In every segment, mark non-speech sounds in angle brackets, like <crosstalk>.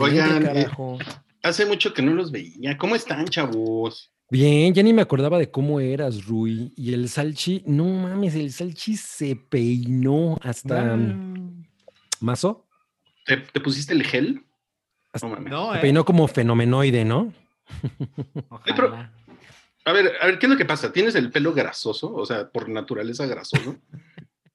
Oigan, eh. Hace mucho que no los veía. ¿Cómo están, chavos? Bien, ya ni me acordaba de cómo eras, Rui. Y el Salchi, no mames, el Salchi se peinó hasta Mm, Mazo. ¿Te, te pusiste el gel? Hasta- No mames. No, Se eh. peinó como fenomenoide, ¿no? Pero-. A ver, a ver, ¿qué es lo que pasa? ¿Tienes el pelo grasoso? O sea, por naturaleza grasoso.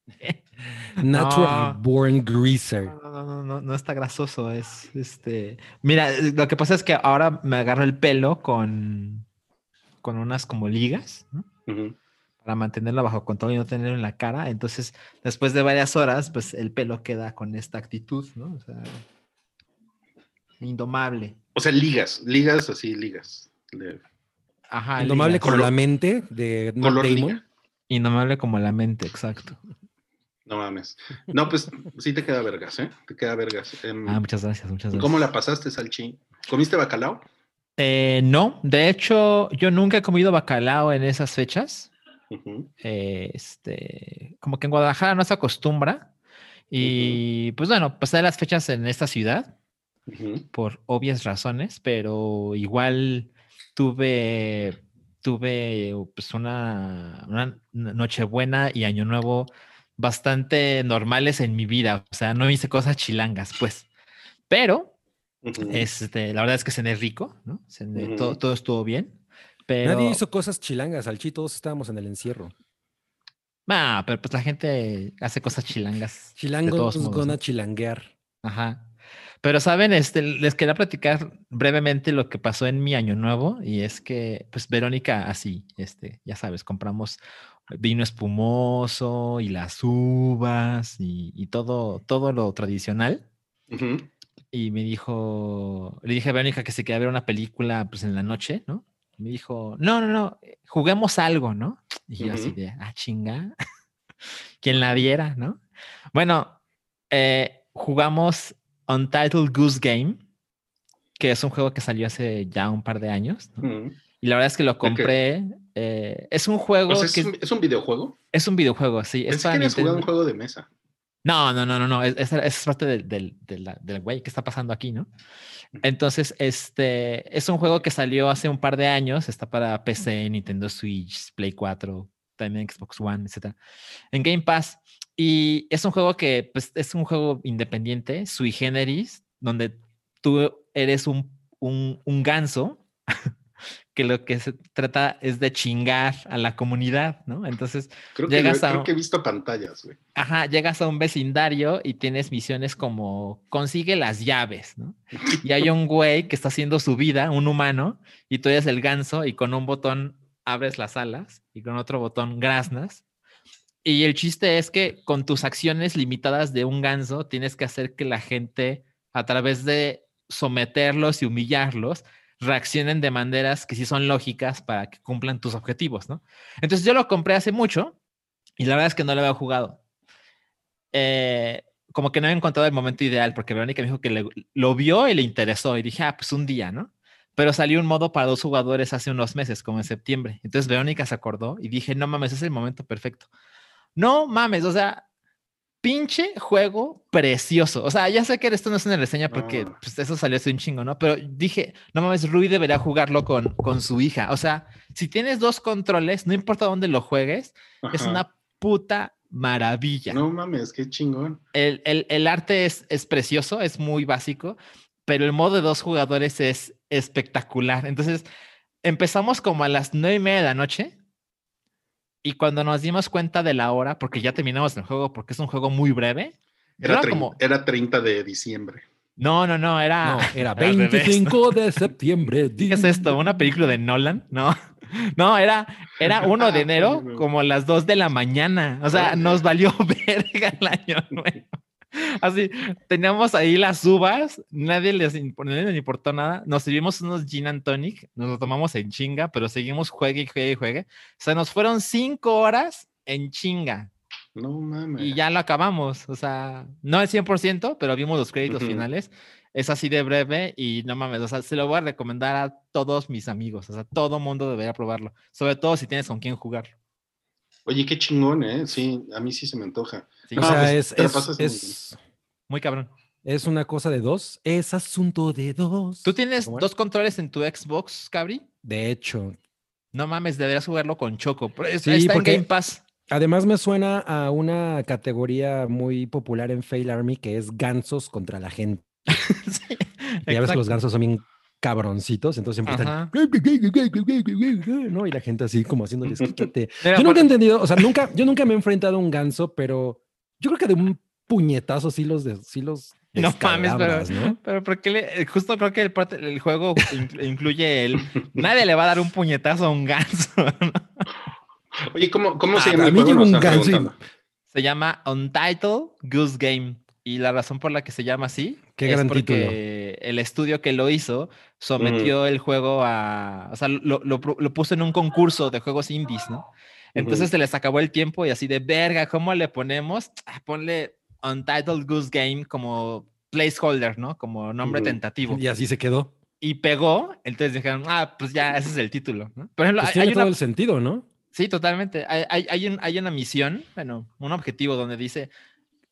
<laughs> Natural No. born greaser. No, no, no, está grasoso, es este. Mira, lo que pasa es que ahora me agarro el pelo con, con unas como ligas. Para mantenerlo bajo control y no tenerlo en la cara. Entonces, después de varias horas, pues el pelo queda con esta actitud, ¿no? O sea, indomable. O sea, ligas, ligas así, ligas. De Ajá. Indomable ligas. como Color- la mente de Matt color Damon. liga. Indomable como la mente, exacto. No mames. No, pues sí te queda vergas, ¿eh? Te queda vergas. Em, Ah, muchas gracias, muchas gracias. ¿Cómo la pasaste, Salchi? ¿Comiste bacalao? Eh, no, de hecho, yo nunca he comido bacalao en esas fechas. Eh, este, como que en Guadalajara no se acostumbra. Y pues bueno, pasé las fechas en esta ciudad por obvias razones, pero igual tuve, tuve pues una, una Nochebuena y Año Nuevo bastante normales en mi vida. O sea, no hice cosas chilangas, pues. Pero Ujú. este, la verdad es que cené rico, ¿no? Cené- Ujú. todo, todo estuvo bien. Pero, Nadie hizo cosas chilangas, Salchi, todos estábamos en el encierro. Ah, pero pues la gente hace cosas chilangas. Chilangos modos, gonna ¿no? chilanguear. Ajá. Pero saben, este, les quería platicar brevemente lo que pasó en mi año nuevo y es que, pues Verónica, así, este, ya sabes, compramos vino espumoso y las uvas y, y todo, todo lo tradicional. Y me dijo, le dije a Verónica que se quería ver una película, pues en la noche, ¿no? Y me dijo, no, no, no, eh, juguemos algo, ¿no? Y yo así Ujú. de, ah, chinga, <laughs> quien la viera, ¿no? Bueno, eh, jugamos Untitled Goose Game, que es un juego que salió hace ya un par de años. Y la verdad es que lo compré. Eh, es un juego O sea, ¿es, que un, es un videojuego? es un videojuego, sí. Es Pensé que para habías jugado un juego de mesa. No, no, no, no, no. es- es parte del, del, de la- del güey que está pasando aquí, ¿no? Entonces, este es un juego que salió hace un par de años. Está para PC, Nintendo Switch, Play 4, también Xbox One, etc. En Game Pass. Y es un juego que pues, es un juego independiente, sui generis, donde tú eres un, un, un ganso <laughs> que lo que se trata es de chingar a la comunidad, ¿no? Entonces, Creo que, Llegas lo- a creo que he visto pantallas, güey. Ajá, llegas a un vecindario y tienes misiones como consigue las llaves, ¿no? <laughs> Y hay un güey que está haciendo su vida, un humano, y tú eres el ganso y con un botón abres las alas y con otro botón graznas. Y el chiste es que con tus acciones limitadas de un ganso tienes que hacer que la gente, a través de someterlos y humillarlos, reaccionen de maneras que sí son lógicas para que cumplan tus objetivos, ¿no? Entonces yo lo compré hace mucho y la verdad es que no lo había jugado. Eh, como que no había encontrado el momento ideal porque Verónica me dijo que le- lo vio y le interesó y dije, ah, pues un día, ¿no? Pero salió un modo para dos jugadores hace unos meses, como en septiembre. Entonces Verónica se acordó y dije, no mames, es el momento perfecto. No mames, o sea, pinche juego precioso. O sea, ya sé que esto no es una reseña porque No. pues, eso salió hace un chingo, ¿no? Pero dije, no mames, Rui debería jugarlo con, con su hija. O sea, si tienes dos controles, no importa dónde lo juegues, es una puta maravilla. No mames, qué chingón. El, el- el arte es, es precioso, es muy básico, pero el modo de dos jugadores es espectacular. Entonces, empezamos como a las nueve y media de la noche. Y cuando nos dimos cuenta de la hora, porque ya terminamos el juego, porque es un juego muy breve. Era, como- era 30 de diciembre. No, no, no, era. No, <laughs> era al revés, ¿no? 25 de septiembre. <laughs> ¿Qué es esto? ¿Una película de Nolan? No, <laughs> no, era, era 1 de enero, como las 2 de la mañana. O sea, nos valió verga el año nuevo. Así, teníamos ahí las uvas, nadie les, imp- nadie les importó nada. Nos servimos unos gin and tonic, nos lo tomamos en chinga, pero seguimos juegue y juegue y juegue. O sea, nos fueron cinco horas en chinga No mames. y ya lo acabamos. O sea, no al 100%, pero vimos los créditos finales. Es así de breve y no mames, o sea, se lo voy a recomendar a todos mis amigos. O sea, todo mundo debería probarlo, sobre todo si tienes con quién jugar. Oye, qué chingón, ¿eh? Sí, a mí sí se me antoja. Sí, O sea, pues, es, es- es- muy cabrón. Es una cosa de dos. Es asunto de dos. ¿Tú tienes dos controles en tu Xbox, Cabri? De hecho, No mames, deberías jugarlo con Choco. Sí, está porque- en Game Pass. además me suena a una categoría muy popular en Fail Army que es gansos contra la gente. <laughs> Sí, ya ves que los gansos son bien cabroncitos, entonces siempre están. Ajá. ¿no? Y la gente así como haciéndoles <laughs> quítate. Yo nunca he entendido, o sea, nunca, yo nunca me he enfrentado a un ganso, pero yo creo que de un puñetazo sí los, de, sí los No mames, pero, pero ¿por qué le- justo creo que el, parte- el juego in- incluye el nadie le va a dar un puñetazo a un ganso. <laughs> ¿no? Oye, ¿cómo, cómo se Ah, llama a el mí juego? un ganso. Se llama Untitled Goose Game. Y la razón por la que se llama así Qué es gran porque el estudio que lo hizo sometió el juego a. O sea, lo, lo pu- lo puso en un concurso de juegos indies, ¿no? Entonces se les acabó el tiempo y así de verga, ¿cómo le ponemos? Ah, Ponle Untitled Goose Game como placeholder, ¿no? Como nombre tentativo. Y así se quedó. Y pegó, entonces dijeron, ah, pues ya, ese es el título. ¿no? Por ejemplo, Pues hay- tiene hay todo una, el sentido, ¿no? Sí, totalmente. Hay, hay, hay un- hay una misión, bueno, un objetivo donde dice,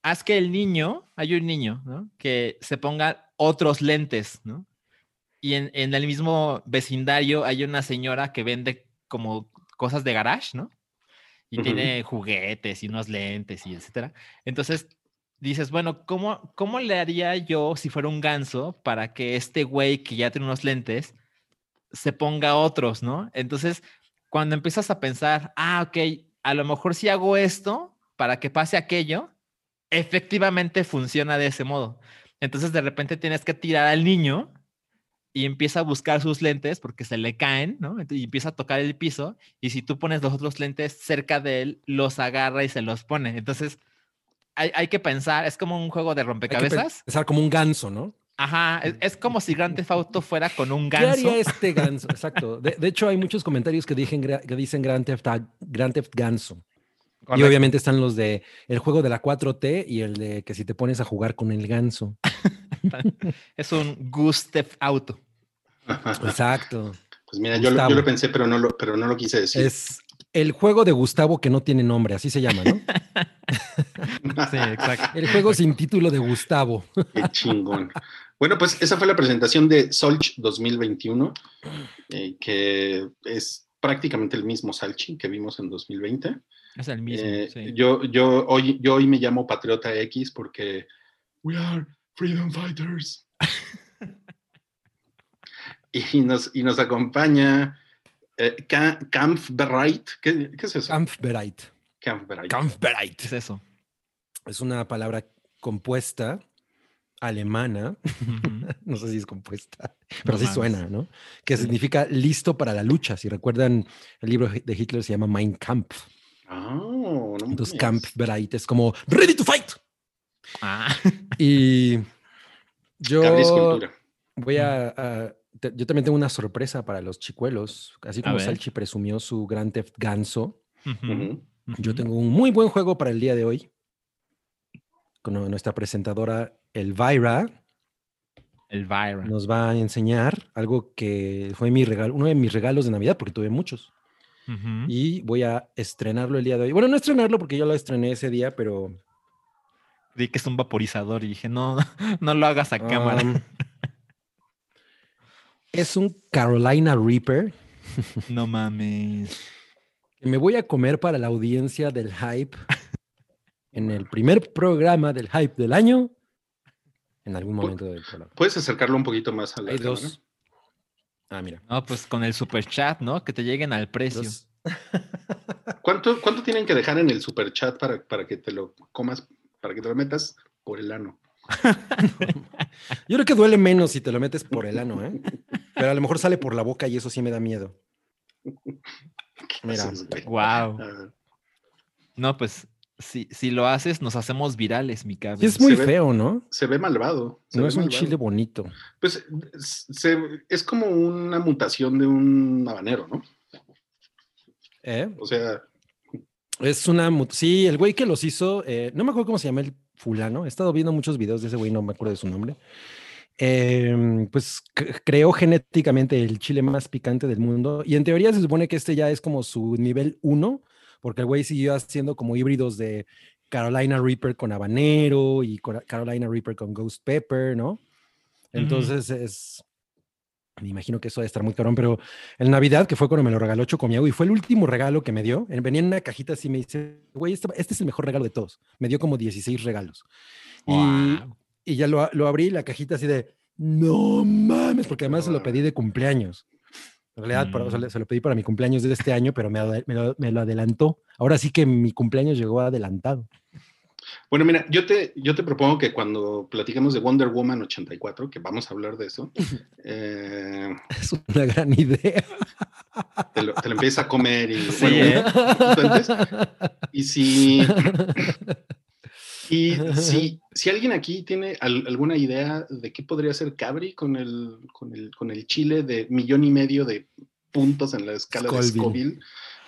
haz que el niño, hay un niño, ¿no? Que se ponga otros lentes, ¿no? Y en, en el mismo vecindario hay una señora que vende como cosas de garage, ¿no? Y tiene juguetes y unos lentes y etcétera. Entonces dices, bueno, ¿cómo, ¿cómo le haría yo si fuera un ganso para que este güey que ya tiene unos lentes se ponga otros, ¿no? Entonces, cuando empiezas a pensar, ah, ok, a lo mejor si hago esto para que pase aquello, efectivamente funciona de ese modo. Entonces, de repente tienes que tirar al niño y empieza a buscar sus lentes porque se le caen, ¿no? Y empieza a tocar el piso y si tú pones los otros lentes cerca de él, los agarra y se los pone. Entonces, hay, hay que pensar, es como un juego de Hay que rompecabezas. pensar como un ganso, ¿no? Ajá, es, es como si Grand Theft Auto fuera con un ¿Qué ganso. haría este ganso? Exacto. De, de hecho, hay muchos comentarios que, dicen que dicen Grand Theft, Grand Theft Ganso. Y Correcto. obviamente están los de el juego de la 4T y el de que si te pones a jugar con el ganso. <laughs> Es un Goose Theft Auto. Exacto. Pues mira, yo, lo- Gustavo. yo lo pensé, pero no lo, pero no lo quise decir. Es el juego de Gustavo que no tiene nombre, así se llama, ¿no? <laughs> Sí, exacto. El juego sin título de Gustavo. Qué chingón. Bueno, pues esa fue la presentación de Solch 2021, eh, que es prácticamente el mismo Salchi que vimos en 2020. Es el mismo. Eh, sí. yo, yo, hoy, yo hoy me llamo Patriota X porque we are freedom fighters. <laughs> y, nos, y nos acompaña eh, Ka- Kampfbereit. ¿Qué, ¿Qué es eso? Kampfbereit. Kampfbereit. Kampfbereit. ¿Qué es eso? Es una palabra compuesta alemana, <laughs> no sé si es compuesta, pero así mames. suena, ¿no? Que significa listo para la lucha. Si recuerdan, el libro de Hitler se llama Mein Kampf. Ah, no Entonces. Kampfbereit es como ready to fight. Ah, Y <laughs> yo voy a, a- te- yo también tengo una sorpresa para los chicuelos, así como. Salchi presumió su Grand Theft Ganso. Yo tengo un muy buen juego para el día de hoy con nuestra presentadora Elvira. El Byron. nos va a enseñar algo que fue mi regalo, uno de mis regalos de Navidad, porque tuve muchos. Y voy a estrenarlo el día de hoy. Bueno, no estrenarlo porque yo lo estrené ese día, pero Vi que es un vaporizador y dije, no, <laughs> no lo hagas a cámara. Es un Carolina Reaper No mames. que me voy a comer para la audiencia del hype en el primer programa del hype del año. En algún momento del programa. ¿Puedes acercarlo un poquito más a la Hay cámara? dos. Ah, mira. No, pues con el super chat, ¿no? Que te lleguen al precio. dos. ¿Cuánto, ¿Cuánto tienen que dejar en el super chat para, para que te lo comas, para que te lo metas por el ano? <laughs> Yo creo que duele menos si te lo metes por el ano, ¿eh? Pero a lo mejor sale por la boca y eso sí me da miedo. Mira. Wow. Ah, No, pues si, si lo haces, nos hacemos virales, mi cabrón. es muy Se ve- feo, ¿no? se ve malvado. se No ve es un chile bonito. Pues se- es como una mutación de un habanero, ¿no? ¿Eh? O sea, Es una. mut- Sí, el güey que los hizo, eh, no me acuerdo cómo se llama el fulano. He estado viendo muchos videos de ese güey, no me acuerdo de su nombre. Em, pues creó genéticamente el chile más picante del mundo. Y en teoría se supone que este ya es como su nivel 1, porque el güey siguió haciendo como híbridos de Carolina Reaper con habanero y Carolina Reaper con Ghost Pepper, ¿no? Entonces es, me imagino que eso debe estar muy cabrón, pero en Navidad, que fue cuando me lo regaló Chocomiago y fue el último regalo que me dio, venía en una cajita así me dice, güey, este, este, es el mejor regalo de todos. Me dio como 16 regalos. Y, y, ya lo, lo abrí, la cajita así de, no mames, porque además se lo pedí de cumpleaños. En realidad, mm. se lo pedí para mi cumpleaños de este año, pero me, me, lo, adelantó. Ahora sí que mi cumpleaños llegó adelantado. Bueno, mira, yo te, yo te propongo que cuando platiquemos de Wonder Woman 84, que vamos a hablar de eso. <laughs> Eh, es una gran idea. Te lo, te empiezas a comer y... ¿eh? y si... Y si, si alguien aquí tiene alguna idea de qué podría ser Cabri con el, con el, con el chile de millón y medio de puntos en la escala de Scoville,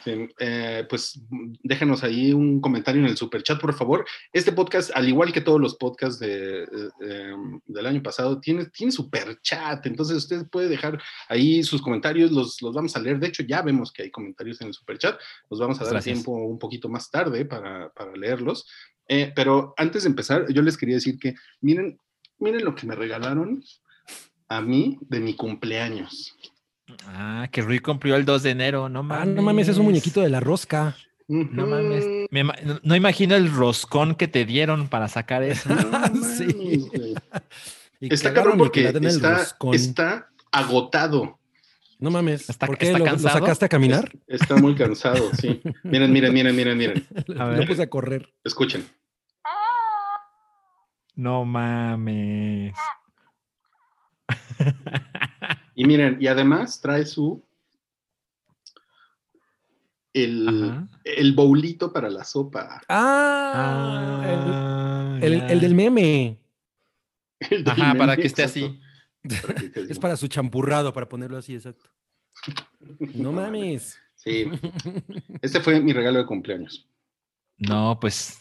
eh, pues déjenos ahí un comentario en el super chat, por favor. Este podcast, al igual que todos los podcasts de, em, del año pasado, tiene, tiene super chat. Entonces, usted puede dejar ahí sus comentarios, los, los, vamos a leer. De hecho, ya vemos que hay comentarios en el super chat. Nos vamos a dar tiempo un poquito más tarde para, para leerlos. Eh, pero antes de empezar, yo les quería decir que miren, miren lo que me regalaron a mí de mi cumpleaños. Ah, que Rui cumplió el 2 de enero, no mames. Ah, no mames, es un muñequito de la rosca. No mames. no, imagino el roscón que te dieron para sacar eso. <laughs> sí. <laughs> está cabrón porque está, agotado. No mames. ¿Por qué? ¿Lo, sacaste a caminar? Está muy cansado, sí. Miren, miren, miren, miren, miren. <laughs> A ver. puse a correr. Escuchen. No mames. Y miren, y además trae su el, el bowlito para la sopa. Ah, ah el, del meme. <laughs> Ajá, para que esté <laughs> así. es para su champurrado, para ponerlo así, exacto. No <laughs> mames. Sí. Este fue mi regalo de cumpleaños. No, pues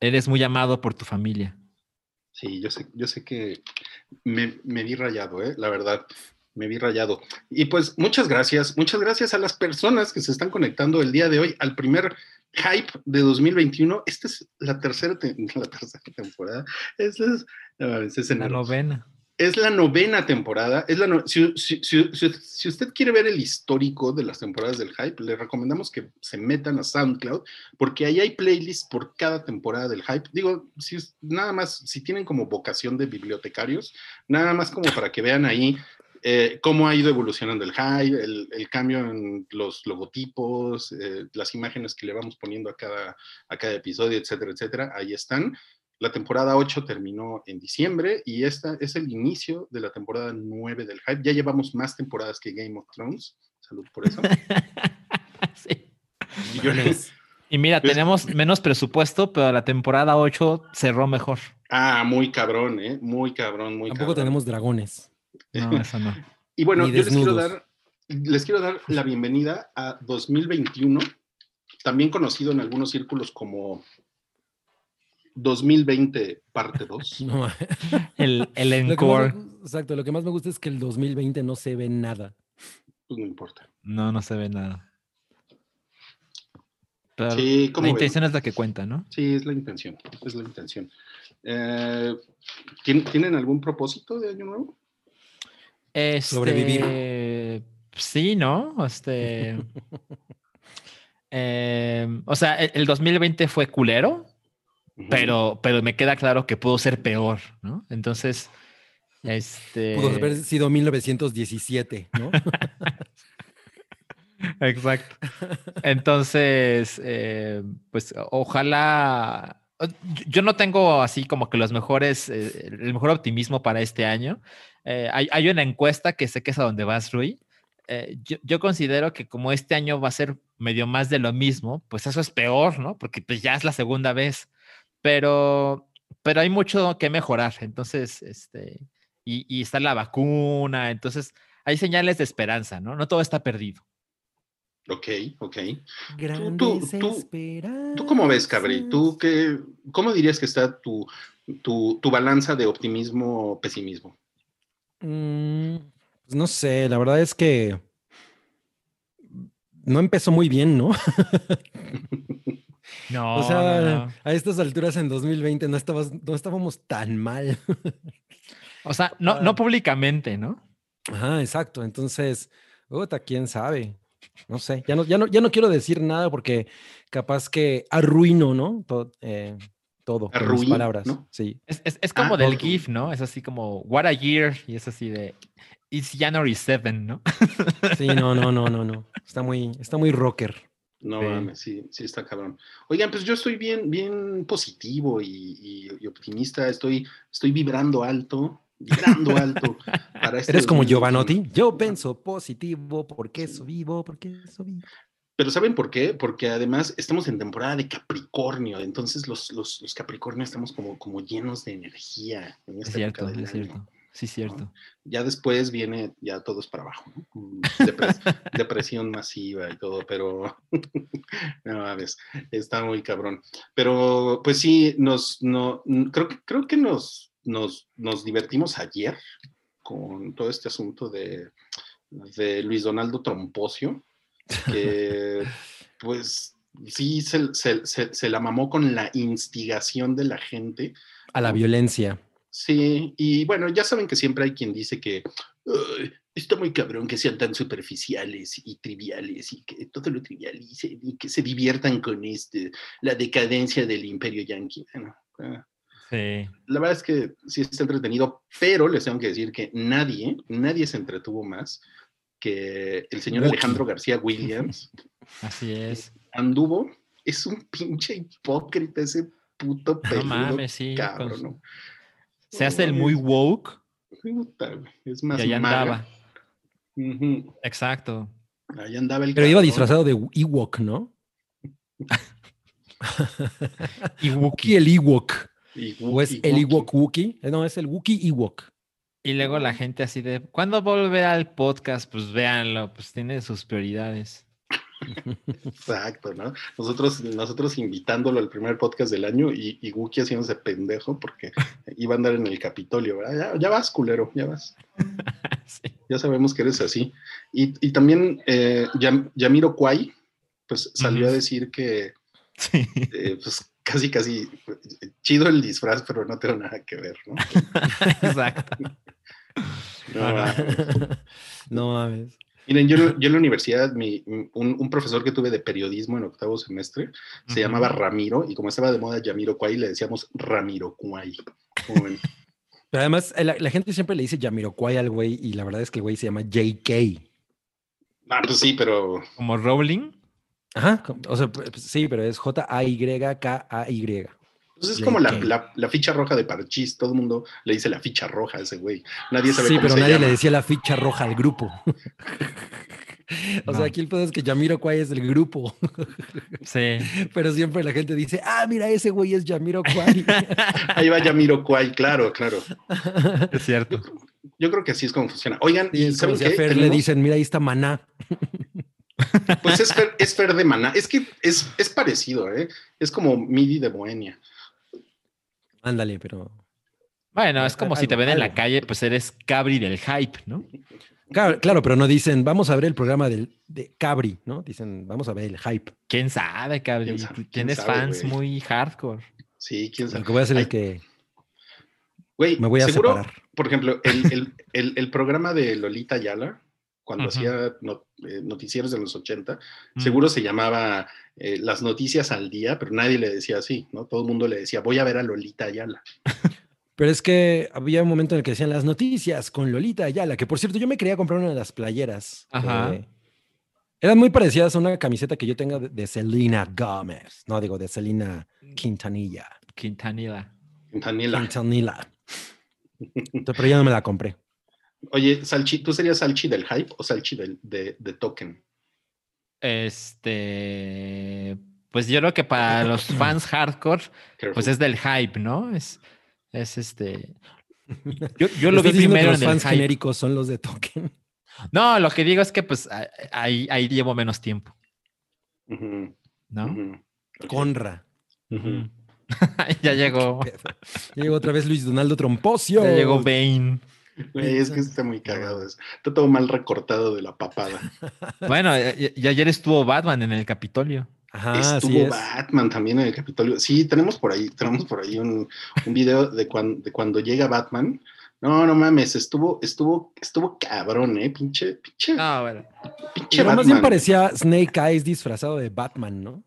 eres muy amado por tu familia. Sí, yo sé, yo sé que me, me vi rayado, ¿eh? la verdad me vi rayado. Y pues muchas gracias, muchas gracias a las personas que se están conectando el día de hoy al primer hype de 2021. Esta es la tercera, <laughs> la tercera temporada. Esta es, la novena. Es la novena temporada. Es la si, si, usted quiere ver el histórico de las temporadas del hype, le recomendamos que se metan a SoundCloud, porque ahí hay playlists por cada temporada del hype. Digo, si nada más, si tienen como vocación de bibliotecarios, nada más como para que vean ahí eh, cómo ha ido evolucionando el hype, el, cambio en los logotipos, eh, las imágenes que le vamos poniendo a cada, a cada episodio, etcétera, etcétera, ahí están. La temporada 8 terminó en diciembre y esta es el inicio de la temporada 9 del hype. Ya llevamos más temporadas que Game of Thrones. Salud por eso. <laughs> sí. Y, mira, pues tenemos menos presupuesto, pero la temporada 8 cerró mejor. Ah, muy cabrón, ¿eh? Muy cabrón, muy Tampoco tenemos dragones. No, <laughs> eso no. y bueno, yo les quiero, dar, les quiero dar la bienvenida a 2021, también conocido en algunos círculos como 2020 parte 2. <laughs> el, el encore. exacto, lo que más me gusta es que el 2020 no se ve nada. Pues no importa. No, no se ve nada. sí, la intención es la que cuenta, ¿no? Sí, es la intención, es la intención. Eh, ¿Tienen algún propósito de año nuevo? Sobrevivir. Este, sí, ¿no? Este. <laughs> Em, o sea, el, 2020 fue culero, pero, pero me queda claro que pudo ser peor, ¿no? Entonces, este. Pudo haber sido 1917, ¿no? <laughs> Exacto. Entonces, eh, pues ojalá. Yo no tengo así como que los mejores, eh, el mejor optimismo para este año. Eh, hay, una encuesta que sé que es a donde vas, Rui. Eh, yo, considero que como este año va a ser medio más de lo mismo, pues eso es peor, ¿no? Porque pues ya es la segunda vez. Pero, pero hay mucho que mejorar. Entonces, este, y, está la vacuna. Entonces, hay señales de esperanza, ¿no? No todo está perdido. Ok, ok. ¿Tú, tú, cómo ves, Cabri? ¿Tú qué, cómo dirías que está tu, tu, tu balanza de optimismo-pesimismo? Mm, pues no sé, la verdad es que no empezó muy bien, ¿no? <laughs> No, o sea, no, no. a estas alturas en 2020 no, estabas, no estábamos tan mal. O sea, no, no públicamente, ¿no? Ajá, exacto. Entonces, puta, quién sabe. No sé, ya no, ya no, ya no quiero decir nada porque capaz que arruino, ¿no? Todo, eh, todo con mis Arruino, palabras. ¿no? Sí. Es, es, es Ah, como del. GIF, ¿no? Es así como, what a year, y es así de, it's January 7, ¿no? Sí, no, no, no, no, no. Está muy, está muy rocker. No Sí. mames, sí, sí está cabrón. Oigan, pues yo estoy bien, bien positivo y, y- y optimista. Estoy, estoy vibrando alto, vibrando alto. Para <laughs> este Eres como 2021. Giovanotti. Yo pienso positivo, porque eso vivo, porque eso vivo. Pero ¿saben por qué? Porque además estamos en temporada de Capricornio, entonces los, los, los Capricornios estamos como, como llenos de energía en Es esta cierto, época del es año. cierto. Sí, cierto. Ya después viene ya todo es para abajo, ¿no? Depres- <laughs> depresión masiva y todo, pero <laughs> no mames, está muy cabrón. Pero pues sí, nos, no, creo que, creo que nos, nos, nos divertimos ayer con todo este asunto de, de Luis Donaldo Trompocio, que <laughs> pues sí se, se- se- se la mamó con la instigación de la gente. A la violencia. Sí, y bueno, ya saben que siempre hay quien dice que "Ay, está muy cabrón que sean tan superficiales y triviales y que todo lo trivialicen y que se diviertan con este, la decadencia del imperio yanqui. Bueno, ah, Sí. la verdad es que sí está entretenido, pero les tengo que decir que nadie, nadie se entretuvo más que el señor. Alejandro García Williams. <laughs> Así es. Anduvo, es un pinche hipócrita ese puto peludo. No mames, sí. con cabrón. Se hace el muy woke Es y más allá maga. andaba. Exacto. Ahí andaba el Pero iba disfrazado de Ewok, ¿no? <laughs> <laughs> Y Wookiee. el Ewok. ¿O es el. Ewok Wookie? Eh, No, es el Wookie Ewok. Y luego la gente así de, ¿cuándo volver al podcast? Pues véanlo, pues tiene sus prioridades. Exacto, ¿no? Nosotros, nosotros invitándolo al primer podcast del año y, y Wookie haciéndose pendejo porque iba a andar en el Capitolio, ¿verdad? Ya, ya vas, culero, ya vas. <laughs> Sí. Ya sabemos que eres así. Y, y también eh, Yam- Yamiro Kwai, pues salió a decir que, Sí. eh, pues casi, casi, chido el disfraz, pero no tengo nada que ver, ¿no? <laughs> Exacto. No, ah, no mames. <laughs> Miren, yo, yo en la universidad, mi- un, un profesor que tuve de periodismo en octavo semestre se llamaba Ramiro, y como estaba de moda Yamiro Kwai, le decíamos Ramiro ven. Pero además, eh, la, la gente siempre le dice Jamiroquai al güey y la verdad es que el güey se llama JK. Ah, pues sí, pero Como Rowling. Ajá, o sea, sí, pero es J-A-Y-K-A-Y. pues es como la, la- la ficha roja de Parchís, todo el mundo le dice la ficha roja a ese güey. Nadie sabe Sí, cómo pero se nadie llama. le decía la ficha roja al grupo. <laughs> o No. sea, aquí el pedo es que Jamiroquai es el grupo, <laughs> Sí. pero siempre la gente dice, ah, mira, ese güey es Jamiroquai. <laughs> Ahí va Yamiro Kwai, claro, claro. Es cierto. Yo creo que así es como funciona. Oigan, Sí, ¿y como saben si a qué? Fer le dicen, mira, ahí está Maná. Pues es Fer, es Fer de Maná. Es que es, es parecido, ¿eh? Es como MIDI de Bohemia. Ándale, pero... Bueno, es como si te Algo, ven en la calle, pues eres Cabri del hype, ¿no? Claro, claro, pero no dicen, vamos a ver el programa del, de Cabri, ¿no? Dicen, vamos a ver el hype. ¿Quién sabe, Cabri? ¿Quién sabe? ¿Quién Tienes sabe, fans güey? muy hardcore. Sí, quién sabe. Lo que voy a hacer Ay, es que Güey, me voy a seguro, separar. por ejemplo, el, el- el- el programa de Lolita Ayala, cuando hacía no- eh, noticieros de los 80, Mm. seguro se llamaba eh, Las Noticias al Día, pero nadie le decía así, ¿no? Todo el mundo le decía, voy a ver a Lolita Ayala. <laughs> Pero es que había un momento en el que decían las noticias con Lolita Ayala, que por cierto yo me quería comprar una de las playeras. Ajá. eh, eran muy parecidas a una camiseta que yo tenga de, Selena Gómez, no digo de Selena Quintanilla. Quintanilla. Daniela. Quintanilla. <laughs> Entonces, pero ya no me la compré. Oye, Salchi, ¿tú serías Salchi del hype o Salchi del, de, de token? Este, pues yo creo que para <laughs> los fans hardcore, pues es del hype, ¿no? Es, es este. Yo, yo lo vi ¿Estás diciendo que primero los en el fans hype. genéricos son los de Token. No, lo que digo es que pues ahí, ahí llevo menos tiempo, ¿no? Conra. <laughs> ya llegó, Ya llegó otra vez Luis Donaldo Trompocio. ya llegó Bane. Güey, es que está muy cagado eso. Está todo mal recortado de la papada. <laughs> Bueno, y, y ayer estuvo Batman en el Capitolio. Estuvo Batman también en el Capitolio. Sí, tenemos por ahí, tenemos por ahí un, un video de, de cuando llega Batman. No, no mames, estuvo, estuvo, estuvo cabrón, eh, pinche, pinche. Ah, bueno. Pinche pero más bien parecía Snake Eyes disfrazado de Batman, ¿no?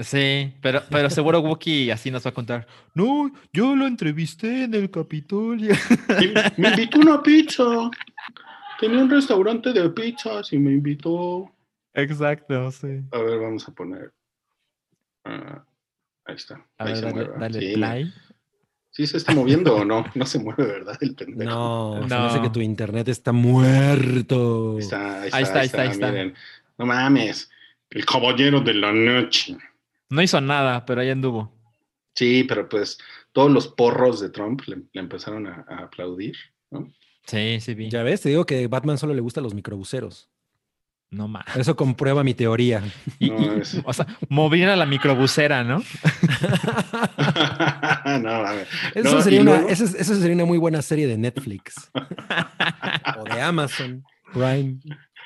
Sí, pero, pero seguro Wookie así nos va a contar. No, yo lo entrevisté en el Capitolio. me invitó una pizza. Tenía un restaurante de pizzas y me invitó. Exacto, sí. A ver, vamos a poner. Ah, ahí está. ahí se dale, dale sí, play. ¿Sí se está moviendo o no? No se mueve, ¿verdad? El pendejo. No, no. parece que tu internet está muerto. Ahí está, ahí está, ahí está. Ahí está, No mames. El caballero de la noche. No hizo nada, pero ahí anduvo. Sí, pero pues todos los porros de Trump le, empezaron a, aplaudir, ¿no? Sí, sí, vi. Ya ves, te digo que Batman solo le gustan los microbuseros. No más. Eso comprueba mi teoría. <laughs> O sea, mover a la microbusera, ¿no? <laughs> no, a ver. Eso, sería una, eso, sería una muy buena serie de Netflix. <laughs> o de Amazon Prime.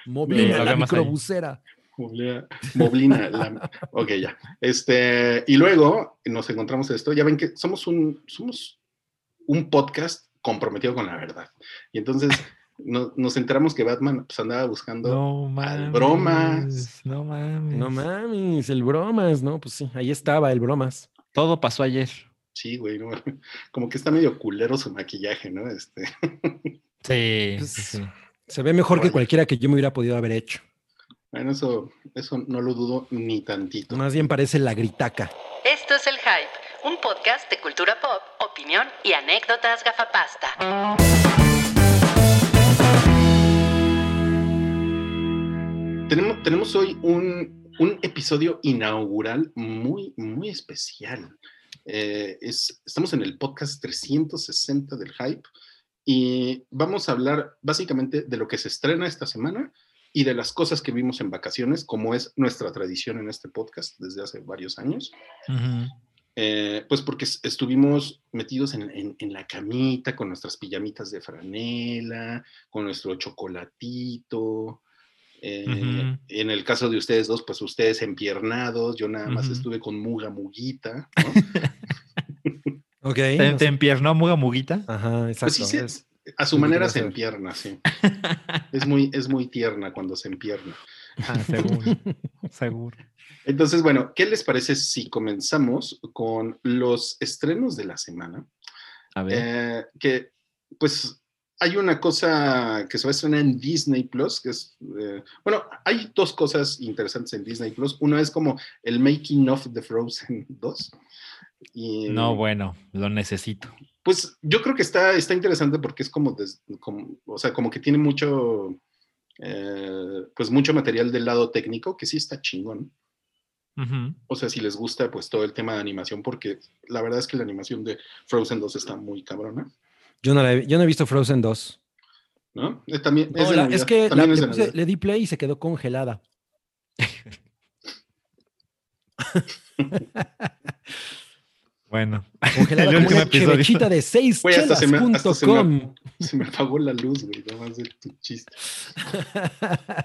Mover a la microbusera. Moblina, la, ok, ya. Este, y luego nos encontramos esto. Ya ven que somos un, somos un podcast comprometido con la verdad. Y entonces <laughs> nos enteramos que Batman pues, andaba buscando no bromas. No mames. No mames, el bromas, ¿no? Pues sí, ahí estaba el bromas. Todo pasó ayer. Sí, güey, como que está medio culero su maquillaje, ¿no? Este. Sí, pues, sí, Se ve mejor que cualquiera que yo me hubiera podido haber hecho. Bueno, eso, eso no lo dudo ni tantito. Más bien parece la gritaca. Esto es El Hype, un podcast de cultura pop, opinión y anécdotas gafapasta. Tenemos, tenemos hoy un, un episodio inaugural muy, muy especial. Eh, es, estamos en el podcast 360 del Hype y vamos a hablar básicamente de lo que se estrena esta semana y de las cosas que vimos en vacaciones, como es nuestra tradición en este podcast desde hace varios años. Eh, pues porque estuvimos metidos en, en, la camita con nuestras pijamitas de franela, con nuestro chocolatito. Eh, en el caso de ustedes dos, pues ustedes empiernados, yo nada más estuve con muga muguita. <laughs> ok. ¿Te, empiernó muga muguita? Ajá, exacto. Pues a su manera se empierna, sí. <laughs> es, muy, es muy tierna cuando se empierna. Ah, seguro, seguro. Entonces, bueno, ¿qué les parece si comenzamos con los estrenos de la semana? A ver. Eh, que, pues, hay una cosa que se va a estrenar en Disney Plus, que es, eh, bueno, hay dos cosas interesantes en Disney Plus. Uno es como el making of the Frozen <laughs> 2. Y, no, bueno, lo necesito. Pues yo creo que está, está interesante porque es como, o sea, como que tiene mucho, eh, pues mucho material del lado técnico que sí está chingón. O sea, si les gusta, pues todo el tema de animación, porque la verdad es que la animación de Frozen 2 está muy cabrona. Yo no, yo no he visto Frozen 2. ¿No? Eh, también, es, que le, di play y se quedó congelada. <laughs> <laughs> Bueno, congelada <laughs> como una chevechita de 6 se, me, se me apagó la luz, güey, no más de tu chiste.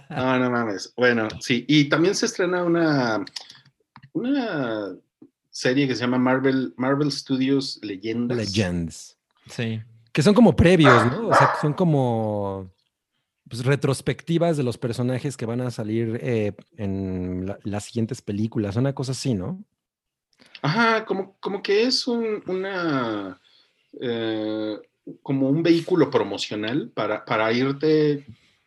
No, no mames. Bueno, sí, y también se estrena una, una serie que se llama Marvel, Marvel Studios Leyendas. Legends. Sí. Que son como previos, ¿no? O sea, son como pues, retrospectivas de los personajes que van a salir eh, en las siguientes películas, una cosa así, ¿no? Ajá, como, como que es un, una, eh, como un vehículo promocional para, para irte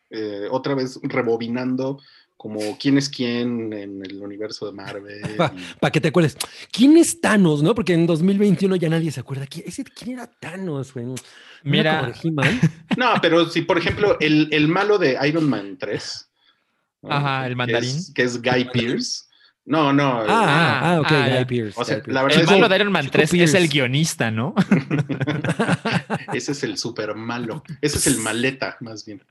eh, otra vez rebobinando como quién es quién en el universo de Marvel. Para que te acuerdes, ¿quién es Thanos? ¿No? Porque en 2021 ya nadie se acuerda. ¿Quién, quién era Thanos? Mira. <laughs> No, pero si, por ejemplo, el, el malo de Iron Man 3. Ajá, el mandarín. Que es, Guy Pearce. No, no. Ah, ah, ah ok, ah, Guy Pearce. O sea, la verdad el malo de Iron Man 3 es el guionista, ¿no? <laughs> Ese es el super malo. Ese es el maleta, más bien.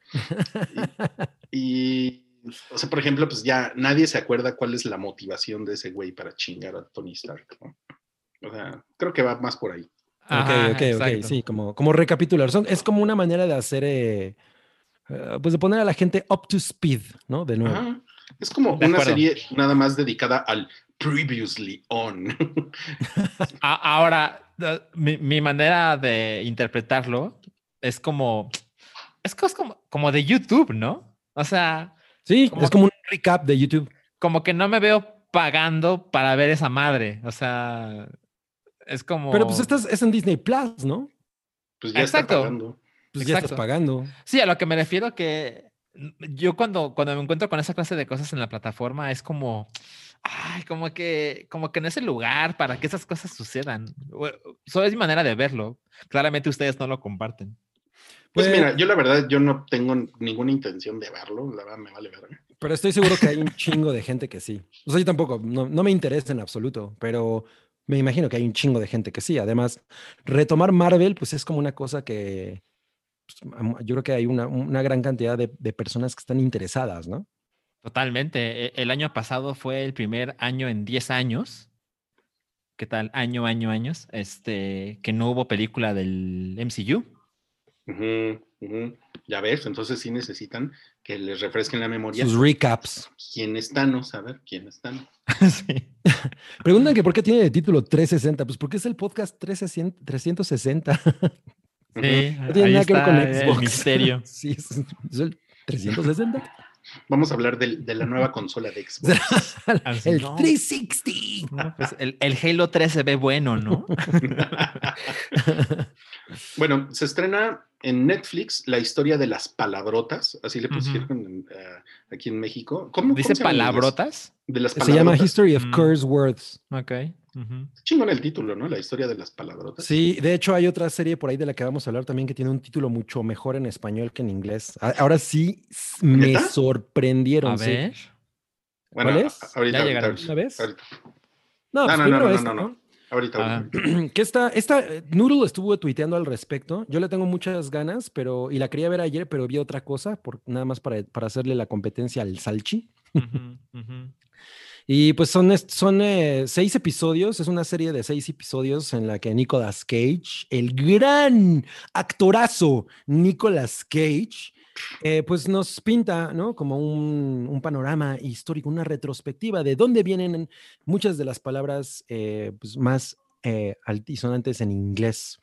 y o sea, por ejemplo, pues ya nadie se acuerda cuál es la motivación de ese güey para chingar a Tony Stark. O sea, creo que va más por ahí. ok, ok, ok, sí, como, como recapitular. es como una manera de hacer, eh, eh, pues de poner a la gente up to speed, ¿no? De nuevo. Es como De una acuerdo. serie nada más dedicada al previously on. <laughs> Ahora, mi, mi manera de interpretarlo es como, es como, como de YouTube, ¿no? O sea, Sí, Como es como un recap de YouTube. como que no me veo pagando para ver esa madre. O sea, es como... Pero pues estás, es en Disney Plus, ¿no? Pues ya Exacto. está pagando. Pues ya estás pagando. Sí, a lo que me refiero que yo cuando, cuando me encuentro con esa clase de cosas en la plataforma es como, ay, como que, como que no es el lugar para que esas cosas sucedan. Bueno, Solo es mi manera de verlo. Claramente ustedes no lo comparten. Pues, Pues- mira, yo la verdad, yo no tengo ninguna intención de verlo, la verdad me vale verga. Pero estoy seguro que hay un <laughs> chingo de gente que sí. O sea, yo tampoco, no, no me interesa en absoluto, pero me imagino que hay un chingo de gente que sí. Además, retomar Marvel, pues es como una cosa que pues, yo creo que hay una, una gran cantidad de, de personas que están interesadas, ¿no? Totalmente. E- El año pasado fue el primer año en 10 años. ¿Qué tal? Año, año, años. Este, que no hubo película del MCU. Ujú, ujú. Ya ves, entonces sí necesitan que les refresquen la memoria. Sus recaps. ¿Quién es Thanos? A ver, ¿quién es Thanos? <laughs> sí. Preguntan que por qué tiene de título 360. Pues porque es el podcast 360. 360. Sí, No tiene ahí nada que ver con está el Xbox. misterio. <laughs> sí, es, es el 360. Vamos a hablar del- de, la nueva consola de Xbox. <laughs> El no. 360. No, pues el, el Halo 3 se ve bueno, ¿no? <laughs> bueno, se estrena en Netflix la historia de las palabrotas, así le pusieron en, eh, aquí en México. ¿Cómo, cómo Dice inglés? palabrotas. De las Se llama palabrotas. History of Mm. Curse Words. Ok. Chingón el título, ¿no? La historia de las palabrotas. Sí, de hecho hay otra serie por ahí de la que vamos a hablar también que tiene un título mucho mejor en español que en inglés. Ahora sí me ¿Neta? sorprendieron. A sí. ver. Bueno, ¿Cuál es? ahorita, Ya ahorita, llegaron. ahorita, ¿Una vez? ahorita, No, No, pues no, no, no, no, esta, no, ¿no? ahorita, Ah. ahorita. que esta, esta, eh, Noodle estuvo tuiteando al respecto. Yo le tengo muchas ganas, pero, y la quería ver ayer, pero vi otra cosa, por, nada más para, para hacerle la competencia al Salchi. Ujú, ujú. Y pues son, son eh, seis episodios, es una serie de seis episodios en la que Nicolas Cage, el gran actorazo Nicolas Cage, eh, pues nos pinta, ¿no? Como un, un panorama histórico, una retrospectiva de dónde vienen muchas de las palabras eh, pues, más eh, altisonantes en inglés.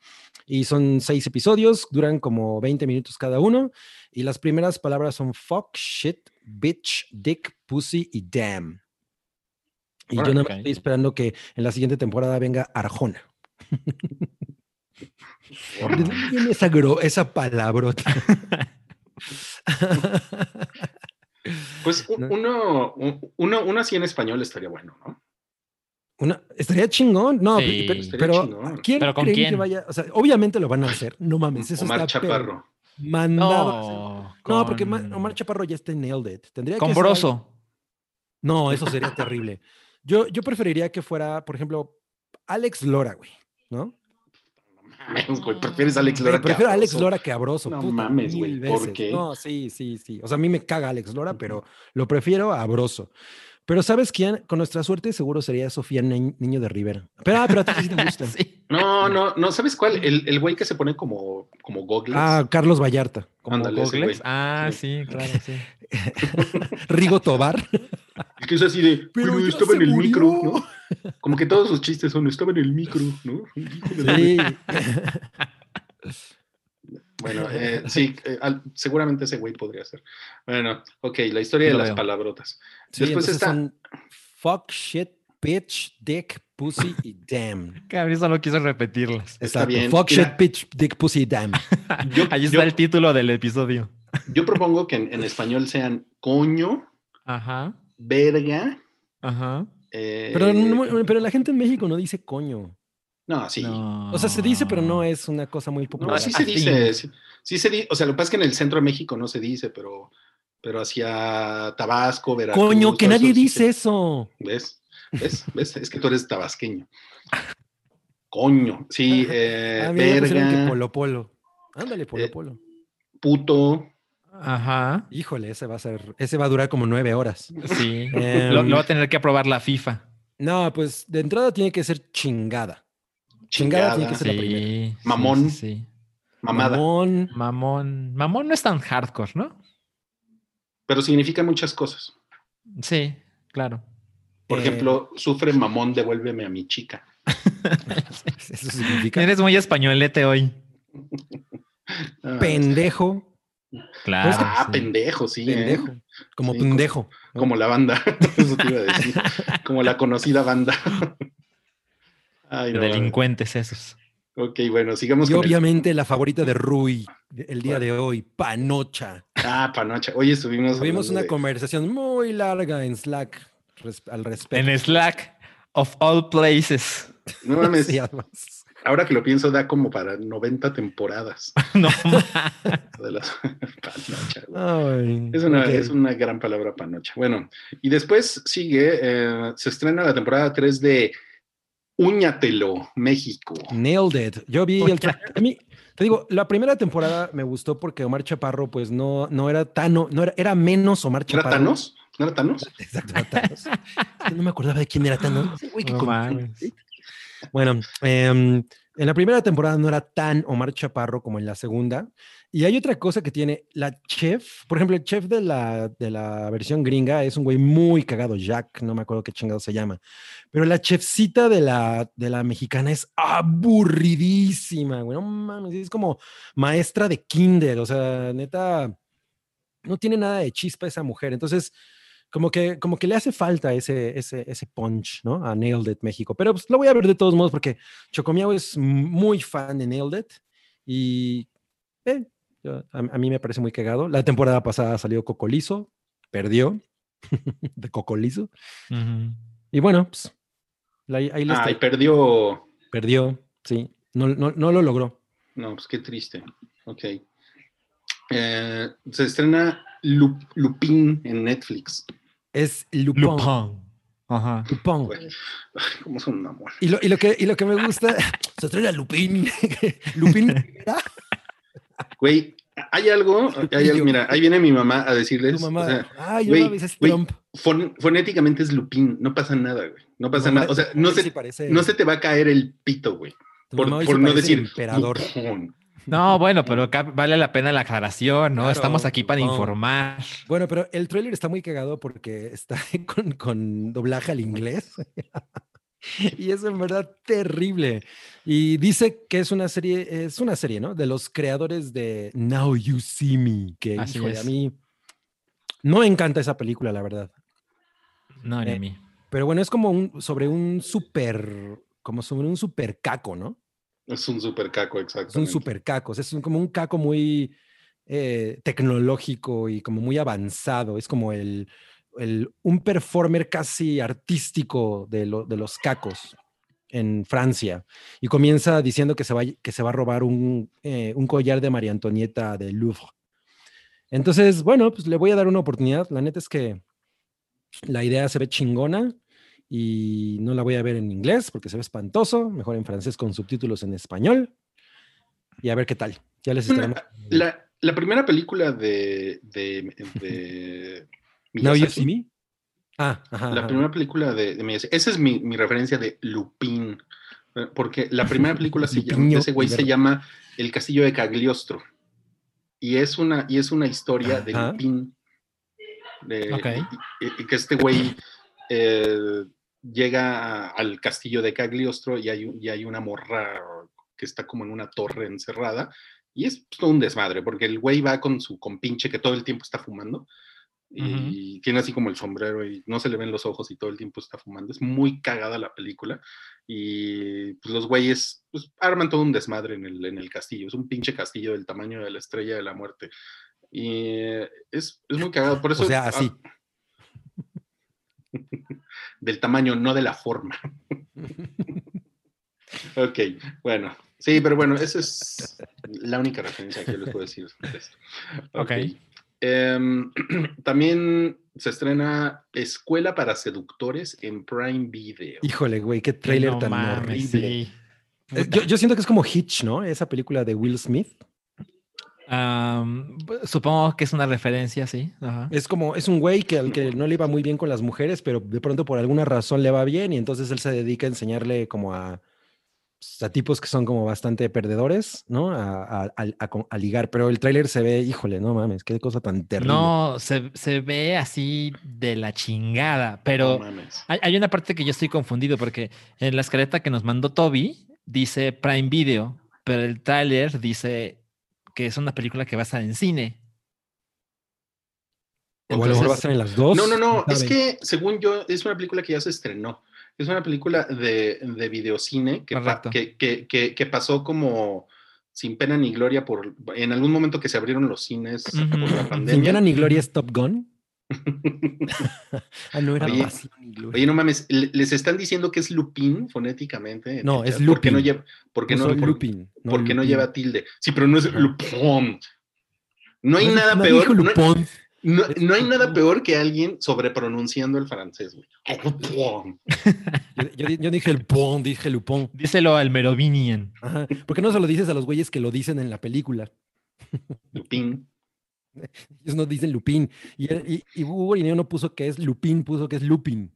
Y son seis episodios, duran como 20 minutos cada uno. Y las primeras palabras son fuck, shit, bitch, dick, pussy y damn. Y yo nada más ok. estoy esperando que en la siguiente temporada venga Arjona. ¿De dónde viene esa, esa palabrota? Pues uno, uno, uno así en español estaría bueno, ¿no? Una- estaría chingón, no, Sí. pero, Estaría pero chingón. ¿quién ¿Pero con que vaya? O sea, obviamente lo van a hacer, no mames, eso Omar está Chaparro. mandado. No, porque Omar Chaparro ya está en Nailed It. Tendría Con que ser. No, eso sería terrible. Yo, yo preferiría que fuera, por ejemplo, Alex Lora, güey, ¿no? Mames, güey, prefieres Alex Lora a prefiero a Alex? Lora que a Broso. No puta, mames, güey, ¿por qué? No, sí, sí, sí. O sea, a mí me caga Alex Lora, pero lo prefiero a Broso. Pero ¿sabes quién? Con nuestra suerte seguro sería Sofía Ni- Niño de Rivera. Pero, ah, pero a ti sí te <laughs> gusta. Sí. No, no, no, ¿sabes cuál? El, el güey que se pone como, como goggles. Ah, Carlos Vallarta. Como Ándale. Ah, Sí. sí, claro, sí. <laughs> Rigo Tobar. Es que es así de, Pero estaba en el murió. micro, ¿no? Como que todos sus chistes son, estaba en el micro, ¿no? Hijo de la- Sí. <laughs> Bueno, <laughs> eh, sí, eh, al- seguramente ese güey podría ser. Bueno, ok, la historia de las veo. palabrotas. Sí, Después está, son fuck, shit, bitch, dick, pussy y damn. <laughs> Gabriel solo quiso repetirlas. Exacto. bien. Fuck, Mira. shit, bitch, dick, pussy y damn. <laughs> yo, Ahí está yo- el título del episodio. yo propongo que en, en español sean coño, Ajá, verga. ajá. eh, Pero, no- pero la gente en México no dice coño. No, sí. No. O sea, se dice, pero no es una cosa muy No, popular. sí a se dice. Sí, sí se dice. O sea, lo que pasa es que en el centro de México no se dice, pero, pero hacia Tabasco, Veracruz. Coño, que nadie eso sí dice se- eso. ¿Ves? ¿Ves? ¿Ves? Es que tú eres tabasqueño. Coño, sí, eh, ah, mira, que verga, polo polo. Ándale, polo Eh, polo. puto. Ajá, Híjole, ese va a ser, ese va a durar como nueve horas. sí. Lo, lo va a tener que aprobar la FIFA. No, pues de entrada tiene que ser chingada. Chingada tiene que ser la primera. Sí, sí, Mamón. sí, sí. Mamada. Mamón. Mamón. Mamón no es tan hardcore, ¿no? Pero significa muchas cosas. Sí, claro. Por Eh, ejemplo, sufre mamón, devuélveme a mi chica. <laughs> Eso significa Eres muy españolete hoy. Ah, pendejo, Claro. Ah, sí. pendejo, sí. ¿eh? pendejo, como Sí, pendejo. ¿no? Como la banda. <laughs> Eso te iba a decir. <laughs> Como la conocida banda. Ay, no, Delincuentes esos. Ok, bueno, sigamos Y con el- obviamente la favorita de Rui el día de hoy, Panocha. Ah, panocha. Hoy estuvimos. Tuvimos una de- conversación muy larga en Slack res- al respecto. En Slack, of all places. No mames, Sí, ahora que lo pienso, da como para 90 temporadas <laughs> No, de las <laughs> panocha. Ay, Es una, es una gran palabra panocha. Bueno, y después sigue, eh, se estrena la temporada 3 de Uñatelo, México. Nailed it. Yo vi el a mí te digo, la primera temporada me gustó porque Omar Chaparro pues no no era tan no era era menos Omar ¿Era Chaparro. Thanos? ¿No era Thanos? <laughs> Exacto, era Thanos. No me acordaba de quién era Thanos. <laughs> Güey que No. Bueno, em, en la primera temporada no era tan Omar Chaparro como en la segunda. Y hay otra cosa que tiene la chef, por ejemplo, el chef de la, de la versión gringa es un güey muy cagado, Jack, no me acuerdo qué chingado se llama. Pero la chefcita de la, de la mexicana es aburridísima, güey. No mames, es como maestra de kinder, o sea, neta, no tiene nada de chispa esa mujer. Entonces, como que, como que le hace falta ese, ese, ese punch, ¿no? A Nailed It México. Pero pues lo voy a ver de todos modos porque Chocomiao es muy fan de Nailed It y eh, yo- a, a mí me parece muy cagado. La temporada pasada salió Cocolizo, perdió <laughs> de Cocolizo. Y bueno, pues la- ahí les Ay, tra- perdió. perdió, sí. No, no, no lo logró. No, pues qué triste. Ok. Eh, se estrena Lu- Lupin en Netflix. Es Lupin. Lupin. Ajá. Lupin. <laughs> ¿Cómo son un amor? Y lo, y lo que, y lo que me gusta, <laughs> se trae a Lupin. <laughs> Lupin. ¿era? Güey, hay algo, hay algo- mira, ahí viene mi mamá a decirles, Tu mamá. o sea, Ay, güey, no mames, es güey, Trump. fon- fonéticamente es Lupin, no pasa nada, güey, no pasa mamá- nada, o sea, no sí se, parece- no se te va a caer el pito, güey, tu por, mamá hoy por no decir emperador. Lupin. No, bueno, pero acá vale la pena la aclaración, ¿no? Claro, Estamos aquí para no. informar. Bueno, pero el tráiler está muy cagado porque está <laughs> con, con doblaje al inglés. <laughs> y es en verdad terrible. Y dice que es una serie, es una serie, ¿no? De los creadores de Now You See Me, que Así híjole, a mí no me encanta esa película, la verdad. No, ni Eh, a mí. Pero bueno, es como un, sobre un super, como sobre un super caco, ¿no? Es un super caco, Es un super caco, es un- como un caco muy eh, tecnológico y como muy avanzado. Es como el, el- un performer casi artístico de, lo- de los cacos en Francia. Y comienza diciendo que se va, que se va a robar un, eh, un collar de María Antonieta del Louvre. Entonces, bueno, pues le voy a dar una oportunidad. La neta es que la idea se ve chingona y no la voy a ver en inglés porque se ve espantoso. Mejor en francés con subtítulos en español. Y a ver qué tal. Ya les estaremos. La, la primera película de, de, de <laughs> Now you see me. Ah, ajá. la ajá. primera película de, de Miyazaki, esa es mi, mi referencia de Lupin, eh, porque la primera película se llama, ese güey se llama El Castillo de Cagliostro. Y es una, y es una historia de. Lupin. de- Ok. y- y- y que este güey eh, llega a- al castillo de Cagliostro y hay, y hay una morra que está como en una torre encerrada. Y es todo un desmadre, porque el güey va con su compinche que todo el tiempo está fumando. Y tiene así como el sombrero y no se le ven los ojos y todo el tiempo está fumando. Es muy cagada la película. Y pues los güeyes pues, arman todo un desmadre en el, en el castillo. Es un pinche castillo del tamaño de la estrella de la muerte. Y eh, es, es muy cagado. Por eso, O sea, así. ah, del tamaño, no de la forma. ok, bueno. Sí, pero bueno, esa es la única referencia que yo les puedo decir. Ok. Em, <clears throat> también se estrena Escuela para Seductores en Prime Video. Híjole, güey, qué trailer No tan mames, horrible. sí. Eh, Yo, yo siento que es como Hitch, ¿no? Esa película de Will Smith. Am, supongo que es una referencia, sí. Ajá. Es como, es un güey que al que no le iba muy bien con las mujeres, pero de pronto por alguna razón le va bien y entonces él se dedica a enseñarle como a, pues, a tipos que son como bastante perdedores, ¿no? A, a- a- a ligar, pero el tráiler se ve, híjole, no mames, qué cosa tan terrible. No, se, se ve así de la chingada, No pero mames. hay, hay una parte que yo estoy confundido porque en la escaleta que nos mandó Toby dice Prime Video, pero el tráiler dice que es una película que va a estar en cine. O a lo mejor va a estar en las dos. No, no, no, es que según yo es una película que ya se estrenó. Es una película de, de videocine que, pa- que, que, que, que pasó como sin pena ni gloria por en algún momento que se abrieron los cines por la pandemia. Sin pena ni gloria es Top Gun. Ah, no era Oye. Oye, no mames, le- les están diciendo que es Lupin fonéticamente. en No, es no Lupin. lleva, porque no, Puso por- Lupin, porque no lleva tilde. Sí, pero no es. Lupin. No hay No, nada no peor. no- hay nada peor que alguien sobrepronunciando el francés, güey. Lupin. Yo, yo di- yo dije el pon, dije Lupón. Díselo al Merovinian. Ajá. ¿Por qué no se lo dices a los güeyes que lo dicen en la película? Lupin. <laughs> Ellos no dicen Lupín. Y, y, y Hugo Irineo no puso que es Lupín, puso que es Lupin,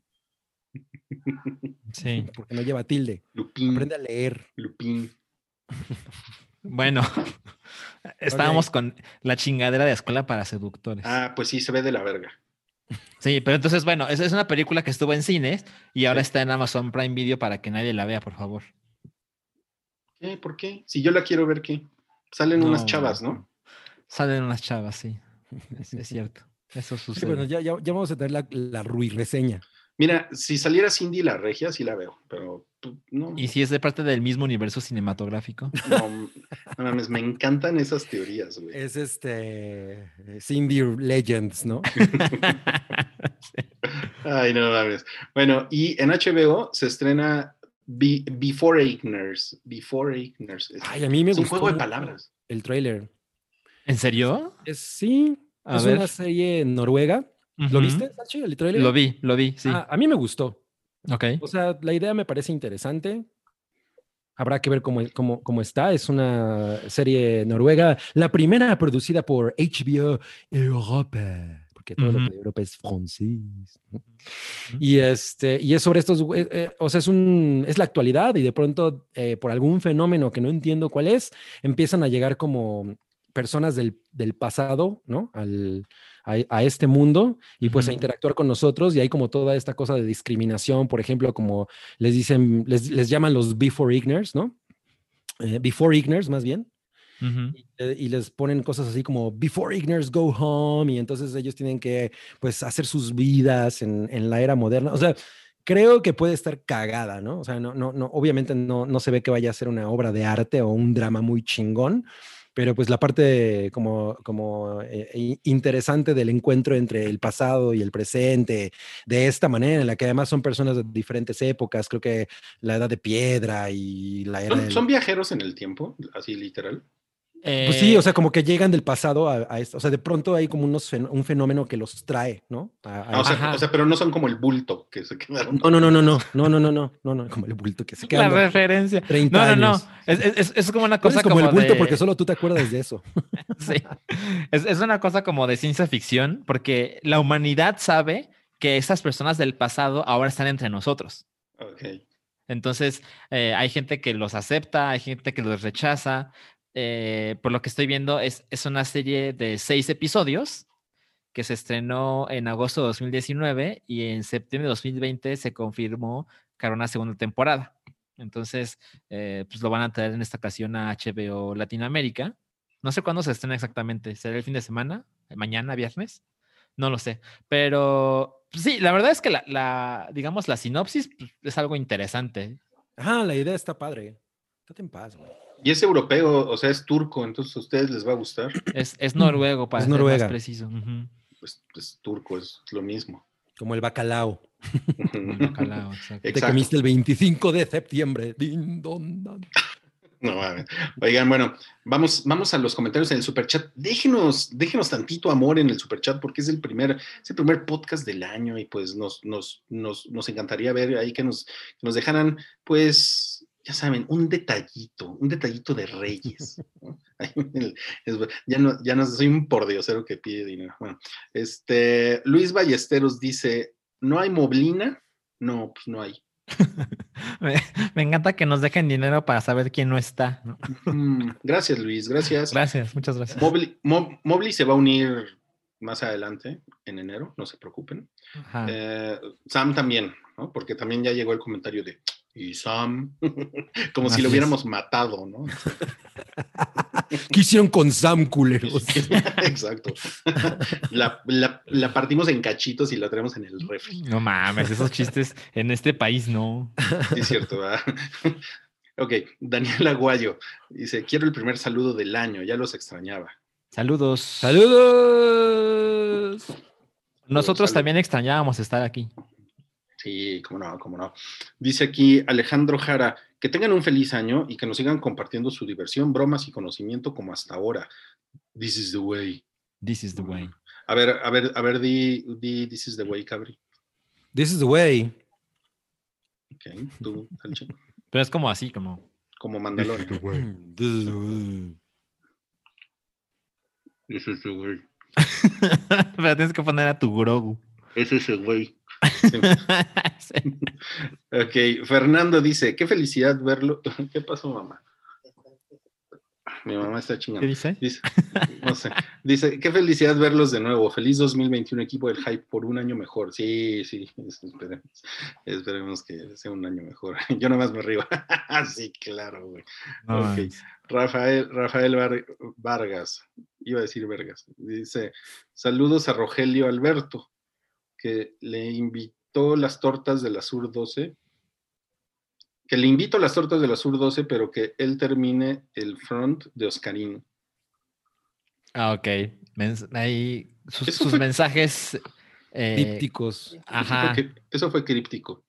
<laughs> Sí. <laughs> porque no lleva tilde. Lupin. Aprende a leer. Lupin. Bueno, estábamos con la chingadera de escuela para seductores. Ah, pues sí, se ve de la verga. Sí, pero entonces, bueno, esa es una película que estuvo en cines y ahora está en Amazon Prime Video para que nadie la vea, por favor. ¿Qué? ¿Por qué? Si yo la quiero ver, ¿qué? Salen unas chavas, ¿no? Salen unas chavas, sí. <laughs> Es, es cierto. Eso Sí, sucede. bueno, ya, ya, ya vamos a tener la, la Rui reseña. Mira, si saliera Cindy la regia, sí la veo, pero no. Y si es de parte del mismo universo cinematográfico. No, no mames, me encantan esas teorías, güey. Es este Cindy Legends, ¿no? <laughs> Ay, no mames. Bueno, y en HBO se estrena Be- Before Igners. Before Igners. Es, Ay, a mí me es un juego de palabras. El trailer. ¿En serio? Es, sí, A es ver. una serie noruega. ¿Lo viste, Sachi, el trailer? Lo vi, lo vi, sí. Ah, a mí me gustó. ok. O sea, la idea me parece interesante. Habrá que ver cómo, cómo, cómo está. Es una serie noruega, la primera producida por HBO Europa, porque todo lo que de Europa es francés. ¿no? Y, este, y es sobre estos, güey- eh, o sea, es, un, es la actualidad y de pronto, eh, por algún fenómeno que no entiendo cuál es, empiezan a llegar como personas del, del pasado, ¿no? Al, a, a este mundo y pues a interactuar con nosotros y hay como toda esta cosa de discriminación, por ejemplo, como les dicen, les, les llaman los before igners, ¿no? Eh, before igners, más bien Ujú. eh, y les ponen cosas así como before igners go home y entonces ellos tienen que pues hacer sus vidas en, en la era moderna. O sea, creo que puede estar cagada, ¿no? O sea, no, no, no, obviamente no, no se ve que vaya a ser una obra de arte o un drama muy chingón, pero pues la parte como, como eh, interesante del encuentro entre el pasado y el presente, de esta manera, en la que además son personas de diferentes épocas, creo que la edad de piedra y la era ¿Son, del- son viajeros en el tiempo? Así literal. Pues sí, Eh, o sea, como que llegan del pasado a, a esto. O sea, de pronto hay como unos fen- un fenómeno que los trae, ¿no? A- a Ah, o, sea, o sea, pero no son como el bulto que se quedaron. no, no, no, no, no, no, no, no, no, no, no, como el bulto que se la queda. referencia. 30 No, no, no. años. Es, es- es- es como una cosa como, el bulto de- porque solo tú te acuerdas de eso. Sí. Es, es una cosa como de ciencia ficción, porque la humanidad sabe que esas personas del pasado ahora están entre nosotros. Ok. Entonces, eh, hay gente que los acepta, hay gente que los rechaza. Eh, por lo que estoy viendo, es, es una serie de seis episodios que se estrenó en agosto de 2019 y en septiembre de 2020 se confirmó que una segunda temporada. Entonces, eh, pues lo van a traer en esta ocasión a HBO Latinoamérica. No sé cuándo se estrena exactamente. ¿Será el fin de semana? ¿Mañana, viernes? No lo sé. Pero pues sí, la verdad es que la, digamos, la sinopsis pues, es algo interesante. Ajá, la idea está padre. Estate en paz, güey. Y es europeo, o sea, es turco, entonces a ustedes les va a gustar. Es, es noruego, para Es ser más Noruega. preciso. Ujú. Pues, pues turco es lo mismo. Como el bacalao. Como <laughs> el bacalao, exacto. Te Exacto. comiste el 25 de septiembre. Din, don, dan. No mames. Oigan, bueno, vamos, vamos a los comentarios en el superchat. Déjenos, déjenos tantito amor en el superchat porque es el primer, es el primer podcast del año y pues nos, nos, nos, nos encantaría ver ahí que nos, que nos dejaran, pues, ya saben, un detallito, un detallito de reyes. <laughs> <laughs> ya no, ya no soy un pordiosero que pide dinero. Bueno, este, Luis Ballesteros dice: ¿No hay moblina? No, pues no hay. <laughs> me, me encanta que nos dejen dinero para saber quién no está. ¿no? Mm, Gracias, Luis, gracias. Gracias, muchas gracias. Mobley, Mo- Mobley se va a unir más adelante, en enero, no se preocupen. Eh, Sam también, ¿no? Porque también ya llegó el comentario de, y Sam, <laughs> como Así si lo es. hubiéramos matado, ¿no? <laughs> ¿Qué hicieron con Sam, culeros? <laughs> Exacto. La, la- la partimos en cachitos y la traemos en el refri. No mames, esos chistes en este país no. Sí, es cierto, ¿verdad? Ok, Daniel Aguayo dice, quiero el primer saludo del año, ya los extrañaba. Saludos. ¡Saludos! Nosotros Salud. también extrañábamos estar aquí. Sí, cómo no, cómo no. Dice aquí Alejandro Jara, que tengan un feliz año y que nos sigan compartiendo su diversión, bromas y conocimiento como hasta ahora. This is the way. This is the way. A ver, a ver, a ver, di, di This is the way, Cabri. This is the way. Ok, tú, Salchi, <laughs> Pero es como así, como. como Mandalorian. <laughs> This is the way. This is the way. <laughs> Pero tienes que poner a tu Grogu. Ese es el güey. <laughs> Sí. Ok, Fernando dice, qué felicidad verlo. <laughs> ¿Qué pasó, mamá? Mi mamá está ¿Qué chingando. dice? Dice, no sé. Dice, qué felicidad verlos de nuevo. Feliz 2021, equipo del hype, por un año mejor. Sí, sí, esperemos. Esperemos que sea un año mejor. <laughs> Yo nomás me río. sí, claro, güey. No. Rafael, Rafael Var- Vargas, iba a decir Vargas, dice, saludos a Rogelio Alberto, que le invitó las tortas de la Sur 12, que le invito a las tortas de la Sur 12, pero que él termine el front de Oscarín. Ah, ok. Mens- ahí sus, Eso sus fue- mensajes. eh, Dípticos. Ajá. Eso fue, eso fue críptico.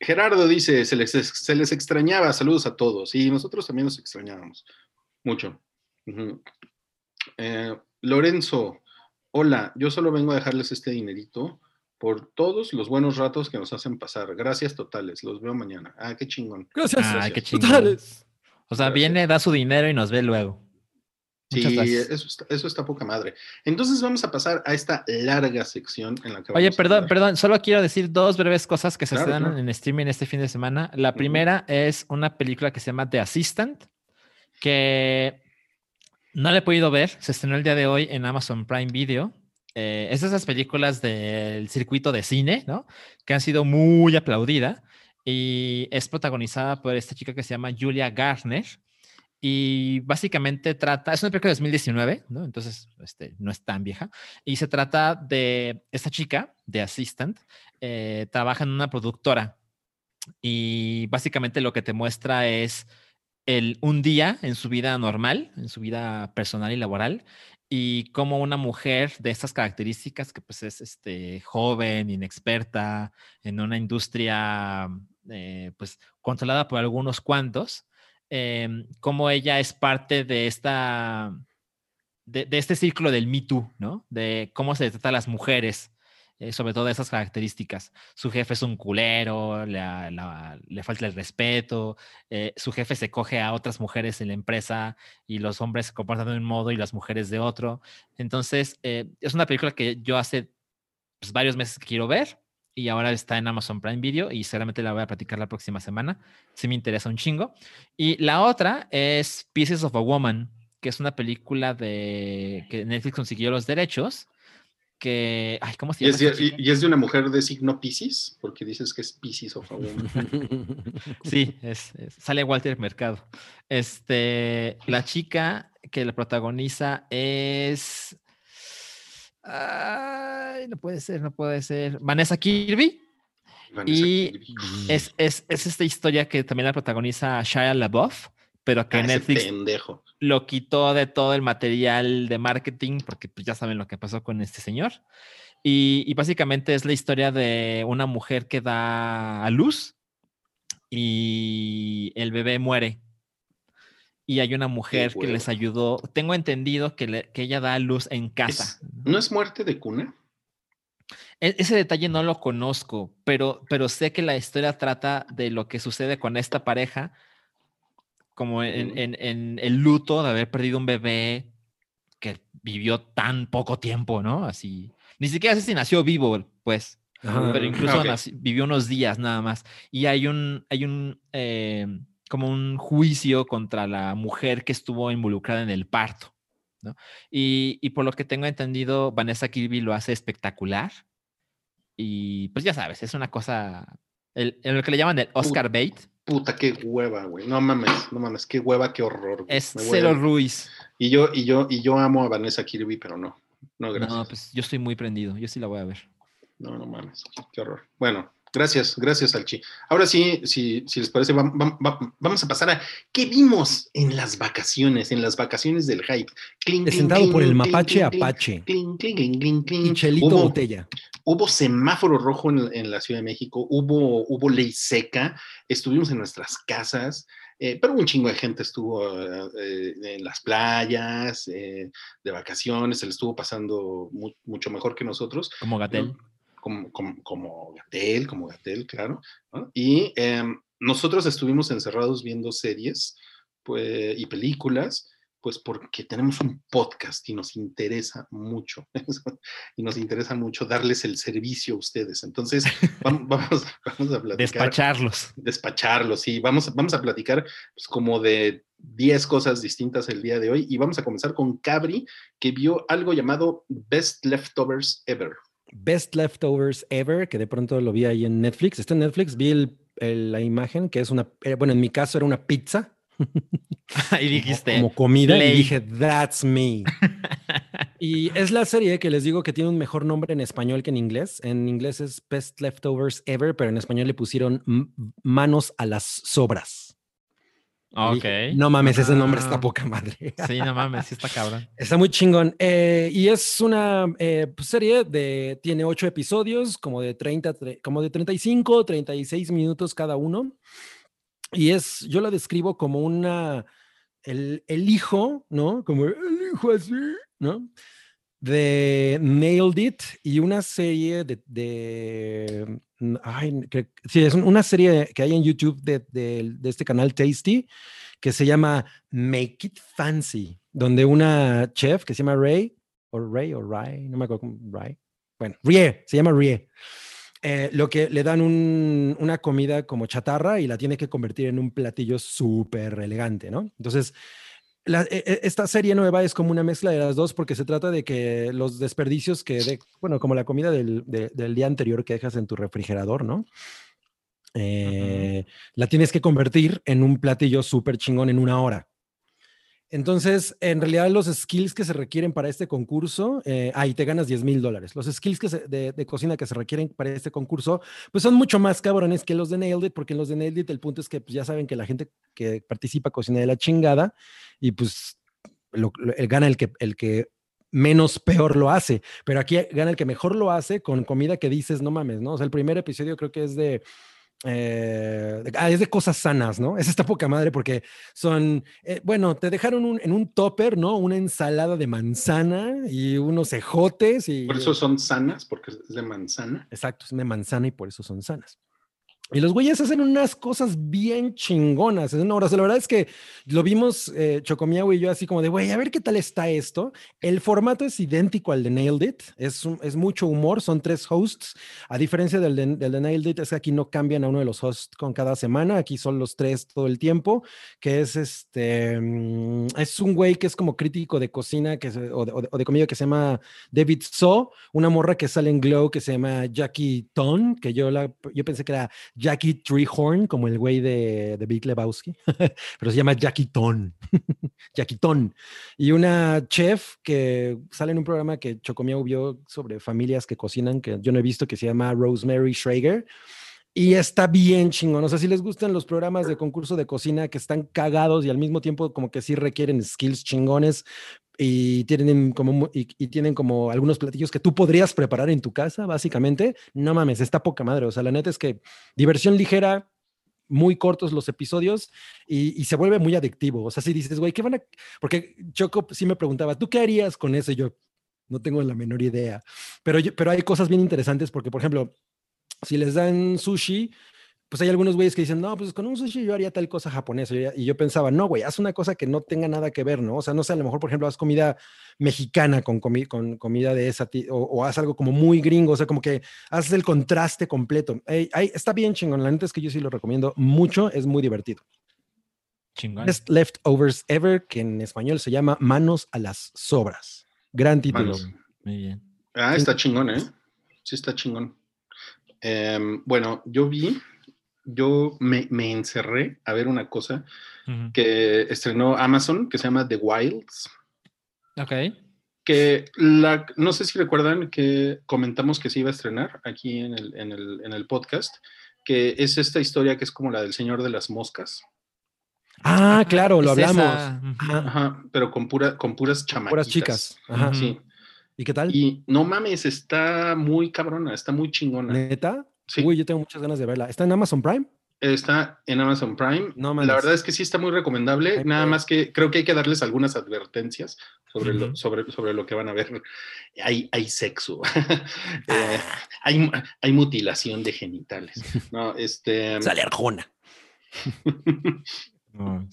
Gerardo dice, se les, se les extrañaba, saludos a todos. Y nosotros también nos extrañábamos. Mucho. Eh, Lorenzo, hola, yo solo vengo a dejarles este dinerito por todos los buenos ratos que nos hacen pasar. Gracias totales, los veo mañana. Ah, qué chingón. Gracias. Gracias. qué chingón. Totales. O sea, Gracias. viene, da su dinero y nos ve luego. Sí, eso está, eso está poca madre. Entonces vamos a pasar a esta larga sección en la que Oye, vamos a perdón, hablar- perdón, solo quiero decir dos breves cosas que se Claro, estrenan claro. en streaming este fin de semana. La primera es una película que se llama The Assistant, que no la he podido ver, se estrenó el día de hoy en Amazon Prime Video. Eh, es de esas películas del circuito de cine, ¿no? Que han sido muy aplaudida y es protagonizada por esta chica que se llama Julia Garner. Y básicamente trata, es una película de 2019, ¿no? Entonces, este, no es tan vieja. Y se trata de esta chica, de Assistant, eh, trabaja en una productora. Y básicamente lo que te muestra es el, un día en su vida normal, en su vida personal y laboral, y cómo una mujer de estas características, que pues es este, joven, inexperta, en una industria eh, pues controlada por algunos cuantos, eh, cómo ella es parte de esta, de, este círculo del Me Too, ¿no? De cómo se trata a las mujeres, eh, sobre todo esas características. Su jefe es un culero, la- le falta el respeto, eh, su jefe se coge a otras mujeres en la empresa y los hombres se comportan de un modo y las mujeres de otro. Entonces, eh, es una película que yo hace pues, varios meses quiero ver y ahora está en Amazon Prime Video y seguramente la voy a platicar la próxima semana. Sí me interesa un chingo. Y la otra es Pieces of a Woman, que es una película de que Netflix consiguió los derechos. Que, ay, ¿cómo se Y llama? es, de, esta chica? y- y es de una mujer de signo Pisces, porque dices que es Pisces of a woman. Sí, es, es- sale Walter Mercado. Este, la chica que la protagoniza es. Ay, no puede ser, no puede ser. Vanessa Kirby. Vanessa Y Kirby. Es, es, es esta historia que también la protagoniza Shia LaBeouf, pero que Ah, ese Netflix pendejo. Lo quitó de todo el material de marketing, porque pues, ya saben lo que pasó con este señor. Y, y básicamente es la historia de una mujer que da a luz y el bebé muere. Y hay una mujer que les ayudó. Tengo entendido que, le- que ella da a luz en casa. ¿No es muerte de cuna? E- Ese detalle no lo conozco, pero, pero sé que la historia trata de lo que sucede con esta pareja, como en, en- en el luto de haber perdido un bebé que vivió tan poco tiempo, ¿no? Así, ni siquiera sé si nació vivo, pues. pero incluso vivió unos días nada más. Y hay un, hay un, eh, como un juicio contra la mujer que estuvo involucrada en el parto. ¿no? Y, y, por lo que tengo entendido, Vanessa Kirby lo hace espectacular. Y pues ya sabes, es una cosa, el, en lo que le llaman el Oscar bait. Puta, qué hueva, güey. No mames, no mames, qué hueva, qué horror. Es Cero Ruiz. Y yo, y yo, y yo amo a Vanessa Kirby, pero no. No, gracias. No, pues yo estoy muy prendido. Yo sí la voy a ver. No, no mames, qué horror. Bueno, Gracias, gracias, Alchi. Ahora sí, si, si les parece, vamos a pasar a qué vimos en las vacaciones, en las vacaciones del hype. Presentado por el mapache Apache. y Chelito hubo, Botella. Hubo semáforo rojo en, la Ciudad de México, hubo, hubo ley seca, estuvimos en nuestras casas, eh, pero un chingo de gente estuvo eh, en las playas, eh, de vacaciones, se le estuvo pasando mucho mejor que nosotros. Como Gatel como, como, como Gatel, como Gatel, claro. Y em, nosotros estuvimos encerrados viendo series pues, y películas, pues porque tenemos un podcast y nos interesa mucho, <laughs> y nos interesa mucho darles el servicio a ustedes. Entonces, <laughs> vamos, vamos, a platicar. Despacharlos. Despacharlos, sí. Vamos, vamos a platicar pues, como de 10 cosas distintas el día de hoy y vamos a comenzar con Cabri, que vio algo llamado Best Leftovers Ever. Best Leftovers Ever, que de pronto lo vi ahí en Netflix. Está en Netflix, vi la imagen, que es una, eh, bueno, en mi caso era una pizza. <laughs> y dijiste. Como, comida, y dije, that's me. <laughs> y es la serie que les digo que tiene un mejor nombre en español que en inglés. En inglés es Best Leftovers Ever, pero en español le pusieron Manos a las Sobras. Ok. no mames, ese nombre está ah. poca madre. <laughs> sí, no mames, sí está cabrón. Está muy chingón. Eh, y es una eh, pues, serie de, tiene ocho episodios, como de 30, como de 35, 36 minutos cada uno. Y es, yo la describo como una, el, el hijo, ¿no? Como el hijo así, ¿no? De Nailed It y una serie de, de ay, sí, es una serie que hay en YouTube de, de, este canal Tasty que se llama Make It Fancy, donde una chef que se llama Ray, o Ray, o Ray, no me acuerdo Ray, bueno, Rie, se llama Rie, eh, lo que le dan un, una comida como chatarra y la tiene que convertir en un platillo súper elegante, ¿no? Entonces, e, e, esta serie nueva es como una mezcla de las dos porque se trata de que los desperdicios que, de, bueno, como la comida del, del, día anterior que dejas en tu refrigerador, ¿no? Eh, la tienes que convertir en un platillo súper chingón en una hora. Entonces, en realidad los skills que se requieren para este concurso, eh, ahí te ganas 10 mil dólares. Los skills que de, cocina que se requieren para este concurso, pues son mucho más cabrones que los de Nailed It, porque en los de Nailed It el punto es que pues, ya saben que la gente que participa cocina de la chingada y pues lo, gana el que, el que menos peor lo hace, pero aquí gana el que mejor lo hace con comida que dices, no mames, ¿no? O sea, el primer episodio creo que es de eh, ah, es de cosas sanas, ¿no? Es esta poca madre porque son, eh, bueno, te dejaron en un topper, ¿no? Una ensalada de manzana y unos ejotes y... Por eso son sanas, porque es de manzana. Exacto, es de manzana y por eso son sanas. Y los güeyes hacen unas cosas bien chingonas. No, o sea, la verdad es que lo vimos eh, Chocomiao y yo así como de, güey, a ver qué tal está esto. El formato es idéntico al de Nailed It. Es, es mucho humor, son tres hosts. A diferencia del de, del de Nailed It, es que aquí no cambian a uno de los hosts con cada semana. Aquí son los tres todo el tiempo, que es este, mm, es un güey que es como crítico de cocina que o, de, comida que se llama David So, una morra que sale en Glow que se llama Jackie Ton, que yo, la, yo pensé que era Jackie Treehorn, como el güey de, de Big Lebowski, <laughs> pero se llama Jackie Ton. <laughs> Jackie Ton. Y una chef que sale en un programa que Chocomiao vio sobre familias que cocinan, que yo no he visto, que se llama Rosemary Schrager. Y está bien chingón. O sea, si les gustan los programas de concurso de cocina que están cagados y al mismo tiempo como que sí requieren skills chingones, y tienen como y, tienen como algunos platillos que tú podrías preparar en tu casa, básicamente. No mames, está poca madre. O sea, la neta es que diversión ligera, muy cortos los episodios y, se vuelve muy adictivo. O sea, si dices, güey, ¿qué van a...? Porque Choco sí me preguntaba, ¿tú qué harías con eso? Y yo no tengo la menor idea. Pero, pero hay cosas bien interesantes porque, por ejemplo, si les dan sushi, pues hay algunos güeyes que dicen, no, pues con un sushi yo haría tal cosa japonesa. Y yo pensaba, no, güey, haz una cosa que no tenga nada que ver, ¿no? O sea, no sé, a lo mejor, por ejemplo, haz comida mexicana con, con comida de esa, o, haz algo como muy gringo, o sea, como que haces el contraste completo. está bien chingón, la neta es que yo sí lo recomiendo mucho, es muy divertido. Chingón. Best Leftovers Ever, que en español se llama Manos a las Sobras. Gran título. Muy bien. Ah, está chingón, ¿eh? Sí, está chingón. Em, bueno, yo vi yo me, encerré a ver una cosa que estrenó Amazon que se llama The Wilds. Ok. Que la, no sé si recuerdan que comentamos que se iba a estrenar aquí en el, podcast, que es esta historia que es como la del Señor de las Moscas. Ah, claro, lo hablamos. Ajá, pero con, pura, con puras chamaquitas. Puras chicas. Ajá. Sí. ¿Y qué tal? Y no mames, está muy cabrona, está muy chingona. ¿Neta? Uy, yo tengo muchas ganas de verla. ¿Está en Amazon Prime? Está en Amazon Prime. No, la verdad es que sí está muy recomendable. Nada más que creo que hay que darles algunas advertencias sobre, lo, sobre, sobre lo que van a ver. Hay, hay sexo, <laughs> eh, ah. hay, hay, mutilación de genitales. <laughs> No, este. Sale arjona. <laughs>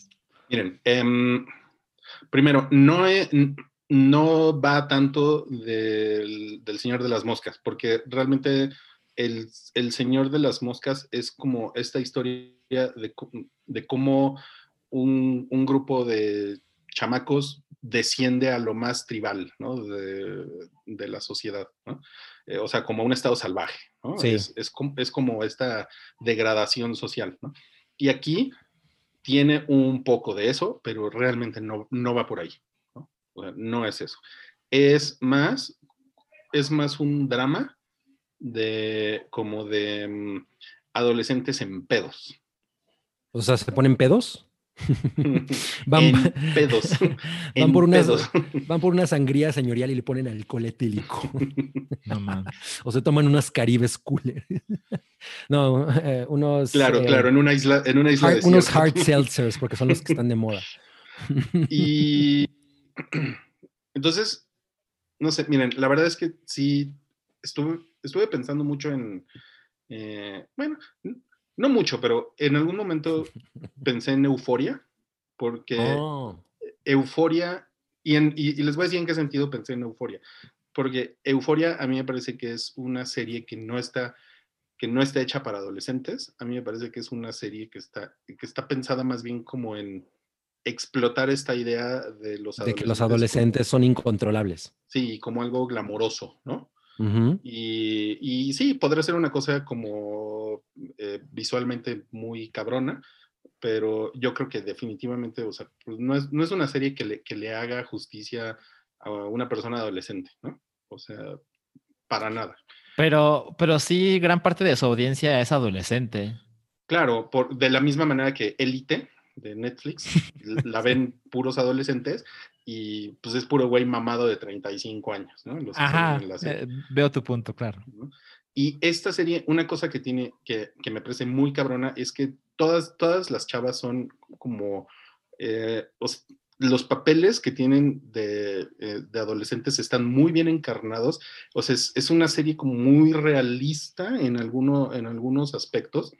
Miren, em, primero, no, no va tanto del, del Señor de las Moscas, porque realmente el, Señor de las Moscas es como esta historia de, cómo un, grupo de chamacos desciende a lo más tribal de, la sociedad, eh, o sea, como un estado salvaje, es, es, como esta degradación social. Y aquí tiene un poco de eso, pero realmente no, no va por ahí. ¿No? no es eso. Es más, es más un drama de como de mm, adolescentes en pedos. O sea, ¿se ponen pedos? <laughs> van, en pedos. <laughs> van, por unas, van por una sangría señorial y le ponen alcohol etílico. no mames. <laughs> O se toman unas caribes cooler. no, eh, unos. Claro, eh, claro, en una isla. En una isla unos hard seltzers, porque son los que están de moda. y entonces, no sé, miren, la verdad es que sí estuve estuve pensando mucho en, eh, bueno, no mucho, pero en algún momento <laughs> pensé en euforia, porque oh. euforia, y, en, y, les voy a decir en qué sentido pensé en euforia, porque euforia a mí me parece que es una serie que no está que no está hecha para adolescentes, a mí me parece que es una serie que está, que está pensada más bien como en explotar esta idea de los adolescentes. De que los adolescentes son incontrolables. Sí, como algo glamoroso, ¿no? y, sí, podría ser una cosa como eh, visualmente muy cabrona, pero yo creo que definitivamente, o sea, pues no, es, no es una serie que le, que le haga justicia a una persona adolescente, ¿no? O sea, para nada. Pero, pero sí, gran parte de su audiencia es adolescente. Claro, por, de la misma manera que Elite de Netflix, la ven <laughs> puros adolescentes y pues es puro güey mamado de 35 años, ¿no? Ajá, eh, veo tu punto, claro. Y esta serie, una cosa que tiene, que, que, me parece muy cabrona, es que todas, todas las chavas son como, eh, los, papeles que tienen de, eh, de, adolescentes están muy bien encarnados, o sea, es, es, una serie como muy realista en, alguno, en algunos aspectos.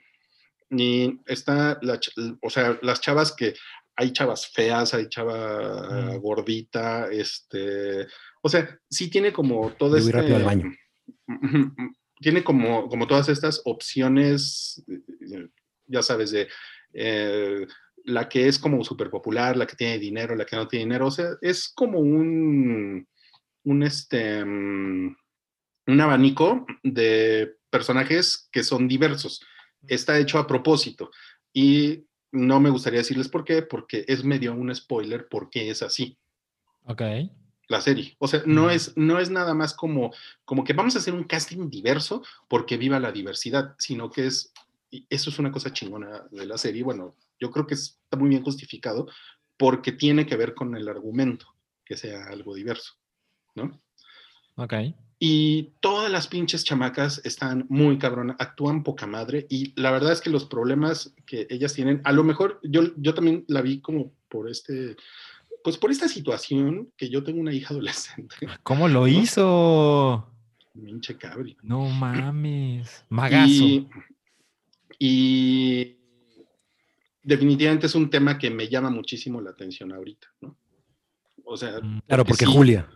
Y está, la, o sea, las chavas que hay chavas feas, hay chava gordita, este, o sea, sí tiene como todo este... rápido al baño. Tiene como, como todas estas opciones, eh, ya sabes, de eh, la que es como súper popular, la que tiene dinero, la que no tiene dinero, o sea, es como un, un, este, mm, un abanico de personajes que son diversos. Está hecho a propósito. Y no me gustaría decirles por qué, porque es medio un spoiler porque es así. Ok. La serie. O sea, no, es, no es nada más como, como que vamos a hacer un casting diverso porque viva la diversidad, sino que es, y eso es una cosa chingona de la serie. Bueno, yo creo que está muy bien justificado porque tiene que ver con el argumento, que sea algo diverso, ¿no? Ok. Y todas las pinches chamacas están muy cabronas, actúan poca madre y la verdad es que los problemas que ellas tienen, a lo mejor yo, yo también la vi como por este, pues por esta situación que yo tengo una hija adolescente. ¿Cómo lo hizo? Pinche cabri. No mames. Magazo. y definitivamente es un tema que me llama muchísimo la atención ahorita, ¿no? O sea, mm, claro, porque Julia.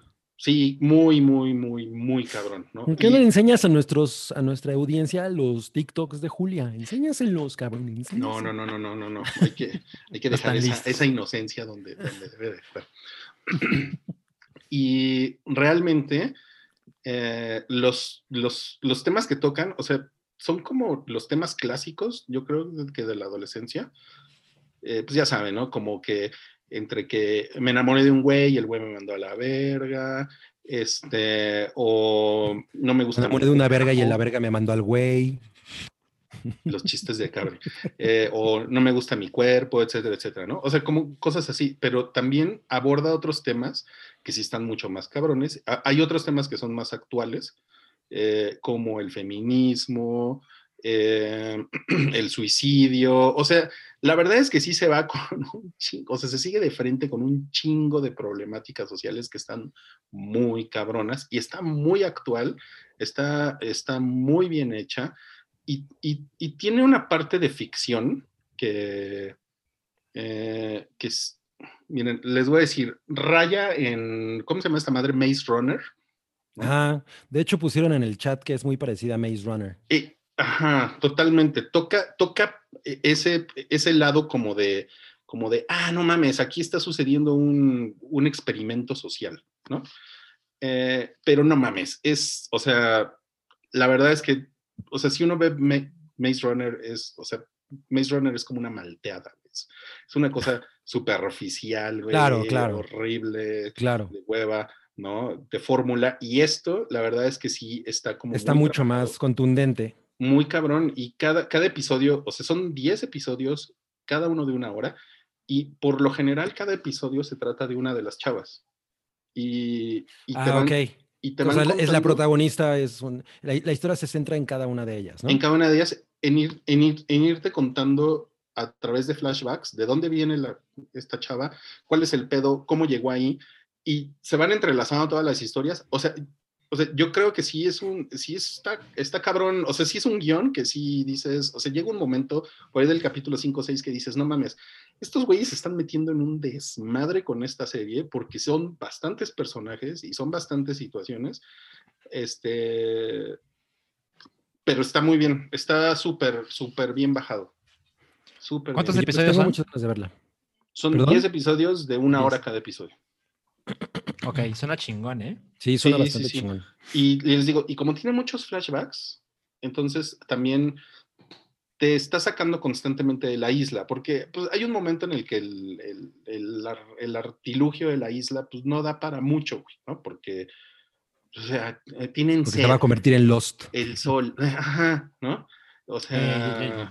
Sí, muy, muy, muy, muy cabrón, ¿no? ¿Qué le enseñas a nuestros, a nuestra audiencia los TikToks de Julia? Enséñaselos, cabrón. No, no, no, no, no, no, no. Hay que, hay que <laughs> dejar esa, inocencia donde, donde debe de estar. y realmente eh, los, los, los temas que tocan, o sea, son como los temas clásicos, yo creo que de la adolescencia. Eh, pues ya saben, ¿no? Como que entre que me enamoré de un güey y el güey me mandó a la verga, este, o no me gusta. Me enamoré de una verga y en la verga me mandó al güey. Los chistes de Carmen. Eh, o no me gusta mi cuerpo, etcétera, etcétera, ¿no? O sea, como cosas así, pero también aborda otros temas que sí están mucho más cabrones. Hay otros temas que son más actuales, eh, como el feminismo, eh, <clears throat> el suicidio, o sea, la verdad es que sí se va <laughs> con un chingo, o sea, se sigue de frente con un chingo de problemáticas sociales que están muy cabronas y está muy actual, está, está muy bien hecha y, tiene una parte de ficción que, eh, que es, miren, les voy a decir, raya en, ¿cómo se llama esta madre? Maze Runner. Ajá. De hecho, pusieron en el chat que es muy parecida a Maze Runner. Eh, ajá, totalmente. Toca, toca ese, ese lado como de, como de, ah, no mames, aquí está sucediendo un, un experimento social, ¿no? Eh, pero no mames, es, o sea, la verdad es que, o sea, si uno ve Maze Runner, es, o sea, Maze Runner es como una malteada, es, es una cosa <laughs> superficial, güey, claro, claro. horrible, claro. de hueva. ¿no? De fórmula. Y esto, la verdad es que sí está como... Está mucho más contundente. Muy cabrón. Y cada, cada episodio, o sea, son 10 episodios, cada uno de una hora. Y por lo general, cada episodio se trata de una de las chavas. Y, y ah, ok. Y te es la protagonista, es la, historia se centra en cada una de ellas, ¿no? En cada una de ellas, en, ir, en, ir, en irte contando a través de flashbacks de dónde viene la, esta chava, cuál es el pedo, cómo llegó ahí, y se van entrelazando todas las historias. O sea, o sea, yo creo que sí es un, sí está, está cabrón, o sea, sí es un guion que sí dices, o sea, llega un momento, por ahí del capítulo 5 o 6 que dices, no mames, estos güeyes se están metiendo en un desmadre con esta serie porque son bastantes personajes y son bastantes situaciones, este, pero está muy bien, está súper, súper bien bajado. Súper ¿Cuántos episodios son? Muchas de verla. Son 10 episodios de una hora cada episodio. Ok, suena chingón, ¿eh? Sí, suena bastante chingón. Y les digo, y como tiene muchos flashbacks, entonces también te está sacando constantemente de la isla, porque pues, hay un momento en el que el, el, artilugio de la isla pues, no da para mucho, ¿no? Porque, o sea, eh, tienen... Porque se va a convertir en Lost. El sol, <laughs> ajá, ¿no? O sea,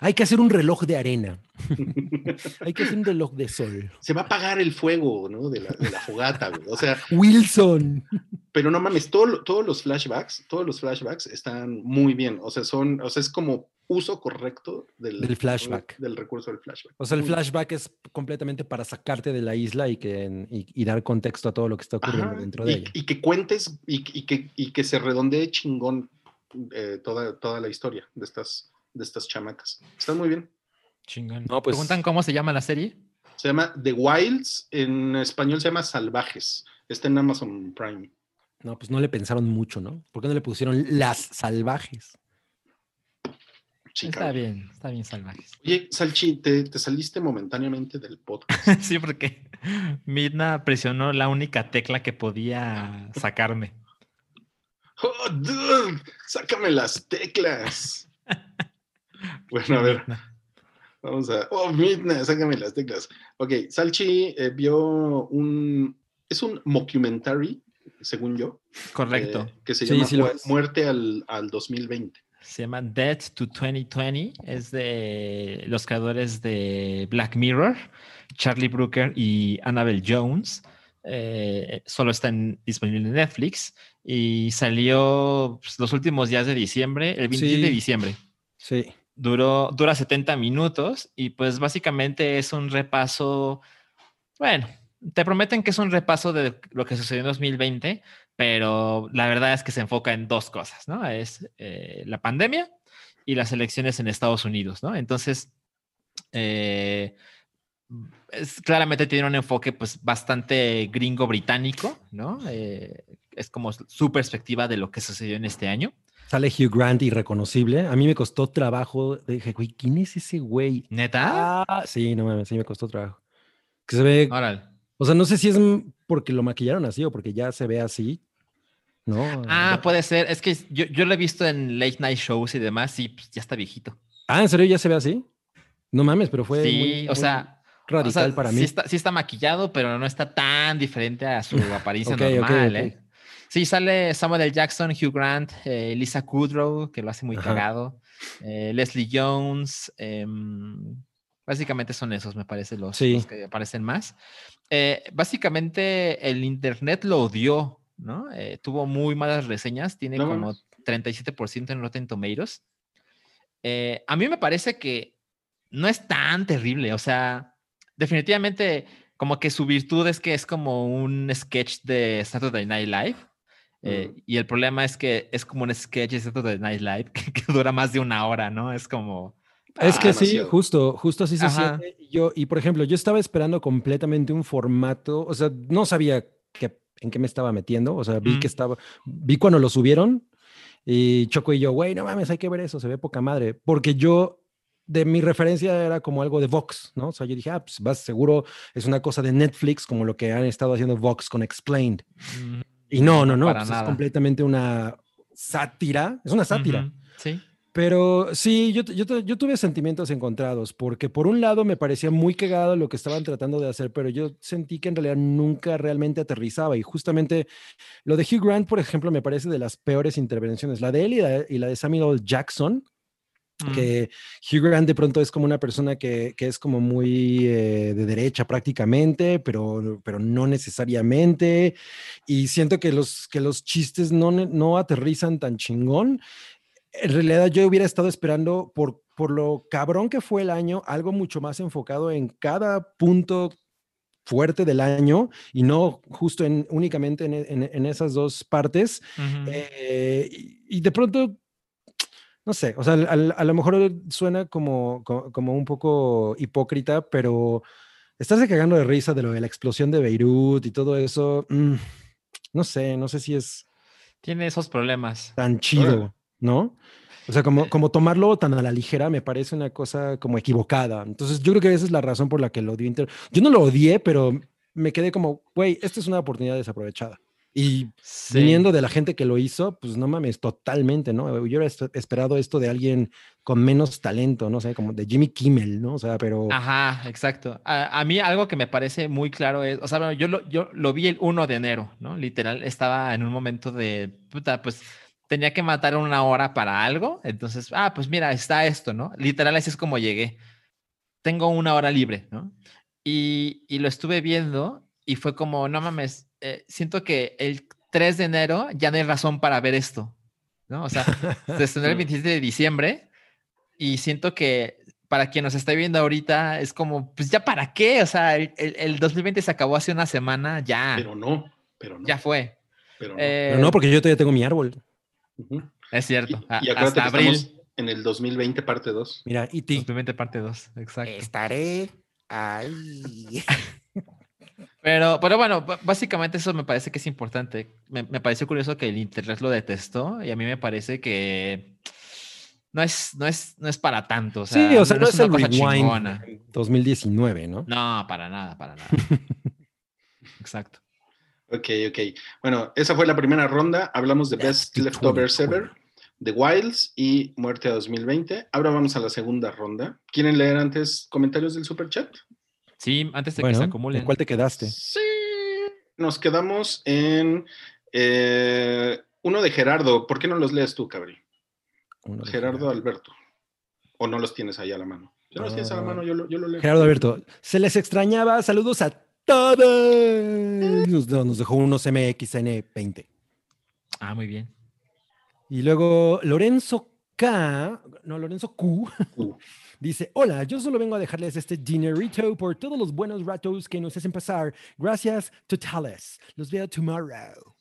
hay que hacer un reloj de arena. <laughs> hay que hacer un reloj de sol. Se va a apagar el fuego, ¿no? De la, de la fogata, güey. O sea, Wilson. Pero no mames, todos los flashbacks, todos los flashbacks están muy bien. O sea, son, o sea, es como uso correcto del, flashback. Del recurso del flashback. O sea, el flashback es completamente para sacarte de la isla y, que, y, dar contexto a todo lo que está ocurriendo dentro de ella. Y que cuentes y, que, y que se redondee chingón eh, toda, toda la historia de estas, de estas chamacas. Están muy bien. Chingón. No, pues, ¿Preguntan cómo se llama la serie? Se llama The Wilds, en español se llama Salvajes. Está en Amazon Prime. No, pues no le pensaron mucho, ¿no? ¿Por qué no le pusieron Las Salvajes? está bien, está bien salvajes. Oye, Salchi, ¿te, saliste momentáneamente del podcast. <laughs> sí, porque Midna presionó la única tecla que podía sacarme. ¡Oh, dude! ¡Sácame las teclas! <laughs> bueno, a ver. Vamos a. ¡Oh, Midna! ¡Sácame las teclas! Ok, Salchi eh, vio un. Es un mockumentary, según yo. Correcto. Eh, que se llama Muerte al, al 2020. Se llama Dead to 2020. Es de los creadores de Black Mirror, Charlie Brooker y Annabelle Jones. Eh, solo está disponible en Netflix y salió pues, los últimos días de diciembre, el 27 de diciembre. Sí. Duró, dura 70 minutos y pues básicamente es un repaso, bueno, te prometen que es un repaso de lo que sucedió en 2020, pero la verdad es que se enfoca en dos cosas, ¿no? Es eh, la pandemia y las elecciones en Estados Unidos, ¿no? Entonces, eh, es, claramente tiene un enfoque pues bastante gringo británico, ¿no? Eh, es como su perspectiva de lo que sucedió en este año. Sale Hugh Grant irreconocible. A mí me costó trabajo. Dije, güey, ¿quién es ese güey? ¿Neta? Ah, sí, no mames, sí me costó trabajo. Que se ve. Órale. O sea, no sé si es porque lo maquillaron así o porque ya se ve así. ¿No? Ah, puede ser. Es que yo, yo lo he visto en late night shows y demás, y pues, ya está viejito. Ah, ¿en serio ya se ve así? No mames, pero fue. Sí, muy- o muy sea, Radical o sea, para sí mí. está, sí está maquillado, pero no está tan diferente a su <laughs> apariencia Ok, ok, normal, ok. ¿eh? Sí, sale Samuel L. Jackson, Hugh Grant, eh, Lisa Kudrow, que lo hace muy Ajá. cagado, eh, Leslie Jones, em, básicamente son esos, me parece, los, Sí. los que aparecen más. Eh, básicamente el internet lo odió, ¿no? Eh, tuvo muy malas reseñas, tiene No como mames. 37% en Rotten Tomatoes. Eh, a mí me parece que no es tan terrible, o sea, definitivamente como que su virtud es que es como un sketch de Saturday Night Live. eh. Y el problema es que es como un sketch de Saturday Night Live <laughs> que, que dura más de una hora, ¿no? Es como... Es que Ah, sí, demasiado. justo, justo así se Ajá. siente. Yo, y por ejemplo, yo estaba esperando completamente un formato, o sea, no sabía qué, en qué me estaba metiendo, o sea, vi Mm. que estaba, vi cuando lo subieron y Choco y yo, güey, no mames, hay que ver eso, se ve poca madre, porque yo, de mi referencia era como algo de Vox, ¿no? O sea, yo dije, ah, pues vas seguro, es una cosa de Netflix, como lo que han estado haciendo Vox con Explained. mm, Y no, no, no, pues es completamente una sátira, es una sátira. Sí. Pero sí, yo, yo, yo tuve sentimientos encontrados, porque por un lado me parecía muy cagado lo que estaban tratando de hacer, pero yo sentí que en realidad nunca realmente aterrizaba. Y justamente lo de Hugh Grant, por ejemplo, me parece de las peores intervenciones. La de él y la, y la de Samuel L. Jackson, Mm. que Hugh Grant de pronto es como una persona que, que es como muy eh, de derecha prácticamente, pero, pero no necesariamente. Y siento que los, que los chistes no, no aterrizan tan chingón. En realidad yo hubiera estado esperando por, por lo cabrón que fue el año, algo mucho más enfocado en cada punto fuerte del año y no justo en, únicamente en, en- en esas dos partes. Eh, y, y de pronto, no sé, o sea, a, lo mejor suena como, co- como un poco hipócrita, pero estarse cagando de risa de lo de la explosión de Beirut y todo eso, mm, no sé, no sé si es Tiene esos problemas. tan chido, ¿no? O sea, como, como tomarlo tan a la ligera me parece una cosa como equivocada. Entonces, yo creo que esa es la razón por la que lo odié. Yo no lo odié, pero me quedé como, güey, esta es una oportunidad desaprovechada. Y Sí. viniendo de la gente que lo hizo, pues no mames, totalmente, ¿no? Yo hubiera espe- esperado esto de alguien con menos talento, no sé, como de Jimmy Kimmel, ¿no? O sea, pero... Ajá, exacto. A, a mí algo que me parece muy claro es, o sea, bueno, yo lo, yo lo vi el 1 de enero, ¿no? Literal, estaba en un momento de, puta, pues tenía que matar una hora para algo, entonces, ah, pues mira, está esto, ¿no? Literal, así es como llegué. Tengo una hora libre, ¿no? Y, y lo estuve viendo y fue como, no mames, eh, siento que el 3 de enero ya no hay razón para ver esto, ¿no? O sea, se <laughs> estrenó el 27 de diciembre y siento que para quien nos está viendo ahorita es como, pues ya para qué, o sea, el, el- el 2020 se acabó hace una semana, ya, Pero no, pero no. ya fue. Pero no. Eh, pero no, porque yo todavía tengo mi árbol. Es Y, cierto, y acuérdate hasta que abril, en el 2020 parte 2. Mira, y ti. 2020 parte 2, exacto. Estaré ahí. <laughs> Pero, pero bueno, básicamente eso me parece que es importante. Me, me pareció curioso que el internet lo detestó y a mí me parece que no es, no es, no es para tanto. O sea, sí, o sea, no, es, una el cosa rewind chingona. 2019, ¿no? No, para nada, para nada. <laughs> Exacto. Ok, ok. Bueno, esa fue la primera ronda. Hablamos de That's Best Leftovers 2020. Ever, The Wilds y Muerte a 2020. Ahora vamos a la segunda ronda. ¿Quieren leer antes comentarios del super chat? Sí, antes de que se ¿en acumulen. cuál te quedaste? Sí. Nos quedamos en eh, uno de Gerardo. ¿Por qué no los lees tú, Cabri? Uno Gerardo Alberto. ¿O no los tienes ahí a la mano? Si no los tienes a la Ah. mano, yo lo, yo lo leo. Gerardo Alberto, se les extrañaba. Saludos a todos. Nos, nos dejó unos MXN20. Ah, muy bien. Y luego Lorenzo K, no, Lorenzo Q, Uh, dice, hola, yo solo vengo a dejarles este dinerito por todos los buenos ratos que nos hacen pasar. Gracias, totales. Los veo tomorrow.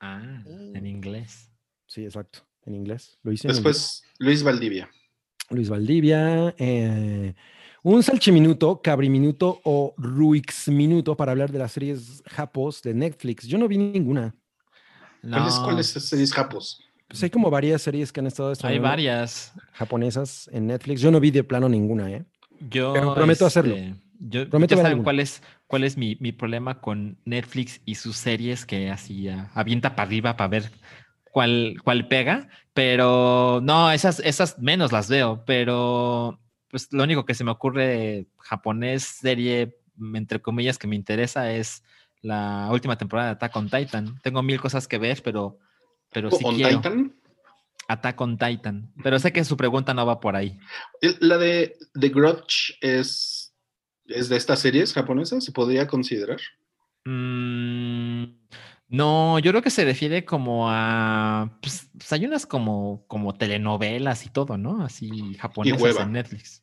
Ah, en inglés. Sí, exacto, en inglés. Lo hice en Después, Luis Valdivia. Luis Valdivia. eh, un salchiminuto, cabriminuto o ruixminuto para hablar de las series japos de Netflix. Yo no vi ninguna. ¿Cuáles No, cuáles series japos? Pues hay como varias series que han estado hay varias. japonesas en Netflix. Yo no vi de plano ninguna, ¿eh? Yo, Pero prometo hacerlo. este, Yo, Prometo ya saben cuál es, cuál es mi, mi problema con Netflix y sus series que así ah, avienta para arriba para ver cuál, cuál pega. Pero no, esas, esas menos las veo. Pero pues lo único que se me ocurre japonés, serie, entre comillas, que me interesa es la última temporada de Attack on Titan. Tengo mil cosas que ver, pero, pero sí ¿On quiero. Titan? Attack on Titan. Pero sé que su pregunta no va por ahí. La de The Grudge es, es de estas series japonesas, ¿se podría considerar? Mm, no, yo creo que se refiere como a. Pues, pues hay unas como, como telenovelas y todo, ¿no? Así japonesas en Netflix.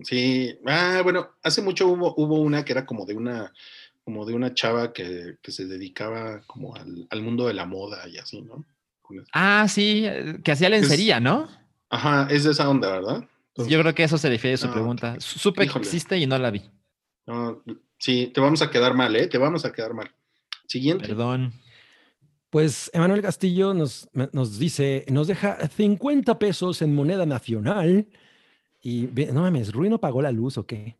Sí, ah, bueno, hace mucho hubo, hubo una que era como de una, como de una chava que, que se dedicaba como al, al mundo de la moda y así, ¿no? Ah, sí, eh, que hacía lencería, ¿no? Ajá, es de esa onda, ¿verdad? Yo creo que eso se refiere a su Ah, pregunta. Su- Supe híjole. que existe y no la vi. No, sí, te vamos a quedar mal, ¿eh? Te vamos a quedar mal. Siguiente. Perdón. Pues Emanuel Castillo nos, nos dice, nos deja 50 pesos en moneda nacional. Y no mames, ¿Rui no pagó la luz o qué?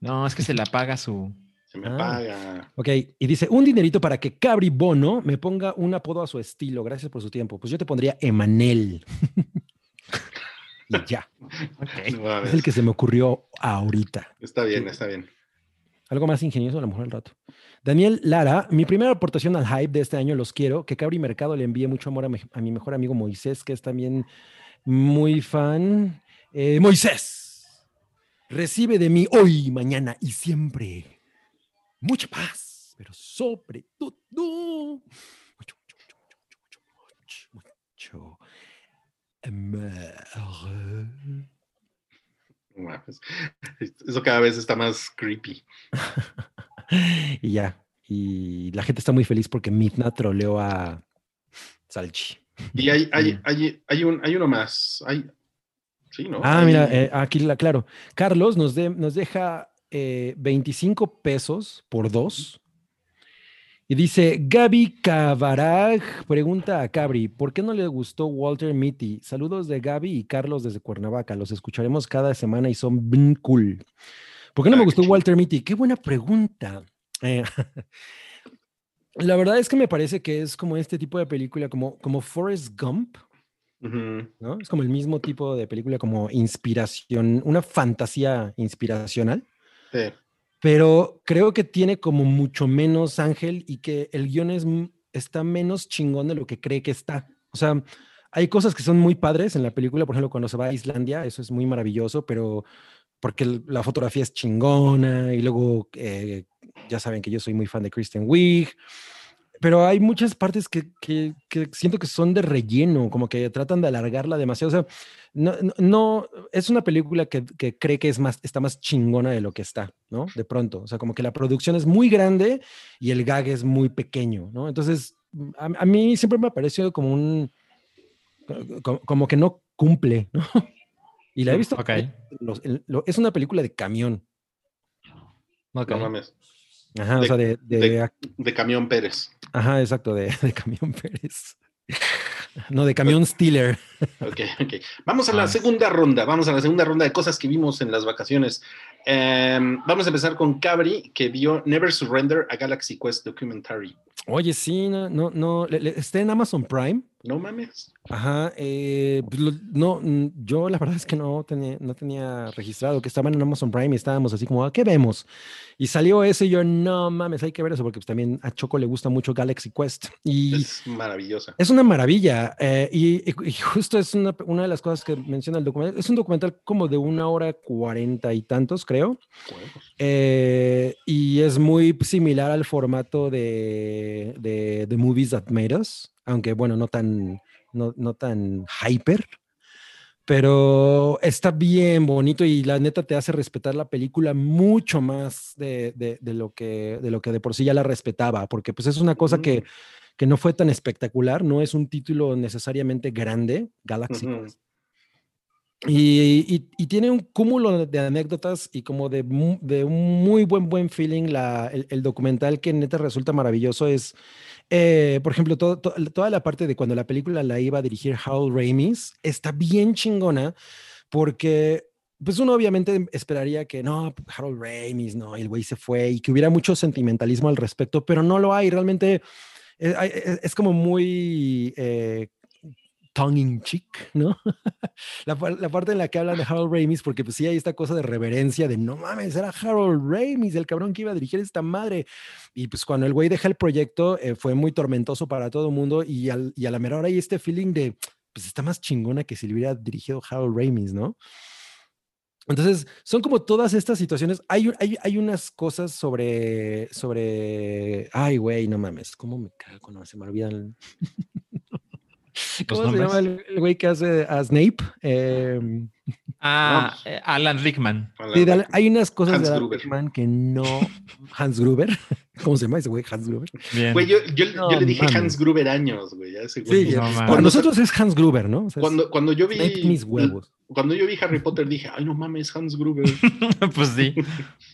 No, es que se la paga su. Se me Ah. paga. Ok, y dice, un dinerito para que Cabri Bono me ponga un apodo a su estilo. Gracias por su tiempo. Pues yo te pondría Emanel. <laughs> y ya, No es el que se me ocurrió ahorita. Está bien, está bien. Algo más ingenioso a lo mejor al rato. Daniel Lara, mi primera aportación al hype de este año, los quiero. Que Cabri Mercado le envíe mucho amor a mi, a mi mejor amigo Moisés, que es también muy fan. Eh, Moisés, recibe de mí hoy, mañana y siempre mucha paz, pero sobre todo mucho, mucho, mucho, mucho, mucho, mucho, mucho amor. No mames. Eso cada vez está más creepy. <laughs> y ya. Y la gente está muy feliz porque Midna troleó a Salchi. Y hay, hay, Mm. hay, hay, un, hay uno más. Hay, sí, ¿no? Ah, mira, eh, aquí la claro. Carlos nos, de- nos deja eh, 25 pesos por dos. Y dice, Gaby Cavarag pregunta a Cabri, ¿por qué no le gustó Walter Mitty? Saludos de Gaby y Carlos desde Cuernavaca. Los escucharemos cada semana y son bien cool. ¿Por qué no Ah, me gustó. Walter Mitty? Qué buena pregunta. Eh, <laughs> la verdad es que me parece que es como este tipo de película, como, como Forrest Gump. Es como el mismo tipo de película, como inspiración, una fantasía inspiracional, Pero creo que tiene como mucho menos ángel y que el guion es, está menos chingón de lo que cree que está. O sea, hay cosas que son muy padres en la película, por ejemplo, cuando se va a Islandia, eso es muy maravilloso, pero porque la fotografía es chingona y luego eh, ya saben que yo soy muy fan de Kristen Wiig. Pero hay muchas partes que, que- que siento que son de relleno, como que tratan de alargarla demasiado. O sea, no, no- no- es una película que, que cree que es más, está más chingona de lo que está, ¿no? De pronto. O sea, como que la producción es muy grande y el gag es muy pequeño, ¿no? Entonces, a, a mí siempre me ha parecido como un. Como, como que no cumple, ¿no? <laughs> Y la he visto. Ok. los- el- lo- es una película de camión. Ok. No mames. Ajá, o De- sea, de, de- de- De Camión Pérez. Ajá, exacto, de, de camión Pérez. <laughs> No, de camión Steeler. Ok, ok. Vamos a la Ah. segunda ronda. Vamos a la segunda ronda de cosas que vimos en las vacaciones. Em, vamos a empezar con Cabri, que vio Never Surrender a Galaxy Quest Documentary. Oye, sí, no, no, no, está en Amazon Prime. No mames. Ajá, eh, pues no, yo la verdad es que no tenía, no tenía registrado que estaban en Amazon Prime y estábamos así como, "Ah, ¿qué vemos? Y salió ese y yo, no mames, hay que ver eso porque pues, también a Choco le gusta mucho Galaxy Quest. Y Es maravillosa. es una maravilla. eh, y, justo es una, una de las cosas que menciona el documental. Es un documental como de una hora cuarenta y tantos, creo. Eh, y es muy similar al formato de, de The Movies That Made Us, aunque bueno, no tan, no, no tan hyper, pero está bien bonito y la neta te hace respetar la película mucho más de, de- de lo, que, de lo que de por sí ya la respetaba, porque pues es una cosa que, que no fue tan espectacular, no es un título necesariamente grande, Galaxy. Quest, Y, tiene un cúmulo de anécdotas y como de, de un muy buen, buen feeling la, el, documental que neta resulta maravilloso es, eh, por ejemplo, toda la parte de cuando la película la iba a dirigir Harold Ramis, está bien chingona porque pues uno obviamente esperaría que no, Harold Ramis, no, el güey se fue y que hubiera mucho sentimentalismo al respecto, pero no lo hay, realmente eh, es, es como muy... Eh, tongue in cheek, ¿no? <laughs> la, parte en la que hablan de Harold Ramis, porque pues sí hay esta cosa de reverencia de no mames, era Harold Ramis, el cabrón que iba a dirigir esta madre. Y pues cuando el güey deja el proyecto eh, fue muy tormentoso para todo el mundo y a la mera hora hay este feeling de pues está más chingona que si le hubiera dirigido Harold Ramis, ¿no? Entonces, son como todas estas situaciones. Hay, hay, hay unas cosas sobre, sobre, ay, güey, no mames, ¿cómo me cago? No, se me olvidan. ¿Cómo se llama el, güey que hace a Snape? Em, ah, eh, Alan Rickman. hay unas cosas de Alan Rickman que no. Hans Gruber. <laughs> ¿Cómo se llama ese güey? Hans Gruber. Güey, yo, yo, le dije Hans Gruber años, güey. Sí, por nosotros es Hans Gruber, ¿no? cuando, cuando yo vi. mis huevos. Cuando yo vi Harry Potter dije, ay, no mames, Hans Gruber. <laughs> pues sí.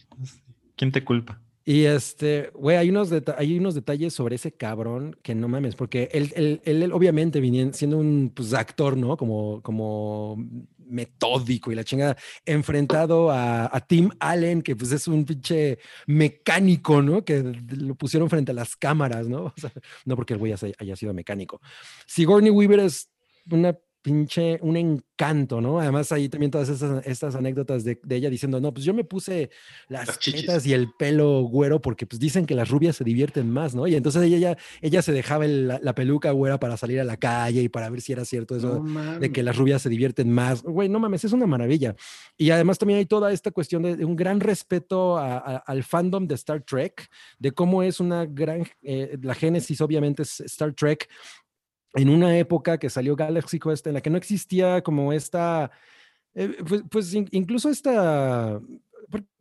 <laughs> ¿Quién te culpa? Y este, güey, hay unos, hay unos detalles sobre ese cabrón que no mames, porque él, él, él, obviamente viniendo, siendo un pues, actor, ¿no? Como, como metódico y la chingada, enfrentado a, a, Tim Allen, que pues es un pinche mecánico, ¿no? Que lo pusieron frente a las cámaras, ¿no? <laughs> O sea, no porque el güey haya sido mecánico. Sigourney Weaver es una pinche, un encanto, ¿no? Además, ahí también todas estas, estas anécdotas de, ella diciendo, no, pues yo me puse las, las y el pelo güero porque pues dicen que las rubias se divierten más, ¿no? Y entonces ella, ella, ella se dejaba la, peluca güera para salir a la calle y para ver si era cierto eso de que las rubias se divierten más. Güey, no mames, es una maravilla. Y además también hay toda esta cuestión de, un gran respeto al fandom de Star Trek, de cómo es una gran, eh, la génesis obviamente es Star Trek, en una época que salió Galaxy Quest en la que no existía como esta, eh, pues, pues incluso esta,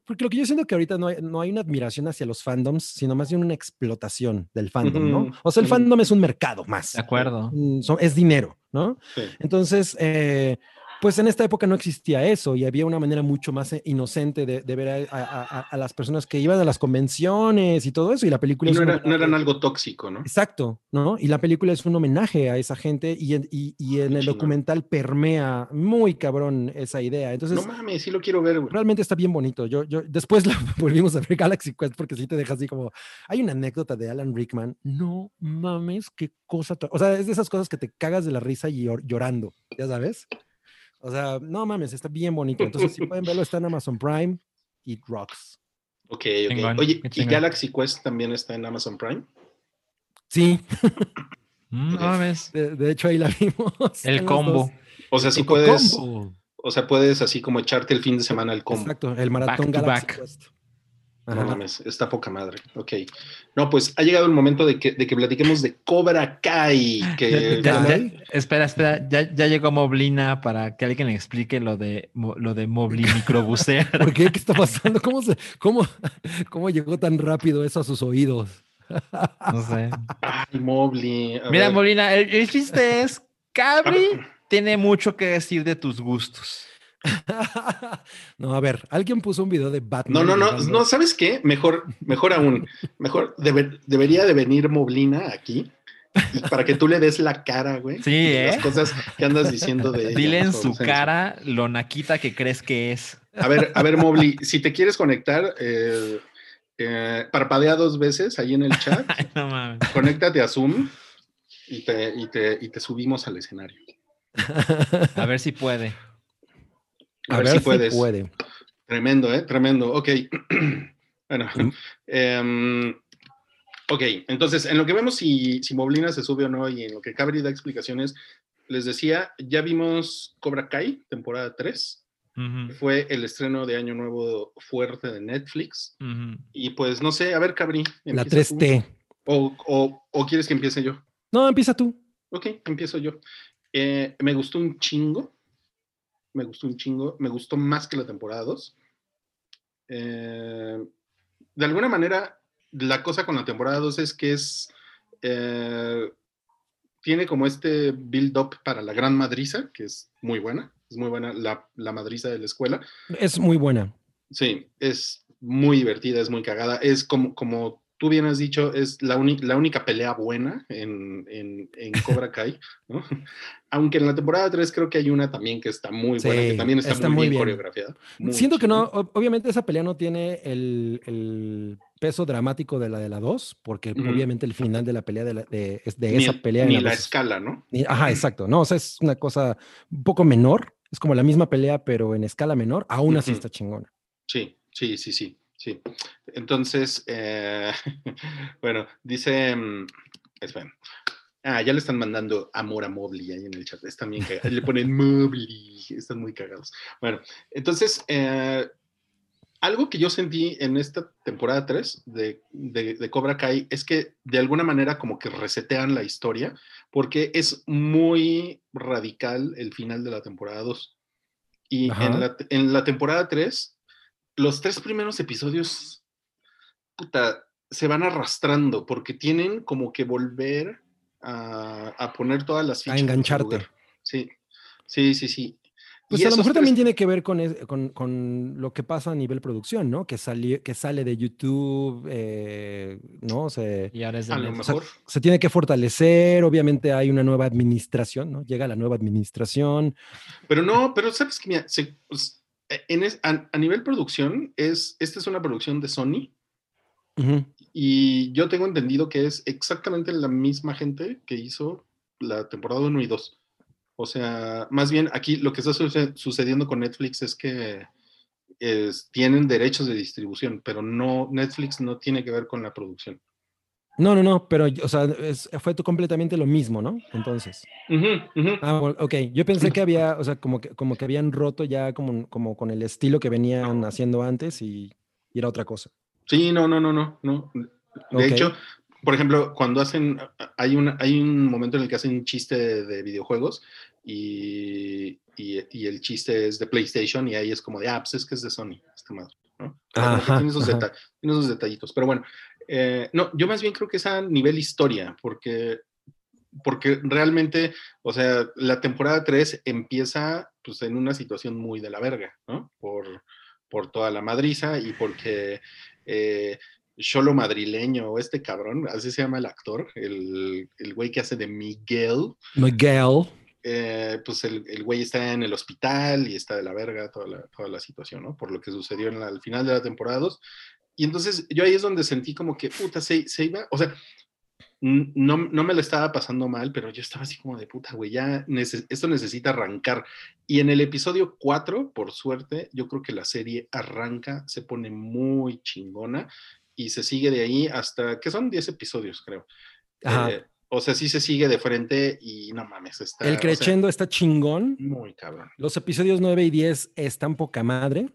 porque lo que yo siento que ahorita no hay, no hay, una admiración hacia los fandoms, sino más bien una explotación del fandom, ¿no? O sea, el fandom es un mercado más. De acuerdo. Mm, es dinero, ¿no? Entonces, eh, pues en esta época no existía eso y había una manera mucho más eh, inocente de, ver a, las personas que iban a las convenciones y todo eso. Y la película... no, eran algo tóxico, ¿no? Exacto, ¿no? Y la película es un homenaje a esa gente y, y, en el documental permea muy cabrón esa idea. Entonces, no mames, sí lo quiero ver, güey. Realmente está bien bonito. Yo, yo, después la <laughs> volvimos a ver Galaxy Quest porque sí te deja así como... Hay una anécdota de Alan Rickman. No mames, qué cosa... O sea, es de esas cosas que te cagas de la risa y llorando, ya sabes. O sea, no mames, está bien bonito. Entonces, si pueden verlo, está en Amazon Prime y Rocks. Ok, ok. Oye, ¿y Galaxy Quest también está en Amazon Prime? Sí. Mm, no mames. De, hecho, ahí la vimos. <laughs> El combo. O sea, si puedes. O sea, puedes así como echarte el fin de semana el combo. Exacto, el maratón Galaxy Quest. No mames, está poca madre. Ok. No, pues ha llegado el momento de que, de que platiquemos de Cobra Kai. Que... espera, espera, ya, ya, llegó Moblina para que alguien le explique lo de lo de Moblin microbucear. ¿Por <laughs> qué? ¿Qué está pasando? ¿Cómo, se, cómo, ¿Cómo llegó tan rápido eso a sus oídos? No sé. Ay, Moblin. Mira, Moblina, el, el chiste es: Cabri tiene mucho que decir de tus gustos. <laughs> no, a ver, alguien puso un video de Batman. No, no, no, no, ¿sabes qué? Mejor, mejor aún, mejor debería de venir Moblina aquí para que tú le des la cara, güey. Sí, ¿eh? Las cosas que andas diciendo de Dile en su cara lo naquita que crees que es. A ver, a ver, Mobli, si te quieres conectar, eh, eh, parpadea dos veces ahí en el chat. <laughs> no mames. Conéctate a Zoom y te, y te, y te subimos al escenario. A ver si puede. A, ver, si puedes. puede. Tremendo, ¿eh? Tremendo. Ok. <clears throat> bueno. Em, ok, entonces, en lo que vemos si, si Moblina se sube o no y en lo que Cabri da explicaciones, les decía, ya vimos Cobra Kai, temporada 3. Fue el estreno de Año Nuevo fuerte de Netflix. Y pues, no sé, a ver, Cabri. La 3T. O, o, o, quieres que empiece yo? No, empieza tú. Ok, empiezo yo. Eh, me gustó un chingo me gustó un chingo, me gustó más que la temporada 2. Eh, de alguna manera, la cosa con la temporada 2 es que es, eh, tiene como este build-up para la Gran Madriza, que es muy buena, es muy buena la, la madriza de la escuela. Es muy buena. Sí, es muy divertida, es muy cagada. Es como, como tú bien has dicho, es la, la única pelea buena en, en, en Cobra <laughs> Kai, ¿no? Aunque en la temporada 3 creo que hay una también que está muy buena, que también está, muy, bien, coreografiada. Siento que no, obviamente esa pelea no tiene el, el, peso dramático de la de la 2, porque obviamente el final de la pelea de, la, de, de esa pelea... Ni la, escala, ¿no? ajá, exacto, no, o sea, es una cosa un poco menor, es como la misma pelea, pero en escala menor, aún así está chingona. Sí, sí, sí, sí, sí. Entonces, eh, <laughs> bueno, dice, mm, bueno, ah, ya le están mandando amor a Mobley ahí en el chat, están bien cagados, le ponen Mobley, <laughs> están muy cagados. Bueno, entonces, eh, algo que yo sentí en esta temporada 3 de, de, Cobra Kai es que de alguna manera como que resetean la historia, porque es muy radical el final de la temporada 2. Y en la, en la, temporada 3 los tres primeros episodios, puta, se van arrastrando porque tienen como que volver a, poner todas las fichas. A engancharte. Sí, sí, sí, sí. Pues a lo mejor también tiene que ver con, con, lo que pasa a nivel producción, ¿no? Que, sale, que sale de YouTube, eh, ¿no? Se, y ahora es de a lo mejor. Se, tiene que fortalecer, obviamente hay una nueva administración, ¿no? Llega la nueva administración. Pero no, pero sabes que mira, se, pues, eh, en a, nivel producción, es, esta es una producción de Sony. Y yo tengo entendido que es exactamente la misma gente que hizo la temporada 1 y 2. O sea, más bien aquí lo que está sucediendo con Netflix es que tienen derechos de distribución, pero no, Netflix no tiene que ver con la producción. No, no, no, pero, o sea, fue completamente lo mismo, ¿no? Entonces. Ah, ok. Yo pensé que había, o sea, como que, como que habían roto ya como, como con el estilo que venían haciendo antes y, era otra cosa. Sí, no, no, no, no, no. De hecho, por ejemplo, cuando hacen, hay un, hay un momento en el que hacen un chiste de, videojuegos y, y, el chiste es de PlayStation y ahí es como de, ah, pues es que es de Sony, este madre, ¿no? tiene, esos tiene esos detallitos. Pero bueno, eh, no, yo más bien creo que es a nivel historia, porque, porque realmente, o sea, la temporada 3 empieza pues en una situación muy de la verga, ¿no? Por, por toda la madriza y porque eh, Cholo Madrileño, este cabrón, así se llama el actor, el, el güey que hace de Miguel. Miguel. Eh, pues el, el, güey está en el hospital y está de la verga toda la, toda la situación, ¿no? Por lo que sucedió en al final de la temporada 2. Y entonces yo ahí es donde sentí como que, puta, se, se iba, o sea, no, no, me lo estaba pasando mal, pero yo estaba así como de puta, güey, ya esto necesita arrancar. Y en el episodio 4, por suerte, yo creo que la serie arranca, se pone muy chingona y se sigue de ahí hasta, que son 10 episodios, creo. Eh, o sea, sí se sigue de frente y no mames, está... El crescendo está chingón. Muy cabrón. Los episodios 9 y 10 están poca madre.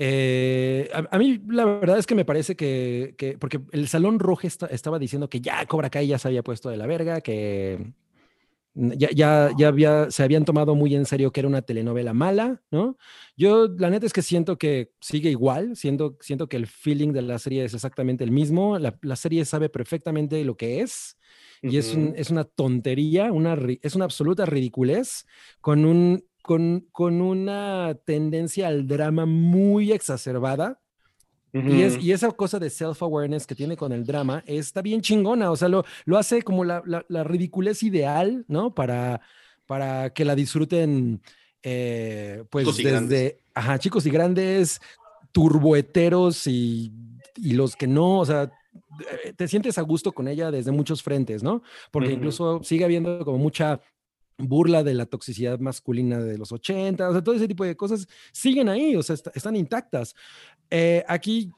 Eh, a, mí la verdad es que me parece que, porque el Salón Rojo estaba diciendo que ya Cobra Kai ya se había puesto de la verga, que ya, ya, ya había, se habían tomado muy en serio que era una telenovela mala, ¿no? Yo la neta es que siento que sigue igual, siento, siento que el feeling de la serie es exactamente el mismo, la, la serie sabe perfectamente lo que es. Y es, es, una tontería, una, es una absoluta ridiculez con un con, una tendencia al drama muy exacerbada. y, es, y, esa cosa de self-awareness que tiene con el drama está bien chingona, o sea, lo, lo hace como la, la, ridiculez ideal, ¿no? Para, para que la disfruten, eh, pues desde, ajá, chicos y grandes, turboeteros y, y los que no, o sea, eh, te sientes a gusto con ella desde muchos frentes, ¿no? Porque incluso sigue habiendo como mucha burla de la toxicidad masculina de los 80, o sea, todo ese tipo de cosas siguen ahí, o sea, están intactas. Eh, aquí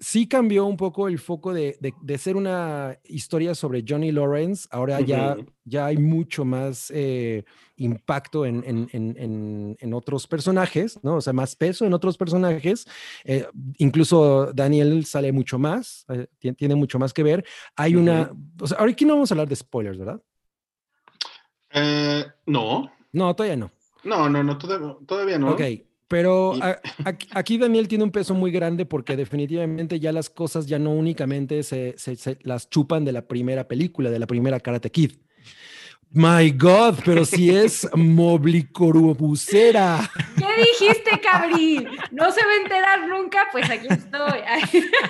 sí cambió un poco el foco de, de, ser una historia sobre Johnny Lawrence, ahora ya, ya hay mucho más eh, impacto en, en, en, en, otros personajes, ¿no? O sea, más peso en otros personajes, eh, incluso Daniel sale mucho más, tiene mucho más que ver. Hay una, o sea, ahora aquí no vamos a hablar de spoilers, ¿verdad? Eh, no. No, todavía no. No, no, no, todavía, no. Ok, pero aquí, Daniel tiene un peso muy grande porque definitivamente ya las cosas ya no únicamente se, las chupan de la primera película, de la primera Karate Kid. My God, pero si es <laughs> Moblicorubusera. ¿Qué dijiste, cabrí? No se va a enterar nunca, pues aquí estoy.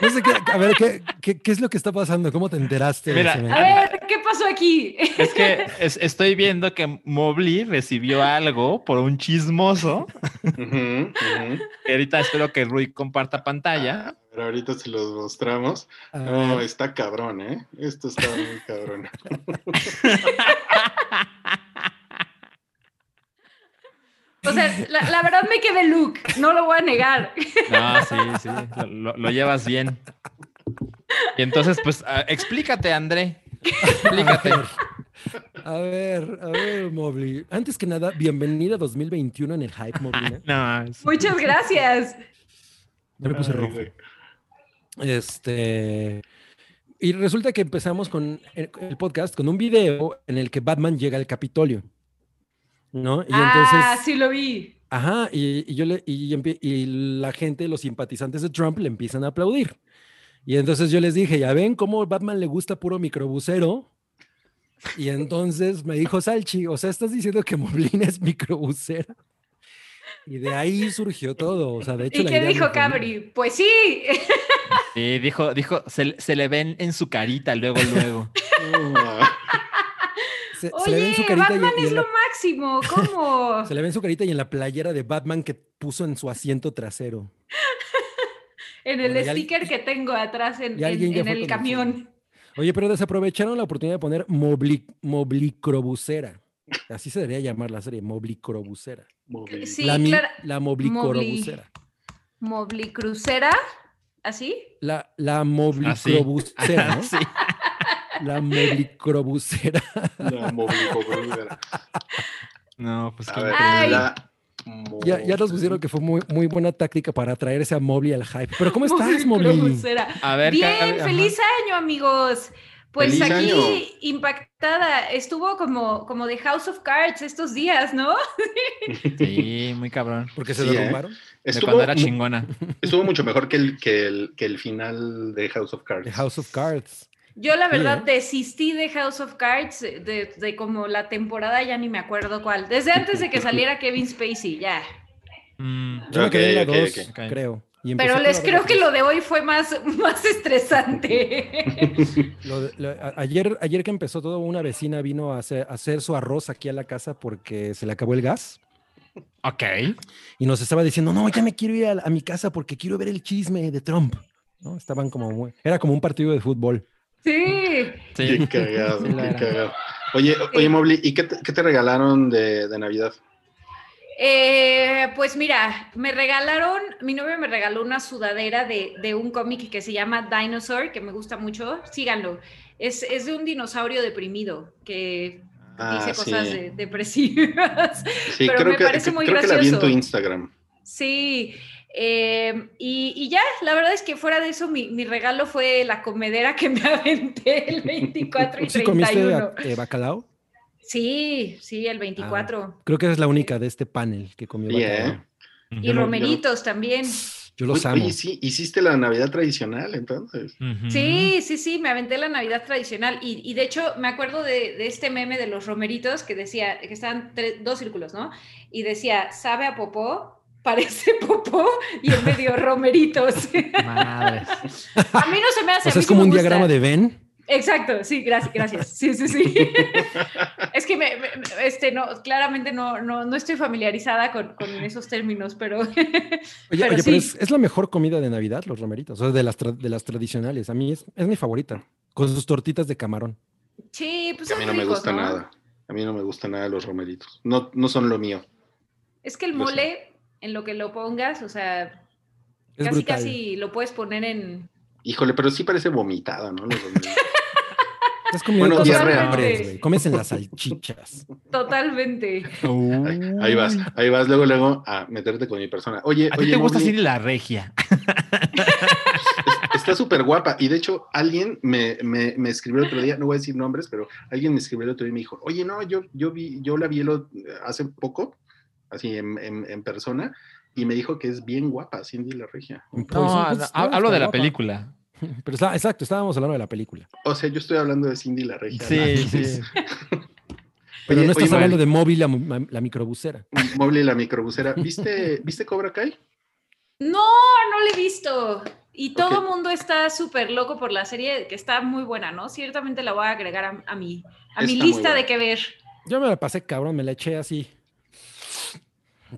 No sé qué, a ver, ¿qué, qué, qué es lo que está pasando? ¿Cómo te enteraste? Mira? A ver, ¿qué pasó aquí? Es que <laughs> es- estoy viendo que Mobley recibió algo por un chismoso. Ahorita espero que Rui comparta pantalla. Pero ahorita se los mostramos. No, está cabrón, ¿eh? Esto está muy cabrón. O sea, la, la verdad me quedé look, no lo voy a negar. No, sí, sí, lo, lo- lo llevas bien. Y entonces, pues, ah, explícate, André. Explícate. a ver, a ver, Mobley. Antes que nada, bienvenida a 2021 en el Hype, Mobley. <laughs> No, es- Muchas gracias. Ya me puse rojo. Este. Y resulta que empezamos con el, el podcast con un video en el que Batman llega al Capitolio. ¿No? Y ah, entonces. sí lo vi. Ajá, y, y yo le, y la gente, los simpatizantes de Trump le empiezan a aplaudir. Y entonces yo les dije, ya ven cómo Batman le gusta puro microbusero. Y entonces me dijo Salchi, o sea, estás diciendo que Moblina es microbusera. Y de ahí surgió todo. O sea, de hecho, ¿Y la qué idea dijo fue. Cabri? Pues sí. Sí, dijo, dijo, se, se le ven en su carita luego, luego. <laughs> Se, se le ve en Oye, su carita Batman y es lo la- máximo. ¿Cómo? <laughs> se le ve en su carita y en la playera de Batman que puso en su asiento trasero. En el Bueno, ya al- sticker que tengo atrás en, el camión. Oye, pero desaprovecharon la oportunidad de poner Mobli, Moblicrobusera. Así se debería llamar la serie, Moblicrobusera. móvil. Sí, la, claro. la Moblicrobusera. Mobli Crucera. ¿Así? La, la Moblicrobusera, ¿no? Sí. <laughs> La Moblicrobusera. La moblicobrúdera. <laughs> No, pues A qué ver, Ay. la Ya, ya nos pusieron que fue muy, muy buena táctica para traerse a Mobli al hype. Pero ¿cómo <laughs> estás? Moblicrobusera. A ver, Bien, feliz año, amigos. Pues Feliz aquí año. impactada. Estuvo como, como de House of Cards estos días, ¿no? Sí, muy cabrón. Porque se Sí, ¿eh? derrumbaron. De Estuvo, cuando era chingona. estuvo mucho mejor que el, que, el, que el final de House of Cards. The House of Cards. Yo la Sí, verdad ¿eh? desistí de House of Cards de, de como la temporada, ya ni me acuerdo cuál. Desde antes de que <laughs> saliera Kevin Spacey, ya. Mm, Yo me quedé en la ok, 2, ok. Ok. creo. y Pero les creo que lo de hoy fue más, <laughs> más estresante. <laughs> Lo de- lo- a- ayer, ayer que empezó todo, una vecina vino a hacer, a hacer su arroz aquí a la casa porque se le acabó el gas ok. y nos estaba diciendo, no, ya me quiero ir a, a mi casa porque quiero ver el chisme de Trump. ¿no? Estaban como muy- era como un partido de fútbol. Sí. Sí. Qué cagado, Sí, qué cagado. Oye, oye, Mobley, ¿y qué te, qué te regalaron de, de Navidad? Eh, pues mira, me regalaron, mi novio me regaló una sudadera de, de un cómic que se llama Dinosaur, que me gusta mucho. Síganlo. Es, es de un dinosaurio deprimido que Ah, dice cosas sí. de- depresivas. Sí, <laughs> pero creo, me que, parece muy creo que la vi en tu gracioso. Instagram. Sí, eh, y, y ya, la verdad es que fuera de eso, mi, mi regalo fue la comedera que me <laughs> aventé el 24 y ¿Sí comiste 31. eh, bacalao? Sí, sí, el 24. Creo que es la única de este panel que comió bacalao. Y Yo yo romeritos también. Yo los amo. oye, sí, hiciste la Navidad tradicional, entonces. Sí, sí, sí, me aventé la Navidad tradicional y, y de hecho me acuerdo de, de este meme de los romeritos que decía, que estaban tres- dos círculos, ¿no? Y decía, sabe a popó, parece <laughs> popó y en medio romeritos. Madres. a mí no se me hace. O sea, es como un gusta. diagrama de Venn. Exacto, sí, gracias, gracias. Sí, sí, sí. <laughs> es que me, me- este, no, claramente no, no, no estoy familiarizada con, con esos términos, pero... <laughs> Oye, Pero oye, sí. pero es, es la mejor comida de Navidad, los romeritos. O sea, de las, tra- de las tradicionales. A mí es, es mi favorita. Con sus tortitas de camarón. sí, pues a mí no me gusta ¿no? nada. A mí no me gustan nada los romeritos. No, no son lo mío. Es que el mole, en lo que lo pongas, o sea, Es casi brutal. casi lo puedes poner en... Híjole, pero sí parece vomitada, ¿no? <laughs> Estás comiendo Bueno, güey. Comes en las salchichas. Totalmente. Ahí, ahí vas, ahí vas luego, luego a meterte con mi persona. Oye, ¿A ti oye, te gusta así la regia? está súper guapa. Y de hecho, alguien me, me, me escribió el otro día, no voy a decir nombres, pero alguien me escribió el otro día y me dijo, oye, no, yo, yo vi, yo la vi el- hace poco, así en, en, en persona, y me dijo que es bien guapa, Cindy la Regia. Pues, No, pues, no, está- hablo de la guapa. película. <laughs> Pero está, exacto, estábamos hablando de la película. O sea, yo estoy hablando de Cindy la Regia. Sí, ¿no? sí. <laughs> <laughs> Pero Oye, no estás oye, hablando de móvil, la, la- la microbusera. Móvil y la microbusera. ¿Viste, ¿Viste Cobra Kai? No, no lo he visto. Y todo el mundo está súper loco por la serie, que está muy buena, ¿no? Ciertamente la voy a agregar a, a mi, a mi Está lista de qué ver. Yo me la pasé cabrón, me la eché así.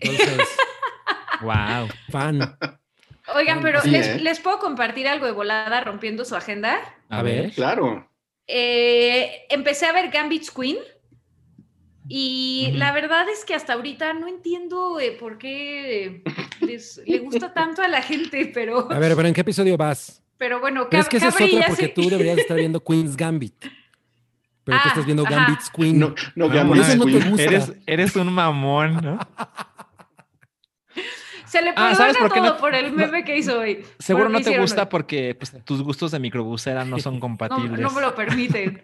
Entonces, <laughs> Wow. fan. Oigan, pero Sí, les, ¿eh? les puedo compartir algo de volada rompiendo su agenda. A, ver. Claro. Eh, empecé a ver Gambit's Queen y Ujú. la verdad es que hasta ahorita no entiendo eh, por qué les, le gusta tanto a la gente, pero, A ver, pero ¿en qué episodio vas? pero bueno, Pero es que ese es ya porque se- tú deberías estar viendo <laughs> Queen's Gambit. Pero tú Ah, estás viendo ajá. Gambit's Queen. No, no, Ah, Gambit por eso no te Queen. gusta. Eres, eres un mamón, ¿no? <laughs> se le Ah, perdona ¿sabes por qué todo no- por el meme que hizo hoy. Seguro no te gusta hoy. porque pues, tus gustos de microbusera no son <laughs> compatibles. no me lo permiten.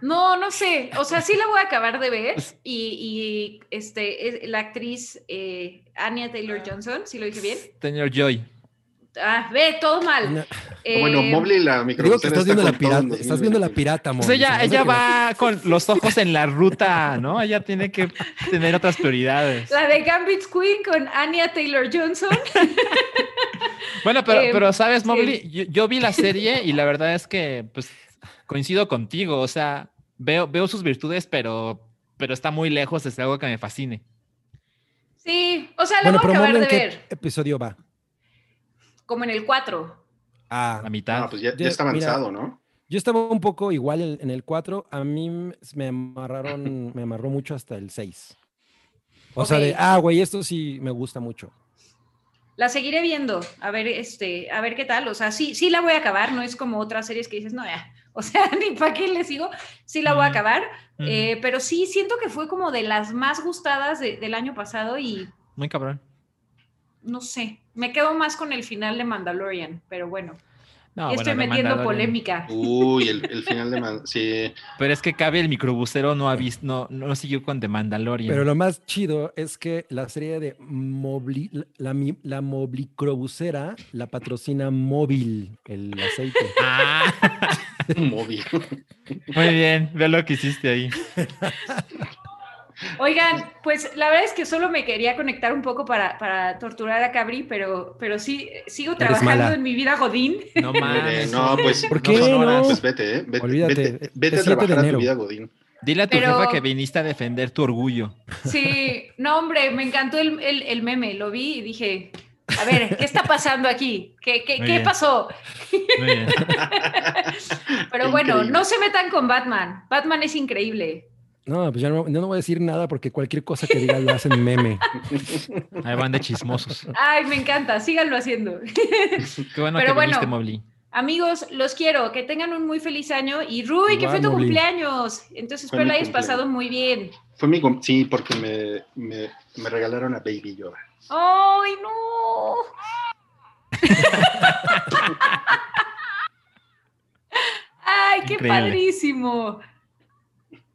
No, no sé. O sea, sí la voy a acabar de ver. Y, y, este, es- la actriz eh, Anya Taylor Johnson, si lo dije bien. Señor Joy. Ah, ve, todo mal. No, Bueno, Eh, Móvil y la Digo que estás viendo, la pirata, estás viendo la 2020. pirata, Moni, ella, ella va con los ojos en la ruta, ¿no? Ella tiene que tener otras prioridades. La de Gambit's Queen con Anya Taylor Johnson. <laughs> Bueno, pero, Eh, pero sabes, sí. Mobley, yo, yo vi la <laughs> serie y la verdad es que pues coincido contigo. O sea, veo, veo sus virtudes, pero, pero está muy lejos de ser algo que me fascine. Sí, o sea, la Bueno, voy pero a acabar Mobley, de ¿en qué ver. episodio va? Como en el 4. Ah, La mitad. Ah, pues ya, ya Ya, está mira, avanzado, ¿no? yo estaba un poco igual en, en el 4. A mí me amarraron, me amarró mucho hasta el 6. O sea, de, ah, güey, esto sí me gusta mucho. La seguiré viendo, a ver, este, a ver qué tal. O sea, sí, sí la voy a acabar, no es como otras series que dices, no, ya. <laughs> O sea, ni para qué le sigo, sí la voy a acabar. Mm, Eh, pero sí, siento que fue como de las más gustadas de- del año pasado y muy cabrón. No sé, me quedo más con el final de Mandalorian, pero bueno, No, bueno, estoy metiendo polémica. Uy, el, el <laughs> final de... Man- Sí, Pero es que cabe el microbusero no ha visto, no, no siguió con The Mandalorian. Pero lo más chido es que la serie de Mobli, la, mi- la Moblicrobusera la patrocina Móvil, el aceite. <laughs> Ah, <laughs> móvil. muy bien, ve lo que hiciste ahí. Oigan, pues la verdad es que solo me quería conectar un poco para, para torturar a Cabri, pero, pero sí, sigo trabajando en mi vida Godín. No <laughs> mames. no, pues... ¿Por no qué horas. no? Pues vete, ¿eh? Vete, Olvídate, vete, vete a 7 de trabajar a tu vida, Godín. Dile a tu Pero- jefa que viniste a defender tu orgullo. Sí, no, hombre, me encantó el, el- el meme, lo vi y dije, a ver, ¿qué está pasando aquí? ¿Qué, qué, Muy qué bien. pasó? Muy bien. <laughs> Pero bueno, Increíble. no se metan con Batman. Batman es increíble. No, pues ya no, yo no voy a decir nada porque cualquier cosa que diga lo hacen meme. <laughs> Ahí van de chismosos. Ay, me encanta, síganlo haciendo. <laughs> Qué bueno Pero que viniste, bueno. Mobley. Amigos, los quiero, que tengan un muy feliz año. Y Rui, que fue tu Mobli. cumpleaños. Entonces Fue espero la hayas cumpleaños. pasado muy bien. Fue mi... Sí, porque me, me, me regalaron a Baby Yoda. ¡Ay, no! <laughs> ¡Ay, qué Increíble. padrísimo!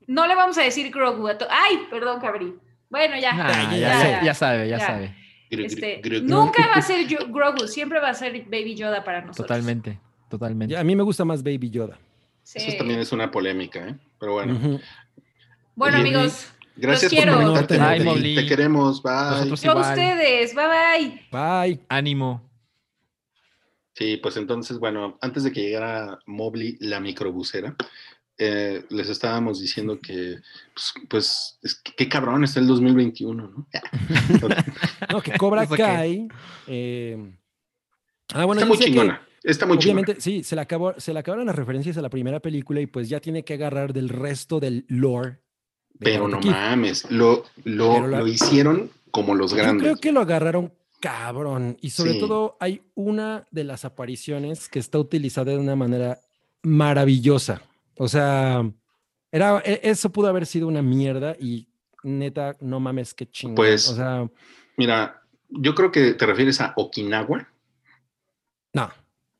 No le vamos a decir Grogu a ¡Ay, perdón, Cabri! Bueno, ya. Ah, ya, ya, ya, sé- ya sabe, ya, ya. sabe. Este, nunca va a ser Yo- Grogu, siempre va a ser Baby Yoda para nosotros. Totalmente, totalmente. A mí me gusta más Baby Yoda. Sí. Eso también es una polémica, ¿eh? Pero bueno. Bueno, amigos, Gracias Los por quiero. conectarte. Bye. Mowgli. Te queremos. Bye. Nosotros yo a ustedes. Bye bye. Bye. Ánimo. Sí, pues entonces, bueno, antes de que llegara Mobley, la microbusera, eh, les estábamos diciendo que, pues, pues, es que- qué cabrón está el 2021, ¿no? <laughs> No, que Cobra. <laughs> Kai. eh, Ah, bueno, está yo muy que chingona. Está muy chingona. Obviamente, sí, se le, acabó, se le acabaron las referencias a la primera película y pues ya tiene que agarrar del resto del lore. de Pero no Kid. mames, lo, lo, Pero la- lo hicieron como los Yo grandes. creo que lo agarraron cabrón. Y sobre Sí. todo hay una de las apariciones que está utilizada de una manera maravillosa. O sea, era, e- eso pudo haber sido una mierda y neta, no mames, qué chingón. Pues- o sea, Mira, yo creo que te refieres a Okinawa. no.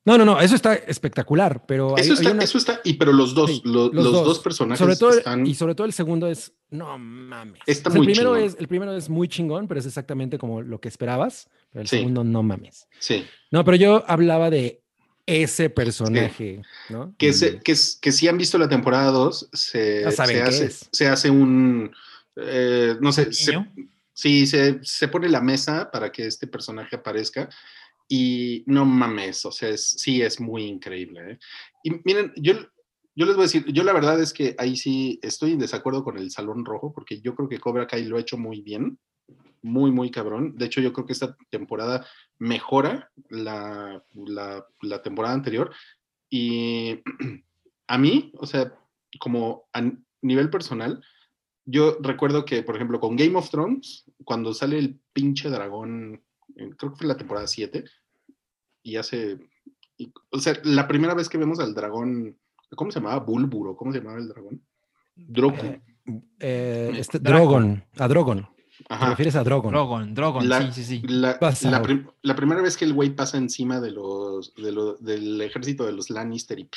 No, no, no, eso está espectacular, pero Eso hay está, una- eso está, y pero los dos, Sí, lo- los, dos, personajes sobre todo, están. Y sobre todo el segundo es, no mames. Está O sea, muy el, primero chingón. es, el primero es muy chingón, pero es exactamente como lo que esperabas. Pero el Sí. segundo, no mames. Sí, No, pero yo hablaba de ese personaje, ¿no? Que, se, que, que, si han visto la temporada 2, se, se, hace, se hace un, eh, no sé, se, sí, se, se, pone la mesa para que este personaje aparezca y no mames, o sea, es, sí es muy increíble. ¿eh? Y miren, yo, yo les voy a decir, yo la verdad es que ahí sí estoy en desacuerdo con el Salón Rojo, porque yo creo que Cobra Kai lo ha hecho muy bien, muy, muy cabrón. De hecho, yo creo que esta temporada mejora la, la, la temporada anterior. Y <clears throat> a mí, o sea, como a nivel personal, yo recuerdo que, por ejemplo, con Game of Thrones, cuando sale el pinche dragón, creo que fue la temporada 7, y hace, o sea, la primera vez que vemos al dragón, ¿cómo se llamaba? Bulburo, ¿cómo se llamaba el dragón? Droku. Eh, eh, este, Drogon, a Drogon. Ajá. ¿Te refieres a Drogon? Drogon, Drogon, sí, sí, sí. La, la, primera vez que el güey pasa encima de los, de lo, del ejército de los Lannister y...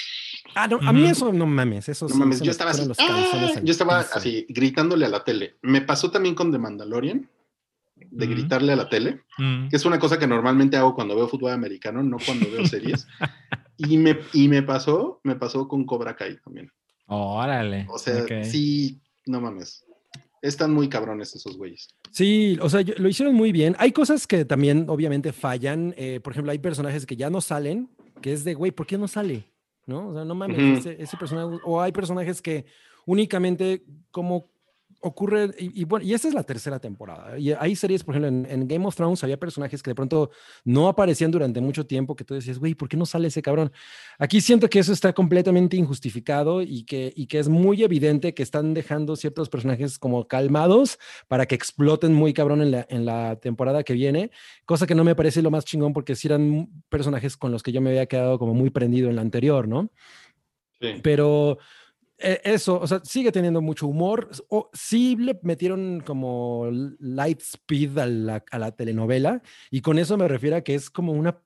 Ah, no, a mí eso no mames, eso no mames, yo estaba así, ¡ah! yo estaba así gritándole a la tele. Me pasó también con The Mandalorian, de gritarle a la tele, que es una cosa que normalmente hago cuando veo fútbol americano, no cuando veo series. <laughs> y, me, y me pasó, me pasó con Cobra Kai también. Órale. O sea, sí, no mames. Están muy cabrones esos güeyes. Sí, o sea, lo hicieron muy bien. Hay cosas que también obviamente fallan. Eh, por ejemplo, hay personajes que ya no salen, que es de, güey, ¿por qué no sale? ¿No? O sea, no mames, ese, personaje. O hay personajes que únicamente como ocurre, y, bueno, y esta es la tercera temporada. Y hay series, por ejemplo, en, Game of Thrones había personajes que de pronto no aparecían durante mucho tiempo, que tú decías, güey, ¿por qué no sale ese cabrón? Aquí siento que eso está completamente injustificado y que, y que es muy evidente que están dejando ciertos personajes como calmados para que exploten muy cabrón en la, en la temporada que viene, cosa que no me parece lo más chingón porque si eran personajes con los que yo me había quedado como muy prendido en la anterior, ¿no? Sí. Pero eso, o sea, sigue teniendo mucho humor. O, sí le metieron como light speed a la, a la, telenovela, y con eso me refiero a que es como una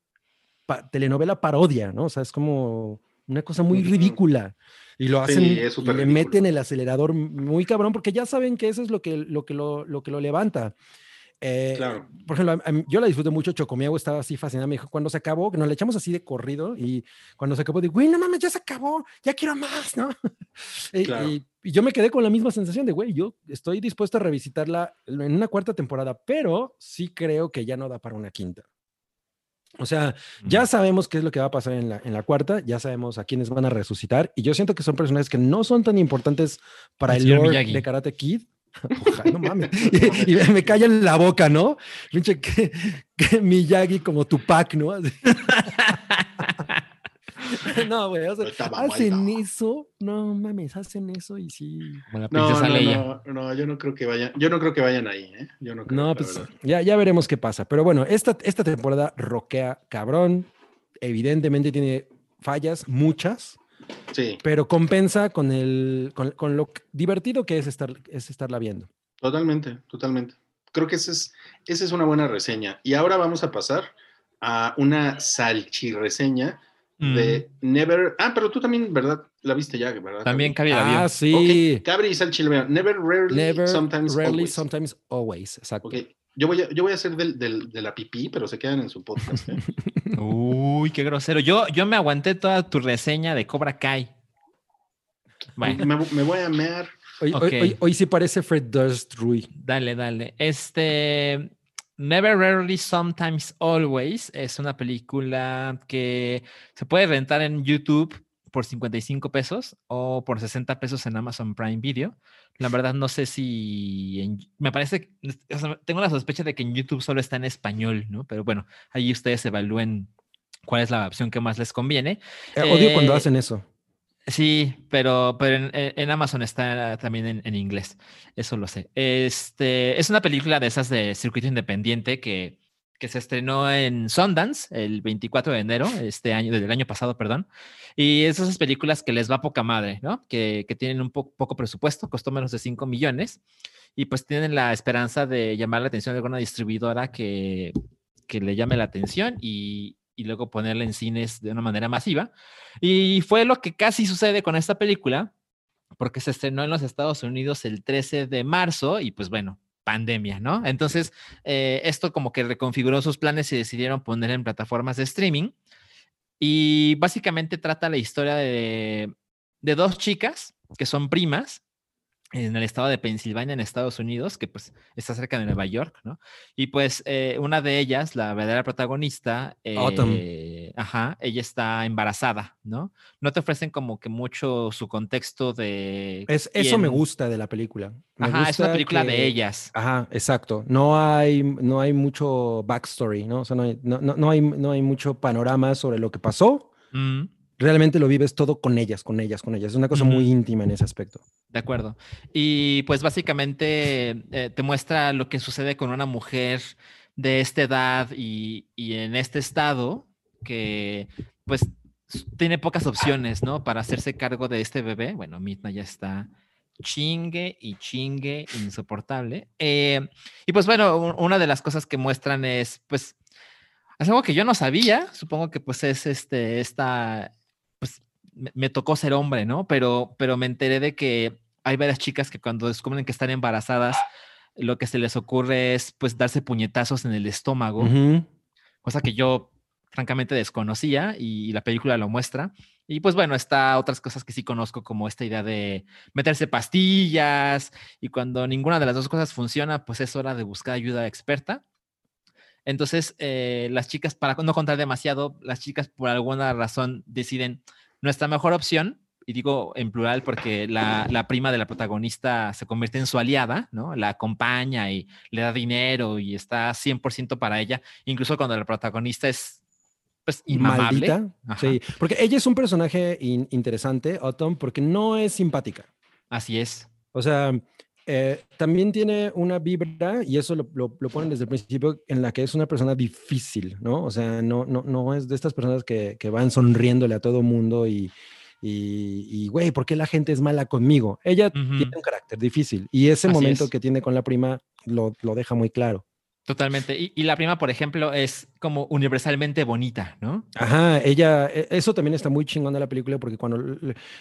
telenovela parodia, ¿no? O sea, es como una cosa muy ridícula. Y lo hacen, y le meten el acelerador muy cabrón, porque ya saben que eso es lo que lo, que lo, lo, que lo levanta. Eh, claro. Por ejemplo, yo la disfruté mucho, Chocomiago estaba así fascinada, me dijo, cuando se acabó, que nos le echamos así de corrido y cuando se acabó, digo, güey, no mames, ya se acabó, ya quiero más, ¿no? <laughs> y, yo me quedé con la misma sensación de, güey, yo estoy dispuesto a revisitarla en una cuarta temporada, pero sí creo que ya no da para una quinta. O sea, ya sabemos qué es lo que va a pasar en la, en la cuarta, ya sabemos a quiénes van a resucitar, y yo siento que son personajes que no son tan importantes para el, lore de Karate Kid, Ojalá, no mames. <laughs> Y, me calla en la boca, ¿no? Pinche que, que Miyagi como Tupac, ¿no? <laughs> no, güey, hacen eso, no mames, hacen eso y sí. no, no, no, yo no creo que vayan, yo no creo que vayan ahí, ¿eh? Yo no creo. No, pues ya, ya veremos qué pasa. Pero bueno, esta, esta temporada roquea cabrón. Evidentemente tiene fallas, muchas. Sí. Pero compensa con, el, con, lo divertido que es, estar, es estarla viendo. Totalmente, totalmente. Creo que esa es, esa es una buena reseña. Y ahora vamos a pasar a una salchirreseña de mm. Never. Ah, pero tú también, ¿verdad? La viste ya, ¿verdad? También Cabri la vio. Ah, sí. Cabri y Salchi Never, rarely, Never, sometimes, rarely, always. sometimes, always. Exacto. Okay. Yo voy, a, yo voy a hacer del, del, de la pipí, pero se quedan en su podcast. ¿eh? <laughs> Uy, qué grosero. Yo, yo me aguanté toda tu reseña de Cobra Kai. Bueno. Me, me voy a mear. Hoy, okay. hoy, hoy, sí parece Fred Durst, Rui. Dale, dale. Este. Never, Rarely, Sometimes, Always es una película que se puede rentar en YouTube por 55 pesos o por 60 pesos en Amazon Prime Video. La verdad no sé si en, me parece, o sea, tengo la sospecha de que en YouTube solo está en español, ¿no? Pero bueno, ahí ustedes evalúen cuál es la opción que más les conviene. Eh, odio cuando eh, hacen eso. Sí, pero, pero en, en Amazon está también en, en, inglés. Eso lo sé. Este es una película de esas de circuito independiente que que se estrenó en Sundance el 24 de enero, este año, desde el año pasado, perdón. Y es esas películas que les va poca madre, ¿no? Que, que tienen un po poco presupuesto, costó menos de 5 millones, y pues tienen la esperanza de llamar la atención de alguna distribuidora que, que le llame la atención y, y luego ponerla en cines de una manera masiva. Y fue lo que casi sucede con esta película, porque se estrenó en los Estados Unidos el 13 de marzo y pues bueno, pandemia, ¿no? Entonces, eh, esto como que reconfiguró sus planes y decidieron poner en plataformas de streaming. Y básicamente trata la historia de, de dos chicas que son primas en el estado de Pensilvania, en Estados Unidos, que pues está cerca de Nueva York, ¿no? Y pues eh, una de ellas, la verdadera protagonista, eh, ajá, ella está embarazada, ¿no? No te ofrecen como que mucho su contexto de... Es, eso me gusta de la película. ajá, es una película de ellas. Ajá, exacto. No hay, no hay mucho backstory, ¿no? O sea, no hay, no, no, hay, no hay mucho panorama sobre lo que pasó. Mm realmente lo vives todo con ellas, con ellas, con ellas. Es una cosa muy íntima en ese aspecto. De acuerdo. Y pues básicamente eh, te muestra lo que sucede con una mujer de esta edad y, en este estado que pues tiene pocas opciones, ¿no? Para hacerse cargo de este bebé. Bueno, Mitna ya está chingue y chingue insoportable. Eh, y pues bueno, una de las cosas que muestran es pues... Es algo que yo no sabía, supongo que pues es este, esta me, tocó ser hombre, ¿no? Pero, pero me enteré de que hay varias chicas que cuando descubren que están embarazadas, lo que se les ocurre es pues darse puñetazos en el estómago, cosa que yo francamente desconocía y la película lo muestra. Y pues bueno, está otras cosas que sí conozco, como esta idea de meterse pastillas y cuando ninguna de las dos cosas funciona, pues es hora de buscar ayuda experta. Entonces, eh, las chicas, para no contar demasiado, las chicas por alguna razón deciden, nuestra mejor opción, y digo en plural porque la, prima de la protagonista se convierte en su aliada, ¿no? La acompaña y le da dinero y está 100% para ella, incluso cuando la protagonista es pues inmamable. sí, porque ella es un personaje interesante, Autumn, porque no es simpática. Así es. O sea, eh, también tiene una vibra, y eso lo, lo, ponen desde el principio, en la que es una persona difícil, ¿no? O sea, no, no, no es de estas personas que, que van sonriéndole a todo mundo y, y, güey, ¿por qué la gente es mala conmigo? Ella tiene un carácter difícil y ese momento que tiene con la prima lo, lo deja muy claro. Totalmente. Y, la prima, por ejemplo, es como universalmente bonita, ¿no? Ajá, ella, e, eso también está muy chingón de la película porque cuando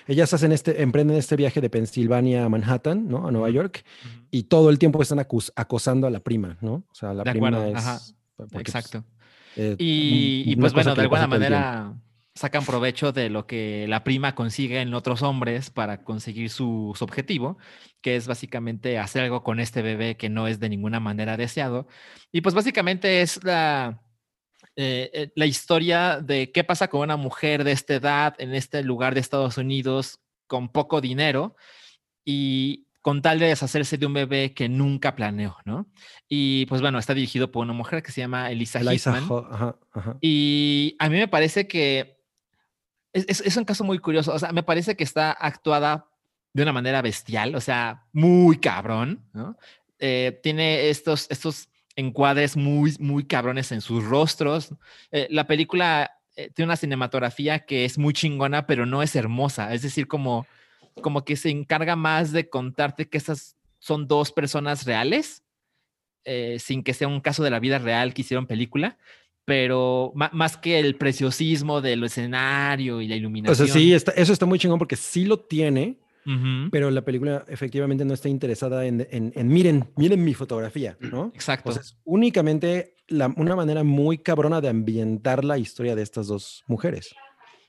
ellas hacen este, emprenden este viaje de Pensilvania a Manhattan, ¿no? A Nueva York, y todo el tiempo están acosando a la prima, ¿no? O sea, la prima es... Ajá. Exacto. Eh, y, pues bueno, de alguna manera sacan provecho de lo que la prima consigue en otros hombres para conseguir su, objetivo, que es básicamente hacer algo con este bebé que no es de ninguna manera deseado. Y pues básicamente es la, eh, eh, la historia de qué pasa con una mujer de esta edad en este lugar de Estados Unidos con poco dinero y con tal de deshacerse de un bebé que nunca planeó, ¿no? Y pues bueno, está dirigido por una mujer que se llama Elisa, Elisa Y a mí me parece que es, un caso muy curioso. O sea, me parece que está actuada de una manera bestial, o sea, muy cabrón. Eh, tiene estos, estos encuadres muy, muy cabrones en sus rostros. Eh, la película eh, tiene una cinematografía que es muy chingona, pero no es hermosa. Es decir, como, como que se encarga más de contarte que estas son dos personas reales, sin que sea un caso de la vida real que hicieron película, pero más que el preciosismo del escenario y la iluminación. O sea, sí, eso está muy chingón porque sí lo tiene, pero la película efectivamente no está interesada en, miren, miren mi fotografía, ¿no? Exacto. O es únicamente una manera muy cabrona de ambientar la historia de estas dos mujeres.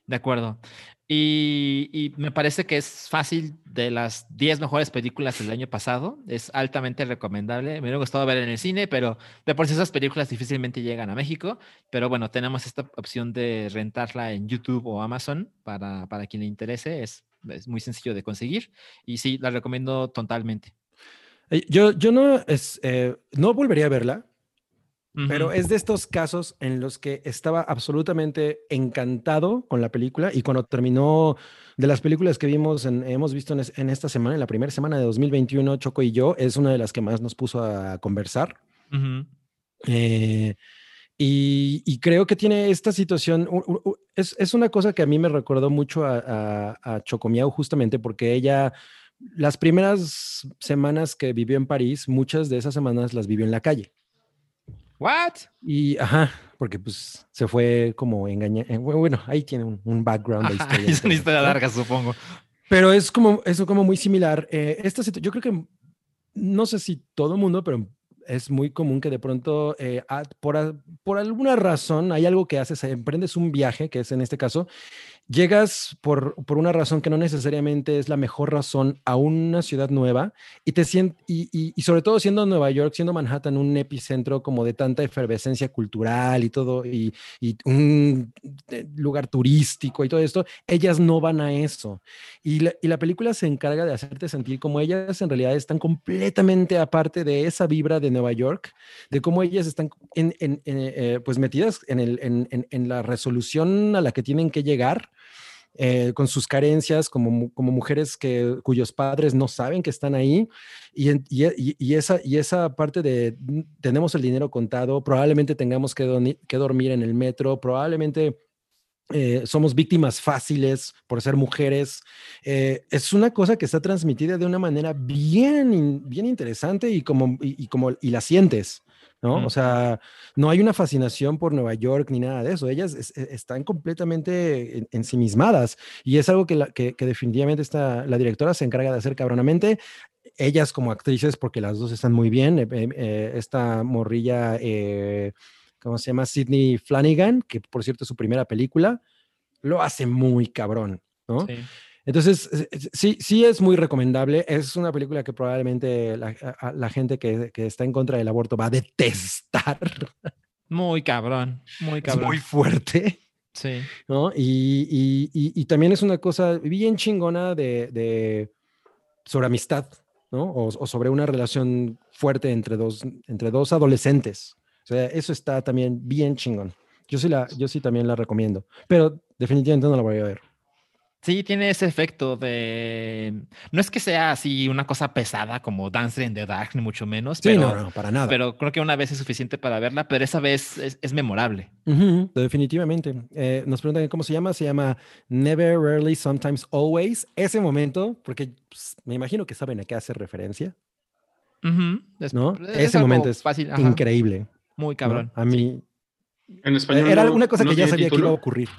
De acuerdo. Y, me parece que es fácil de las 10 mejores películas del año pasado. Es altamente recomendable. Me hubiera gustado ver en el cine, pero de por sí esas películas difícilmente llegan a México. Pero bueno, tenemos esta opción de rentarla en YouTube o Amazon para, para quien le interese. Es, es muy sencillo de conseguir. Y sí, la recomiendo totalmente. Eh, yo, yo no, es, eh, no volvería a verla pero es de estos casos en los que estaba absolutamente encantado con la película y cuando terminó de las películas que vimos, hemos visto en, esta semana, en la primera semana de 2021, Choco y yo, es una de las que más nos puso a conversar. Eh, y, creo que tiene esta situación, es, una cosa que a mí me recordó mucho a, a, a Chocomiao justamente porque ella, las primeras semanas que vivió en París, muchas de esas semanas las vivió en la calle. ¿What? Y, ajá, porque pues se fue como engañar. Eh, bueno, ahí tiene un, background de historia. <laughs> Es una historia larga, supongo. Pero es como, eso como muy similar. Eh, esta yo creo que, no sé si todo el mundo, pero es muy común que de pronto, eh, a- por, por alguna razón, hay algo que haces, emprendes un viaje, que es en este caso, llegas por, por una razón que no necesariamente es la mejor razón a una ciudad nueva y te sientes, y, y- y sobre todo siendo Nueva York, siendo Manhattan un epicentro como de tanta efervescencia cultural y todo, y, y un eh, lugar turístico y todo esto, ellas no van a eso. Y la, y la película se encarga de hacerte sentir como ellas en realidad están completamente aparte de esa vibra de Nueva York, de cómo ellas están en, en- en, eh, pues metidas en, el, en la resolución a la que tienen que llegar. Eh, con sus carencias como, como mujeres que, cuyos padres no saben que están ahí y, y, y- esa, y esa parte de mm, tenemos el dinero contado, probablemente tengamos que, doni- que dormir en el metro, probablemente eh, somos víctimas fáciles por ser mujeres. Eh, es una cosa que está transmitida de una manera bien, bien interesante y como, y, y como y la sientes. ¿No? Mm. O sea, no hay una fascinación por Nueva York ni nada de eso. Ellas es- e- están completamente en- ensimismadas y es algo que, la- que, que definitivamente está, la directora se encarga de hacer cabronamente. Ellas como actrices, porque las dos están muy bien. eh, eh, eh, esta morrilla, eh, ¿cómo se llama? Sidney Flanagan, que por cierto es su primera película, lo hace muy cabrón, ¿no? Sí. Entonces, es- es- sí, sí es muy recomendable. Es una película que probablemente la, a- a- la gente que, que está en contra del aborto va a detestar. <laughs> Muy cabrón, muy Es cabrón. muy fuerte, Sí. ¿no? Y, y- y- y también es una cosa bien chingona de, de- sobre amistad, ¿no? O, o sobre una relación fuerte entre dos, entre dos adolescentes. O sea, eso está también bien chingón. Yo sí, la, yo sí también la recomiendo, pero definitivamente no la voy a ver. Sí, tiene ese efecto de. No es que sea así una cosa pesada como Dancer in the Dark, ni mucho menos, Sí, pero, no, no, para nada. pero creo que una vez es suficiente para verla, pero esa vez es, es memorable. Definitivamente. Eh, nos preguntan cómo se llama. Se llama Never, Rarely, Sometimes, Always. Ese momento, porque pues, me imagino que saben a qué hace referencia, es- ¿no? es Ese momento es fácil, ajá, increíble. Muy ¿no? cabrón. A mí En español. era no- una cosa no que ya sabía que iba a ocurrir.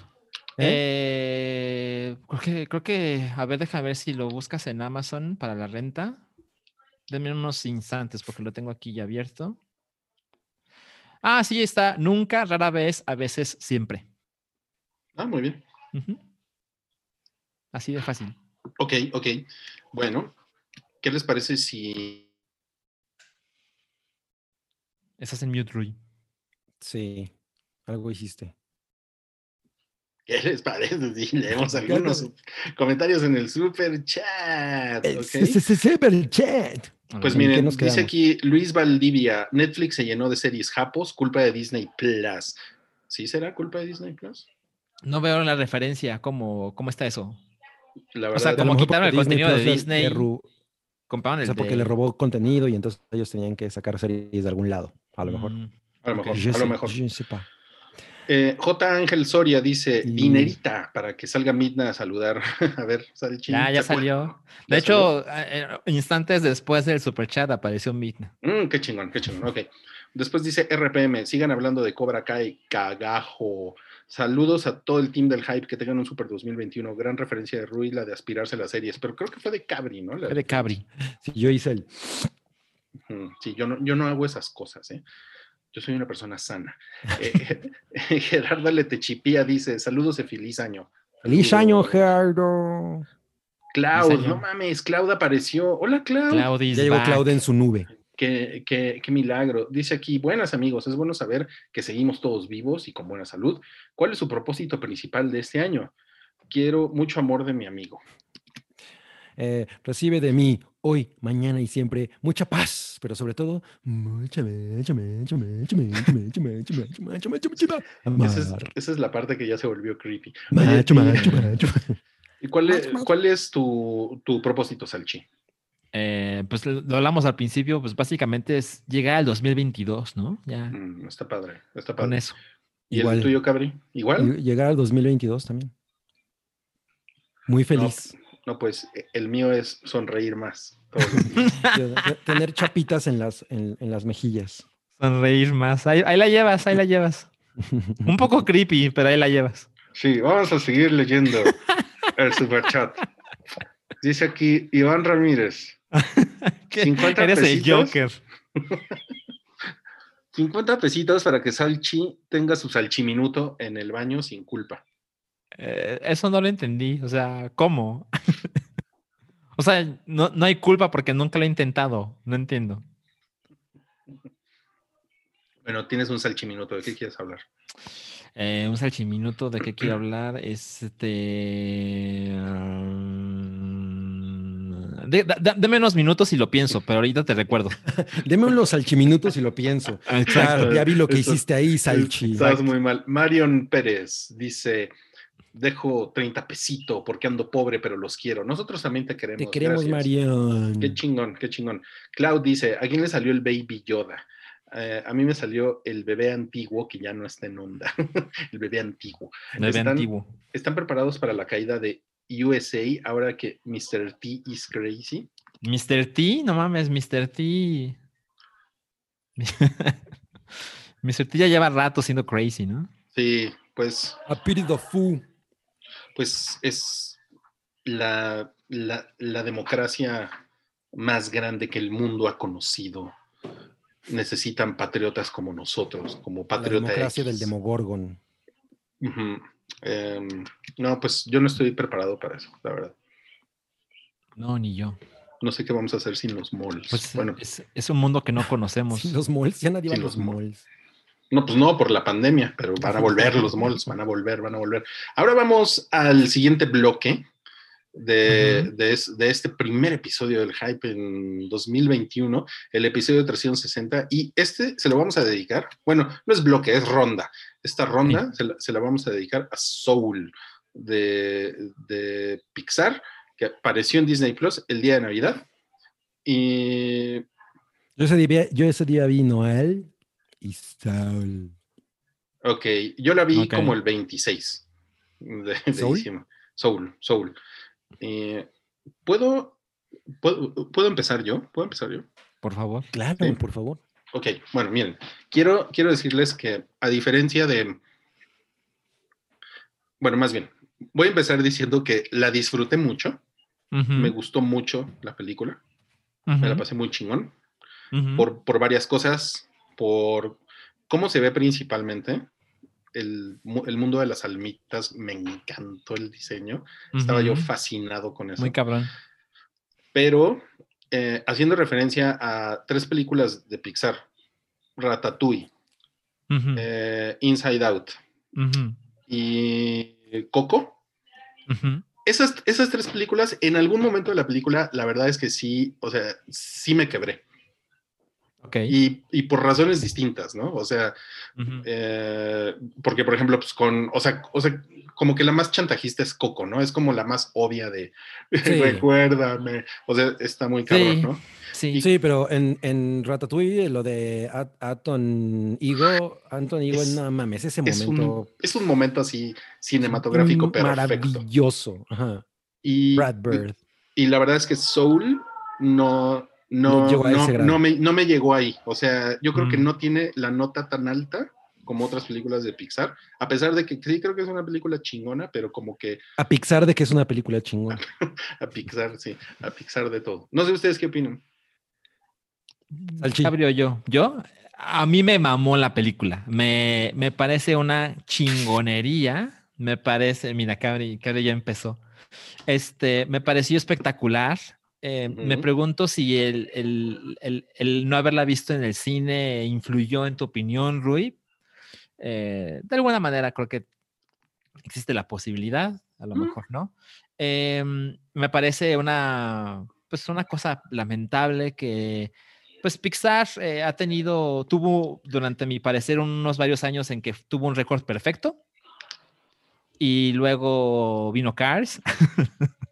¿eh? Eh, creo que, creo que, a ver, déjame ver si lo buscas en Amazon para la renta. Denme unos instantes porque lo tengo aquí ya abierto. Ah, sí, está. Nunca, rara vez, a veces, siempre. Ah, muy bien. Así de fácil. Ok, ok. Bueno, ¿qué les parece si Estás en mute, Rui. Sí, algo hiciste. ¿Qué les parece si leemos algunos comentarios en el super chat? Eh, ok? sí, sí, sí, sí, pero el chat. Pues ¿En qué miren, nos dice aquí Luis Valdivia, Netflix se llenó de series japos, culpa de Disney Plus. ¿Sí será culpa de Disney Plus? No veo la referencia. ¿Cómo, cómo está eso? La O sea, como quitaron el contenido de Plus Disney, ru- Compraron o sea, porque de- le robó contenido y entonces ellos tenían que sacar series de algún lado, a lo mejor. Mm, a lo mejor, Je a lo mejor. je sais pas. Eh, J. Ángel Soria dice, dinerita, para que salga Midna a saludar. <laughs> a ver, sale ching. Ya, salió. De ¿Ya hecho, eh, instantes después del super chat apareció Midna. Mm, qué chingón, qué chingón. Ok. Después dice RPM, sigan hablando de Cobra Kai, cagajo. Saludos a todo el team del hype, que tengan un Super 2021. Gran referencia de Rui, la de aspirarse a las series, pero creo que fue de Cabri, ¿no? La Fue de Cabri. Sí, yo hice el. Sí, yo no, yo no hago esas cosas, ¿eh? Yo soy una persona sana. Eh, <laughs> Gerardo Letechipía dice, saludos y feliz año. ¡Feliz año. Gerardo! Cloud, Feliz año. no mames, Cloud apareció. Hola, Cloud. Claudis Ya llegó en su nube. Qué, qué- qué milagro. Dice aquí, buenas amigos, es bueno saber que seguimos todos vivos y con buena salud. ¿Cuál es su propósito principal de este año? Quiero mucho amor de mi amigo. Eh, recibe de mí hoy, mañana y siempre mucha paz, pero sobre todo mucha mucha mucha mucha mucha mucha mucha mucha mucha mucha mucha esa es, esa es la parte que ya se volvió creepy. Macho, macho, macho. ¿Y cuál es, cuál es tu, tu propósito, Salchi? Eh, pues lo hablamos al principio, pues básicamente es llegar al 2022, ¿no? Ya. Mm, está padre, está padre. Con eso. ¿Y Igual. el tuyo, Cabri? ¿Igual? Llegar al 2022 también. Muy feliz. No pues e- el mío es sonreír más. <laughs> Tener chapitas en las, en, en las mejillas. Sonreír más. Ahí, ahí la llevas, ahí la llevas. <laughs> Un poco creepy, pero ahí la llevas. Sí, vamos a seguir leyendo <laughs> el superchat. Dice aquí Iván Ramírez. ¿Qué? 50 Eres el. Joker. 50 pesitos para que Salchi tenga su salchiminuto en el baño sin culpa. Eh, eso no lo entendí. O sea, ¿cómo? <laughs> o sea, no, no hay culpa porque nunca lo he intentado. No entiendo. Bueno, tienes un salchiminuto. ¿De qué quieres hablar? Eh, un salchiminuto, ¿de qué quiero hablar? Este. um, de- da- deme unos minutos y lo pienso, pero ahorita te recuerdo. <laughs> Deme unos salchiminutos y lo pienso. <laughs> Claro, ya vi lo que Eso- hiciste ahí, Salchi. Estás muy mal. Marion Pérez dice: Dejo 30 pesito porque ando pobre, pero los quiero. Nosotros también te queremos. Te queremos. Marion. Qué chingón, qué chingón. Cloud dice: ¿A quién le salió el Baby Yoda? Eh, a mí me salió el bebé antiguo que ya no está en onda. <laughs> el bebé antiguo. Bebé Están- antiguo. ¿Están preparados para la caída de USA ahora que Mr. T is crazy? Mr. T, no mames, Mr. T. <laughs> Mr. T ya lleva rato siendo crazy, ¿no? Sí, pues, A pity the fool. Pues es la, la, la democracia más grande que el mundo ha conocido. Necesitan patriotas como nosotros, como La patriota democracia X. del Demogorgon. Em, no, pues yo no estoy preparado para eso, la verdad. No, ni yo. No sé qué vamos a hacer sin los malls. Pues bueno, es, es un mundo que no <laughs> conocemos. Sin los malls, ya nadie va a Sin los los malls. malls. No, pues no, por la pandemia, pero van a volver los <laughs> malls, van a volver, van a volver. Ahora vamos al siguiente bloque de, Ujú. de es- de este primer episodio del Hype en 2021, el episodio 360, y este se lo vamos a dedicar, bueno, no es bloque, es ronda. Esta ronda se, la, se la vamos a dedicar a Soul de, de Pixar, que apareció en Disney Plus el día de Navidad. Y Yo ese día, yo ese día vi Noel y Saul. Ok, yo la vi como el 26 de, de ¿Soul? diciembre. Soul, Soul. Eh, ¿puedo, puedo, puedo empezar yo? ¿Puedo empezar yo? Por favor. Claro, Sí. por favor. Ok, bueno, miren, quiero, quiero decirles que a diferencia de... Bueno, más bien, voy a empezar diciendo que la disfruté mucho, me gustó mucho la película, me la pasé muy chingón, por, por varias cosas, por cómo se ve principalmente. El, el mundo de las almitas, me encantó el diseño. Estaba yo fascinado con eso. Muy cabrón. Pero eh, haciendo referencia a tres películas de Pixar: Ratatouille, eh, Inside Out y Coco. Esas, esas tres películas, en algún momento de la película, la verdad es que sí, o sea, sí me quebré. Y, y por razones distintas, ¿no? O sea, eh, porque por ejemplo, pues con, o sea, o sea, como que la más chantajista es Coco, ¿no? Es como la más obvia de, <laughs> Sí. recuérdame, o sea, está muy cabrón, Sí. ¿no? Sí. Sí, pero en, en Ratatouille, lo de At- Aton Igo, Anton Igo, Es- no mames, ese Es un, momento es un momento así cinematográfico perfecto. maravilloso. Ajá. Y, Brad Bird. y la verdad es que Soul no, no, No llegó a no- ese grado. no me, no me llegó ahí. O sea, yo creo que Mm. no tiene la nota tan alta como otras películas de Pixar, a pesar de que sí creo que es una película chingona, pero como que A Pixar de que es una película chingona. <laughs> a Pixar, sí, a Pixar de todo. No sé ustedes qué opinan. Abrió yo. Yo, a mí me mamó la película. Me, me parece una chingonería. Me parece, mira, Cabri, Cabri ya empezó. Este, me pareció espectacular. Eh, Me pregunto si el, el- el- el no haberla visto en el cine influyó en tu opinión, Rui. Eh, de alguna manera creo que existe la posibilidad, a lo mejor, ¿no? Em, me parece una, pues una cosa lamentable que, pues Pixar eh, ha tenido, tuvo durante mi parecer unos varios años en que tuvo un récord perfecto y luego vino Cars <laughs>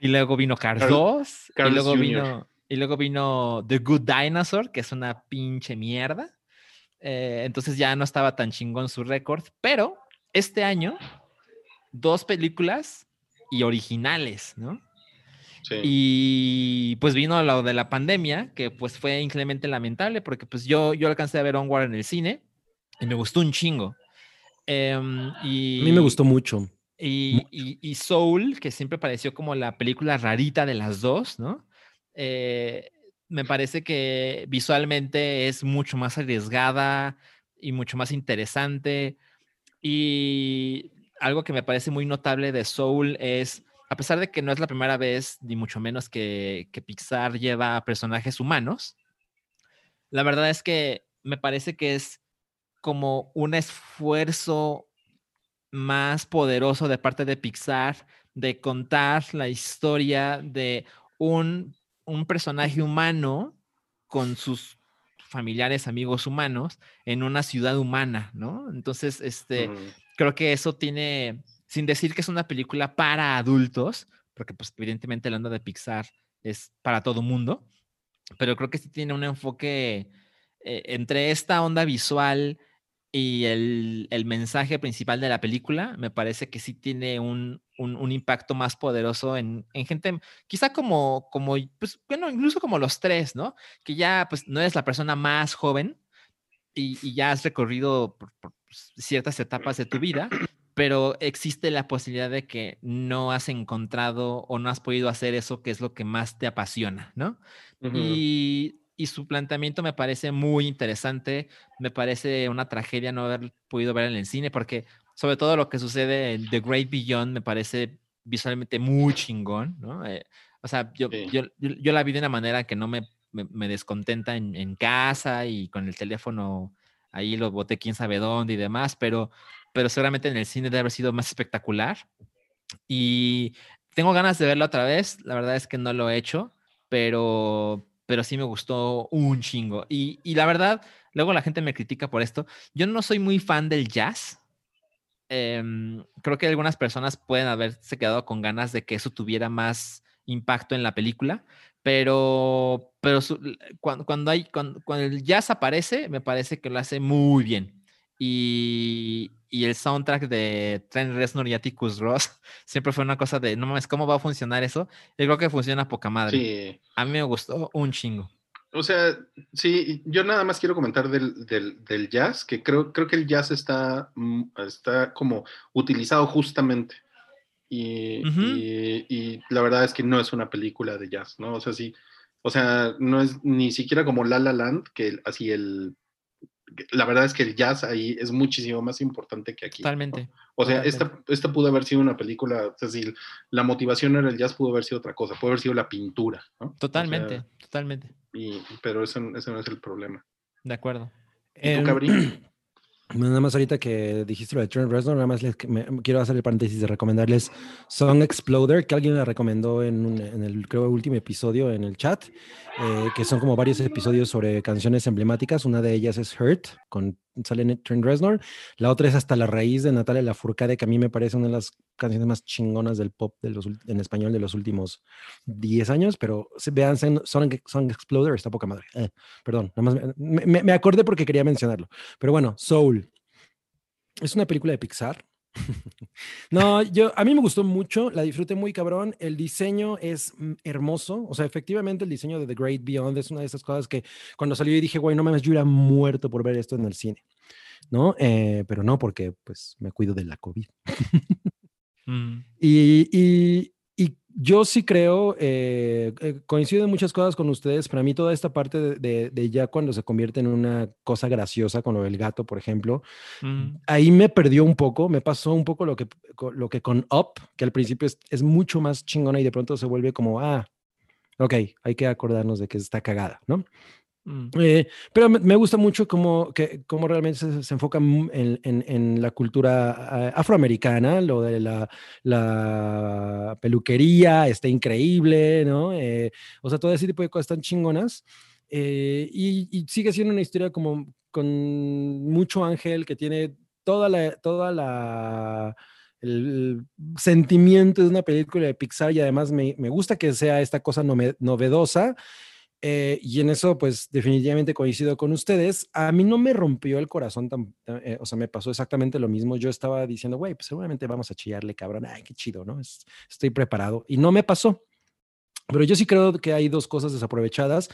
y luego vino Cars Cars- 2 y Cars luego Jr.. vino y luego vino The Good Dinosaur que es una pinche mierda Eh, entonces ya no estaba tan chingón su récord pero este año dos películas y originales no Sí. y pues vino lo de la pandemia, que pues fue increíblemente lamentable, porque pues yo, yo alcancé a ver Onward en el cine y me gustó un chingo. Em, y, A mí me gustó mucho. Y, y, y Soul, que siempre pareció como la película rarita de las dos, ¿no? Eh, me parece que visualmente es mucho más arriesgada y mucho más interesante. Y algo que me parece muy notable de Soul es, a pesar de que no es la primera vez, ni mucho menos que, que Pixar lleva a personajes humanos, la verdad es que me parece que es como un esfuerzo más poderoso de parte de Pixar de contar la historia de un, un personaje humano con sus familiares, amigos humanos en una ciudad humana, ¿no? Entonces, este, creo que eso tiene, sin decir que es una película para adultos, porque pues evidentemente el onda de Pixar es para todo mundo, pero creo que sí tiene un enfoque eh, entre esta onda visual y el, el, mensaje principal de la película, me parece que sí tiene un, un, un impacto más poderoso en, en, gente, quizá como, como, pues, bueno, incluso como los tres, ¿no? Que ya, pues, no eres la persona más joven y, y ya has recorrido por, por pues, ciertas etapas de tu vida, pero existe la posibilidad de que no has encontrado o no has podido hacer eso que es lo que más te apasiona, ¿no? Uh -huh. Y y su planteamiento me parece muy interesante. Me parece una tragedia no haber podido ver en el cine, porque sobre todo lo que sucede en The Great Beyond me parece visualmente muy chingón, ¿no? Eh, o sea, yo, sí. yo, yo, la vi de una manera que no me, me, me descontenta en, en, casa y con el teléfono ahí lo boté quién sabe dónde y demás, pero, pero seguramente en el cine debe haber sido más espectacular. Y tengo ganas de verlo otra vez. La verdad es que no lo he hecho, pero, pero sí me gustó un chingo. Y, y, la verdad, luego la gente me critica por esto. Yo no soy muy fan del jazz. Eh, creo que algunas personas pueden haberse quedado con ganas de que eso tuviera más impacto en la película, pero, pero cuando, cuando, hay, cuando, cuando el jazz aparece, me parece que lo hace muy bien. Y, y, el soundtrack de Trent Reznor y Atticus Ross <laughs> siempre fue una cosa de, no mames, ¿cómo va a funcionar eso? Yo creo que funciona poca madre. Sí. A mí me gustó un chingo. O sea, sí, yo nada más quiero comentar del, del, del jazz, que creo, creo que el jazz está, mm, está como utilizado justamente. Y, uh -huh. y, y, la verdad es que no es una película de jazz, ¿no? O sea, sí, o sea, no es ni siquiera como La La Land, que así el la verdad es que el jazz ahí es muchísimo más importante que aquí. Totalmente. ¿no? O sea, totalmente. Esta, esta pudo haber sido una película, o sea, si la motivación era el jazz, pudo haber sido otra cosa, pudo haber sido la pintura, ¿no? Totalmente, o sea, totalmente. Y, pero eso, ese no es el problema. De acuerdo. ¿Y tú? Eh, Nada más ahorita que dijiste lo de Trent Reznor, nada más les, quiero hacer el paréntesis de recomendarles Song Exploder, que alguien le recomendó en el creo último episodio en el chat, eh, que son como varios episodios sobre canciones emblemáticas. Una de ellas es Hurt, con sale Trent Reznor. La otra es Hasta la raíz de Natalia Lafourcade, que a mí me parece una de las canciones más chingonas del pop de los, en español de los últimos 10 años, pero vean Song, Song Exploder, está poca madre. Eh, perdón, nada más me, me acordé porque quería mencionarlo. Pero bueno, Soul. Es una película de Pixar. <laughs> no, yo a mí me gustó mucho, la disfruté muy cabrón. El diseño es hermoso, o sea, efectivamente el diseño de The Great Beyond es una de esas cosas que cuando salió y dije, güey, no mames, yo era muerto por ver esto en el cine, ¿no? Eh, pero no, porque pues me cuido de la COVID. mm. <laughs> y, y, y, yo sí creo, eh, eh, coincido en muchas cosas con ustedes. Para mí, toda esta parte de, de, de, ya cuando se convierte en una cosa graciosa, con lo del gato, por ejemplo, mm. ahí me perdió un poco. Me pasó un poco lo que, lo que con Up, que al principio es, es mucho más chingona y de pronto se vuelve como, ah, ok, hay que acordarnos de que está cagada, ¿no? Mm. Eh, pero me, gusta mucho cómo, que, cómo realmente se, se enfoca en, en, en, la cultura uh, afroamericana, lo de la, la, peluquería está increíble, ¿no? Eh, o sea, todo ese tipo de cosas tan chingonas. Eh, y, y, sigue siendo una historia como con mucho ángel que tiene toda la, toda la, el sentimiento de una película de Pixar y además me, me gusta que sea esta cosa novedosa eh, y en eso, pues definitivamente coincido con ustedes. A mí no me rompió el corazón, tan, eh, o sea, me pasó exactamente lo mismo. Yo estaba diciendo, güey, pues seguramente vamos a chillarle, cabrón. Ay, qué chido, ¿no? Es, estoy preparado. Y no me pasó. Pero yo sí creo que hay dos cosas desaprovechadas.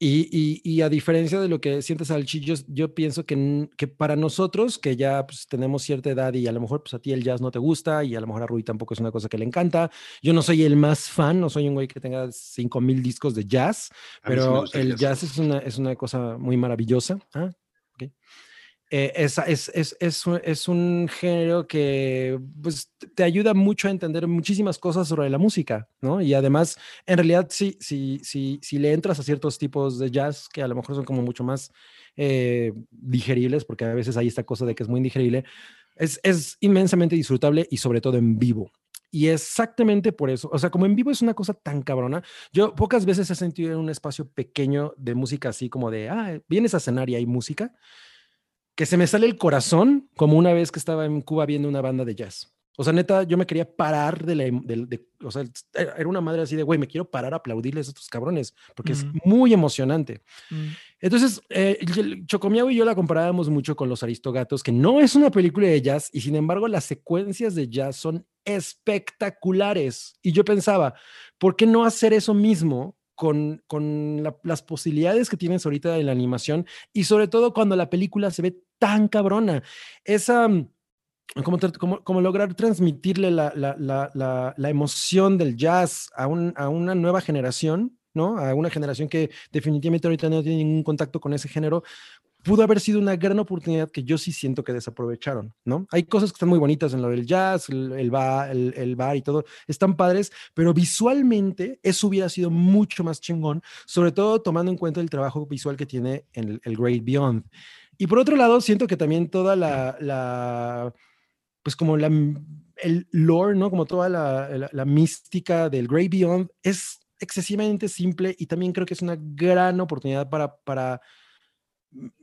Y, y, a diferencia de lo que sientes al chillo, yo pienso que, que para nosotros, que ya pues, tenemos cierta edad y a lo mejor pues, a ti el jazz no te gusta y a lo mejor a Rui tampoco es una cosa que le encanta. Yo no soy el más fan, no soy un güey que tenga 5000 discos de jazz, pero el jazz, es, una, es una cosa muy maravillosa. ¿ah? Okay. Eh, es, es, es, es, un, género que pues, te ayuda mucho a entender muchísimas cosas sobre la música, ¿no? Y además, en realidad, si, si, si, si le entras a ciertos tipos de jazz que a lo mejor son como mucho más eh, digeribles, porque a veces hay esta cosa de que es muy indigerible, es, es inmensamente disfrutable y sobre todo en vivo. Y exactamente por eso, o sea, como en vivo es una cosa tan cabrona, yo pocas veces he sentido en un espacio pequeño de música así como de, ah, vienes a cenar y hay música que se me sale el corazón como una vez que estaba en Cuba viendo una banda de jazz. O sea, neta, yo me quería parar de la... Em, de, o sea, era una madre así de, güey, me quiero parar a aplaudirles a estos cabrones, porque es muy emocionante. Mm. Entonces, eh, Chocomiao y yo la comparábamos mucho con Los Aristogatos, que no es una película de jazz, y sin embargo las secuencias de jazz son espectaculares. Y yo pensaba, ¿por qué no hacer eso mismo con, con las posibilidades que tienes ahorita en la animación y sobre todo cuando la película se ve tan cabrona. Esa, mm, como, como, lograr transmitirle la, la, la, la, emoción del jazz a, un, a una nueva generación, ¿no? A una generación que definitivamente ahorita no tiene ningún contacto con ese género, pudo haber sido una gran oportunidad que yo sí siento que desaprovecharon, ¿no? Hay cosas que están muy bonitas en lo del jazz, el, bar, el, bar y todo, están padres, pero visualmente eso hubiera sido mucho más chingón, sobre todo tomando en cuenta el trabajo visual que tiene en el, Great Beyond. Y por otro lado, siento que también toda la, la pues como la, el lore, ¿no? Como toda la, la mística del Great Beyond es excesivamente simple y también creo que es una gran oportunidad para, para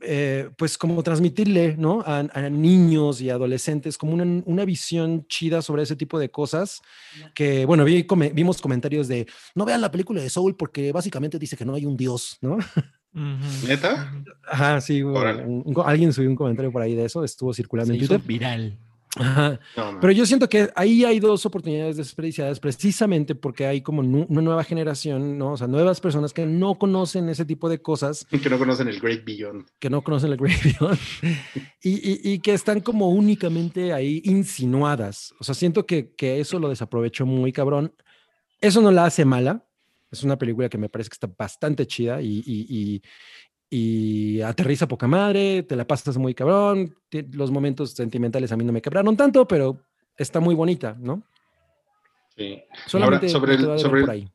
eh, pues como transmitirle, ¿no? A, niños y adolescentes como una, una, visión chida sobre ese tipo de cosas, que, bueno, vimos comentarios de, no vean la película de Soul porque básicamente dice que no hay un dios, ¿no? ¿Neta? Ajá, sí, alguien subió un comentario por ahí de eso, estuvo circulando en Twitter. viral. Pero yo siento que ahí hay dos oportunidades desperdiciadas precisamente porque hay como una nueva generación, ¿no? O sea, nuevas personas que no conocen ese tipo de cosas. Que no conocen el Great Beyond. Que no conocen el Great Beyond. <laughs> y, y, que están como únicamente ahí insinuadas. O sea, siento que, que eso lo desaprovechó muy cabrón. Eso no la hace mala. Es una película que me parece que está bastante chida y, y, y aterriza poca madre, te la pasas muy cabrón, los momentos sentimentales a mí no me quebraron tanto, pero está muy bonita, ¿no? Sí. Solamente sobre el, sobre,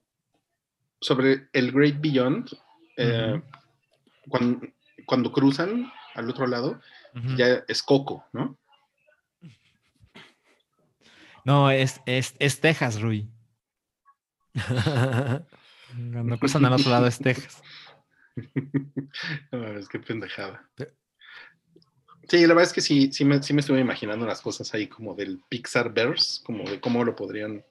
sobre el Great Beyond, eh, cuando, cruzan al otro lado, ya es Coco, ¿no? No, es, es, es Texas, Rui. <laughs> cuando cruzan al otro lado es Texas. <laughs> es que pendejada. Sí, la verdad es que sí, sí me, sí me estuve imaginando las cosas ahí como del Pixar Verse, como de cómo lo podrían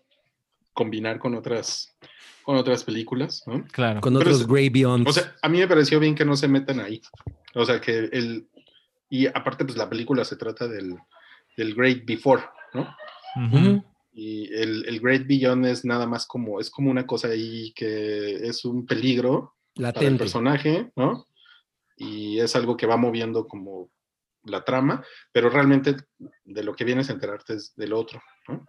combinar con otras, con otras películas, ¿no? Claro. Con otros Grey Beyond. O sea, a mí me pareció bien que no se metan ahí. O sea, que el. Y aparte, pues la película se trata del, del Great Before, ¿no? Y el, el, Great Beyond es nada más como, es como una cosa ahí que es un peligro para el personaje, ¿no? Y es algo que va moviendo como la trama, pero realmente de lo que vienes a enterarte es del otro, ¿no?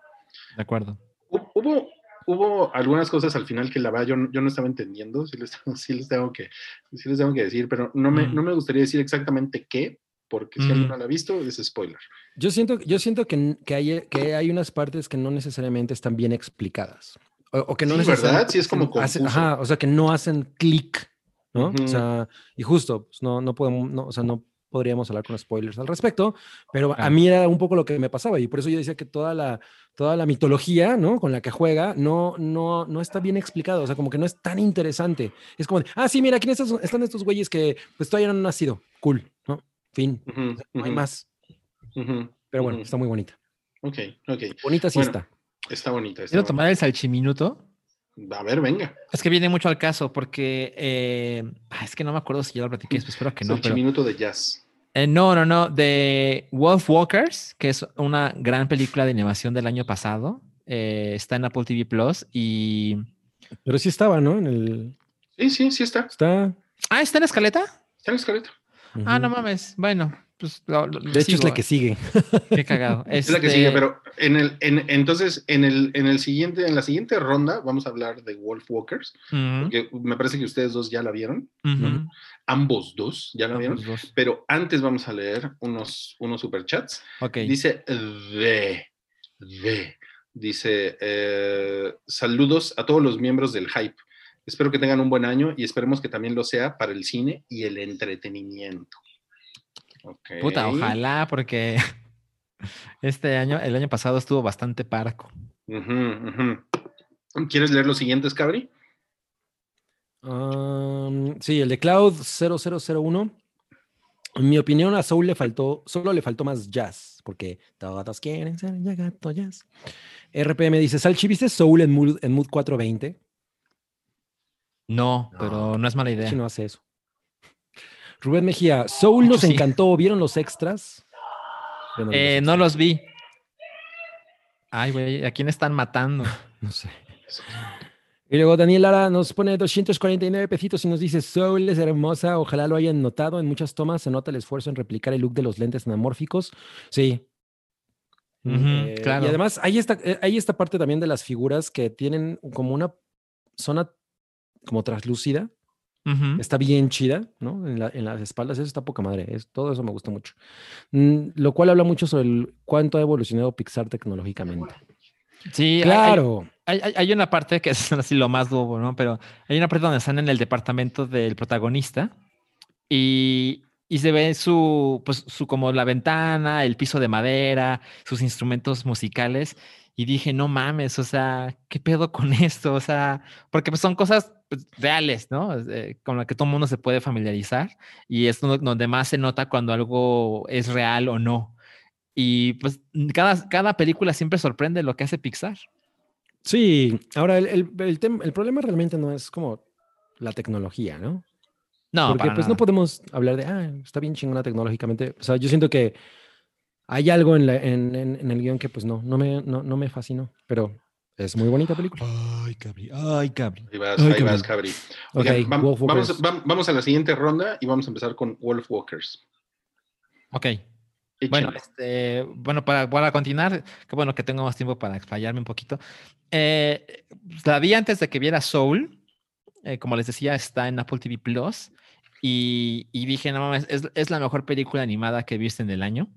De acuerdo. Hubo, hubo algunas cosas al final que la verdad yo, yo no estaba entendiendo, sí les, <laughs> les, tengo, que, sí les tengo que decir, pero no me, mm. no me gustaría decir exactamente qué, porque si alguien mm. no la ha visto, es spoiler. Yo siento, yo siento que, que, hay, que hay unas partes que no necesariamente están bien explicadas. O, que no sí, ¿verdad? Sí, es como ajá, o sea, que no hacen clic, ¿no? O sea, y justo, pues no, no podemos, no, o sea, no podríamos hablar con spoilers al respecto, pero a mí era un poco lo que me pasaba y por eso yo decía que toda la, toda la mitología, ¿no? Con la que juega, no, no, no está bien explicado, o sea, como que no es tan interesante. Es como, de, ah, sí, mira, aquí están estos güeyes que pues todavía no han nacido, cool, ¿no? Fin, no hay más. Pero bueno, está muy bonita. Ok, ok. Bonita sí está. Está bonita. Quiero tomar el salchiminuto. A ver, venga. Es que viene mucho al caso porque eh, es que no me acuerdo si ya lo platiqué, espero que no. Salchiminuto de jazz. Eh, no, no, no. De Wolf Walkers, que es una gran película de animación del año pasado. Eh, está en Apple TV Plus y. Pero sí estaba, ¿no? En el. Sí, sí, sí está. Está. Ah, ¿está en escaleta? Está en escaleta. Ah, no mames. Bueno, pues. lo- lo- De hecho, es la que sigue. Qué cagado. <laughs> Es la que Este, sigue, pero en el, en- entonces en el, en el siguiente, en la siguiente ronda vamos a hablar de Wolf Walkers, porque me parece que ustedes dos ya la vieron, ambos dos ya la vieron, dos. pero antes vamos a leer unos, unos superchats. Ok. Dice de, de, dice eh, saludos a todos los miembros del hype. Espero que tengan un buen año y esperemos que también lo sea para el cine y el entretenimiento. Puta, ojalá, porque <laughs> este año, el año pasado estuvo bastante parco. ¿Quieres leer los siguientes, Cabri? Um, sí, el de Cloud 0001. En mi opinión, a Soul le faltó, solo le faltó más jazz, porque todos quieren ser ya gato jazz. RPM dice, Salchi, ¿viste Soul en Mood, en Mood 420? No, pero no es mala idea. Si no hace eso. Rubén Mejía, Soul nos sí. encantó. ¿Vieron los extras? Eh, los no los vi. Ay, güey, ¿a quién están matando? <laughs> No sé. Y luego Daniel Lara nos pone 249 pesitos y nos dice, Soul es hermosa, ojalá lo hayan notado. En muchas tomas se nota el esfuerzo en replicar el look de los lentes anamórficos. Sí. Eh, claro. Y además hay esta, eh, hay esta parte también de las figuras que tienen como una zona como translúcida. Ujú. Está bien chida, ¿no? En, la- en las espaldas, eso está poca madre. Es, todo eso me gusta mucho. Mm, lo cual habla mucho sobre el, cuánto ha evolucionado Pixar tecnológicamente. Sí, Claro. Hay, hay- hay una parte que es <laughs> así lo más bobo, ¿no? Pero hay una parte donde están en el departamento del protagonista y, y se ve su, pues, su como la ventana, el piso de madera, sus instrumentos musicales. Y dije, no mames, o sea, ¿qué pedo con esto? O sea, porque pues, son cosas pues, reales, ¿no? Eh, con las que todo el mundo se puede familiarizar y es donde más se nota cuando algo es real o no. Y pues cada, cada película siempre sorprende lo que hace Pixar. Sí, ahora el, el, el el problema realmente no es como la tecnología, ¿no? No, Porque para pues no nada. podemos hablar de, ah, está bien chingona tecnológicamente. O sea, yo siento que hay algo en, la- en, en- en el guion que pues no, no me, no, no me fascinó, pero es muy bonita película. Ay, Cabri. Ay, Cabri. Ahí vas, Ay, ahí vas. Cabri. Ok, Oigan, vam- Wolf vamos, vamos a la siguiente ronda y vamos a empezar con Wolf Walkers. Ok. Bueno, este, bueno, para, para continuar, qué bueno que tengo más tiempo para explayarme un poquito. Eh, la vi antes de que viera Soul. eh, como les decía, está en Apple TV Plus. Y, y dije, no mames, es, es la mejor película animada que he visto en el año.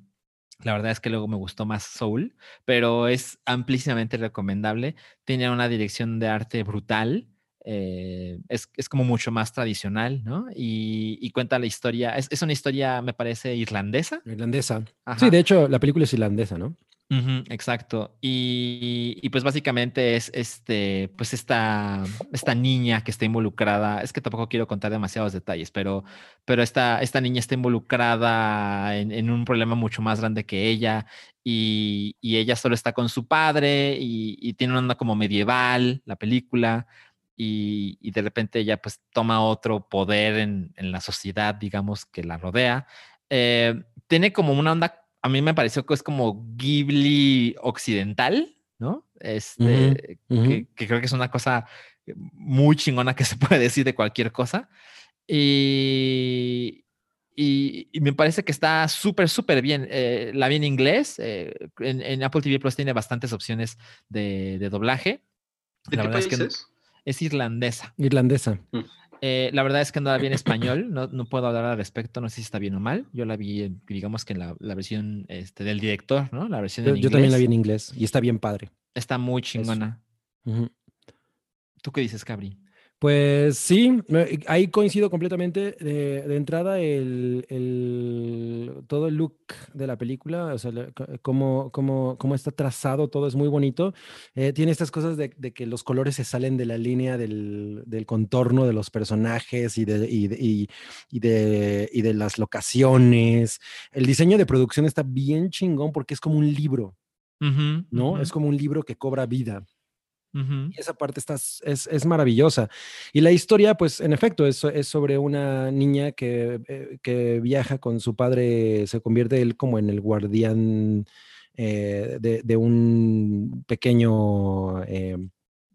La verdad es que luego me gustó más Soul, pero es amplísimamente recomendable. Tiene una dirección de arte brutal. eh, es, es como mucho más tradicional, ¿no? Y, y cuenta la historia. Es, es una historia, me parece, irlandesa. Irlandesa. Sí, de hecho, la película es irlandesa, ¿no? Exacto. Y, pues básicamente es este, pues esta, esta niña que está involucrada. Es que tampoco quiero contar demasiados detalles, pero, pero esta, esta niña está involucrada en, un problema mucho más grande que ella. Y, y ella solo está con su padre y, tiene una onda como medieval, la película. Y, y de repente ella pues toma otro poder en, en la sociedad, digamos, que la rodea. Eh, tiene como una onda a mí me pareció que es como Ghibli occidental, ¿no? Este, que, que creo que es una cosa muy chingona que se puede decir de cualquier cosa. Y, y, y me parece que está súper, súper bien. Eh, la vi en inglés. eh, en, en Apple TV Plus tiene bastantes opciones de, de doblaje. ¿De la qué verdad es que es? es irlandesa. Irlandesa. Eh, la verdad es que no la vi en español, no, no puedo hablar al respecto, no sé si está bien o mal. Yo la vi, digamos que en la, la versión este, del director, ¿no? La versión Yo, yo también la vi en inglés y está bien padre. Está muy chingona. ¿Tú qué dices, Cabri? Pues sí, ahí coincido completamente. De, de entrada, el, el- todo el look de la película, o sea, cómo, cómo- cómo está trazado, todo es muy bonito. Eh, tiene estas cosas de, de que los colores se salen de la línea del, del contorno de los personajes y de, y, de, y- y de, y de las locaciones. El diseño de producción está bien chingón porque es como un libro, ¿no? Es como un libro que cobra vida. Esa parte está, es, es maravillosa. Y la historia, pues, en efecto, es, es sobre una niña que, eh, que viaja con su padre, se convierte él como en el guardián eh, de, un pequeño, eh,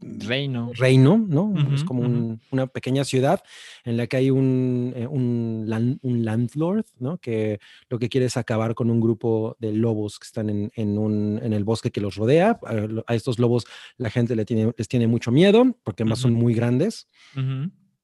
Reino. reino, ¿no? es como un- una pequeña ciudad en la que hay un, eh, un, lan- un landlord, ¿no? Que lo que quiere es acabar con un grupo de lobos que están en, en un, en el bosque que los rodea. A, estos lobos la gente le tiene, les tiene mucho miedo porque además son muy grandes.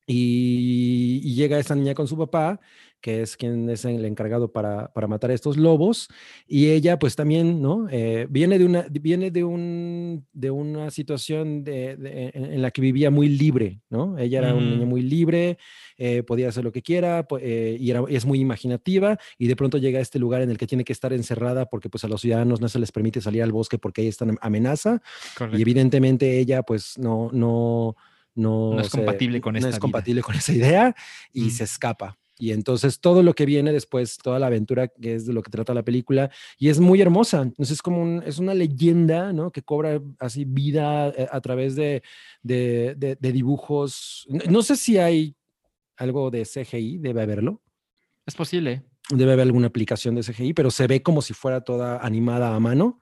Y, y llega esta niña con su papá, que es quien es el encargado para, para matar a estos lobos, y ella pues también, ¿no? Eh, viene de una, viene de, un, de una situación de, de- en, la que vivía muy libre, ¿no? Ella era una niña Mm. muy libre, eh, podía hacer lo que quiera, eh, y, era, y es muy imaginativa, y de pronto llega a este lugar en el que tiene que estar encerrada porque pues a los ciudadanos no se les permite salir al bosque porque ahí están en amenaza, y Correcto. evidentemente ella pues no, no, no, No es se- compatible con no esta es vida. compatible con esa idea y Mm. se escapa. Y entonces todo lo que viene después, toda la aventura que es de lo que trata la película, y es muy hermosa. Entonces es como un- es una leyenda, ¿no? Que cobra así vida eh, a través de, de, de- de dibujos. No, no sé si hay algo de CGI, debe haberlo. Es posible. Debe haber alguna aplicación de CGI, pero se ve como si fuera toda animada a mano.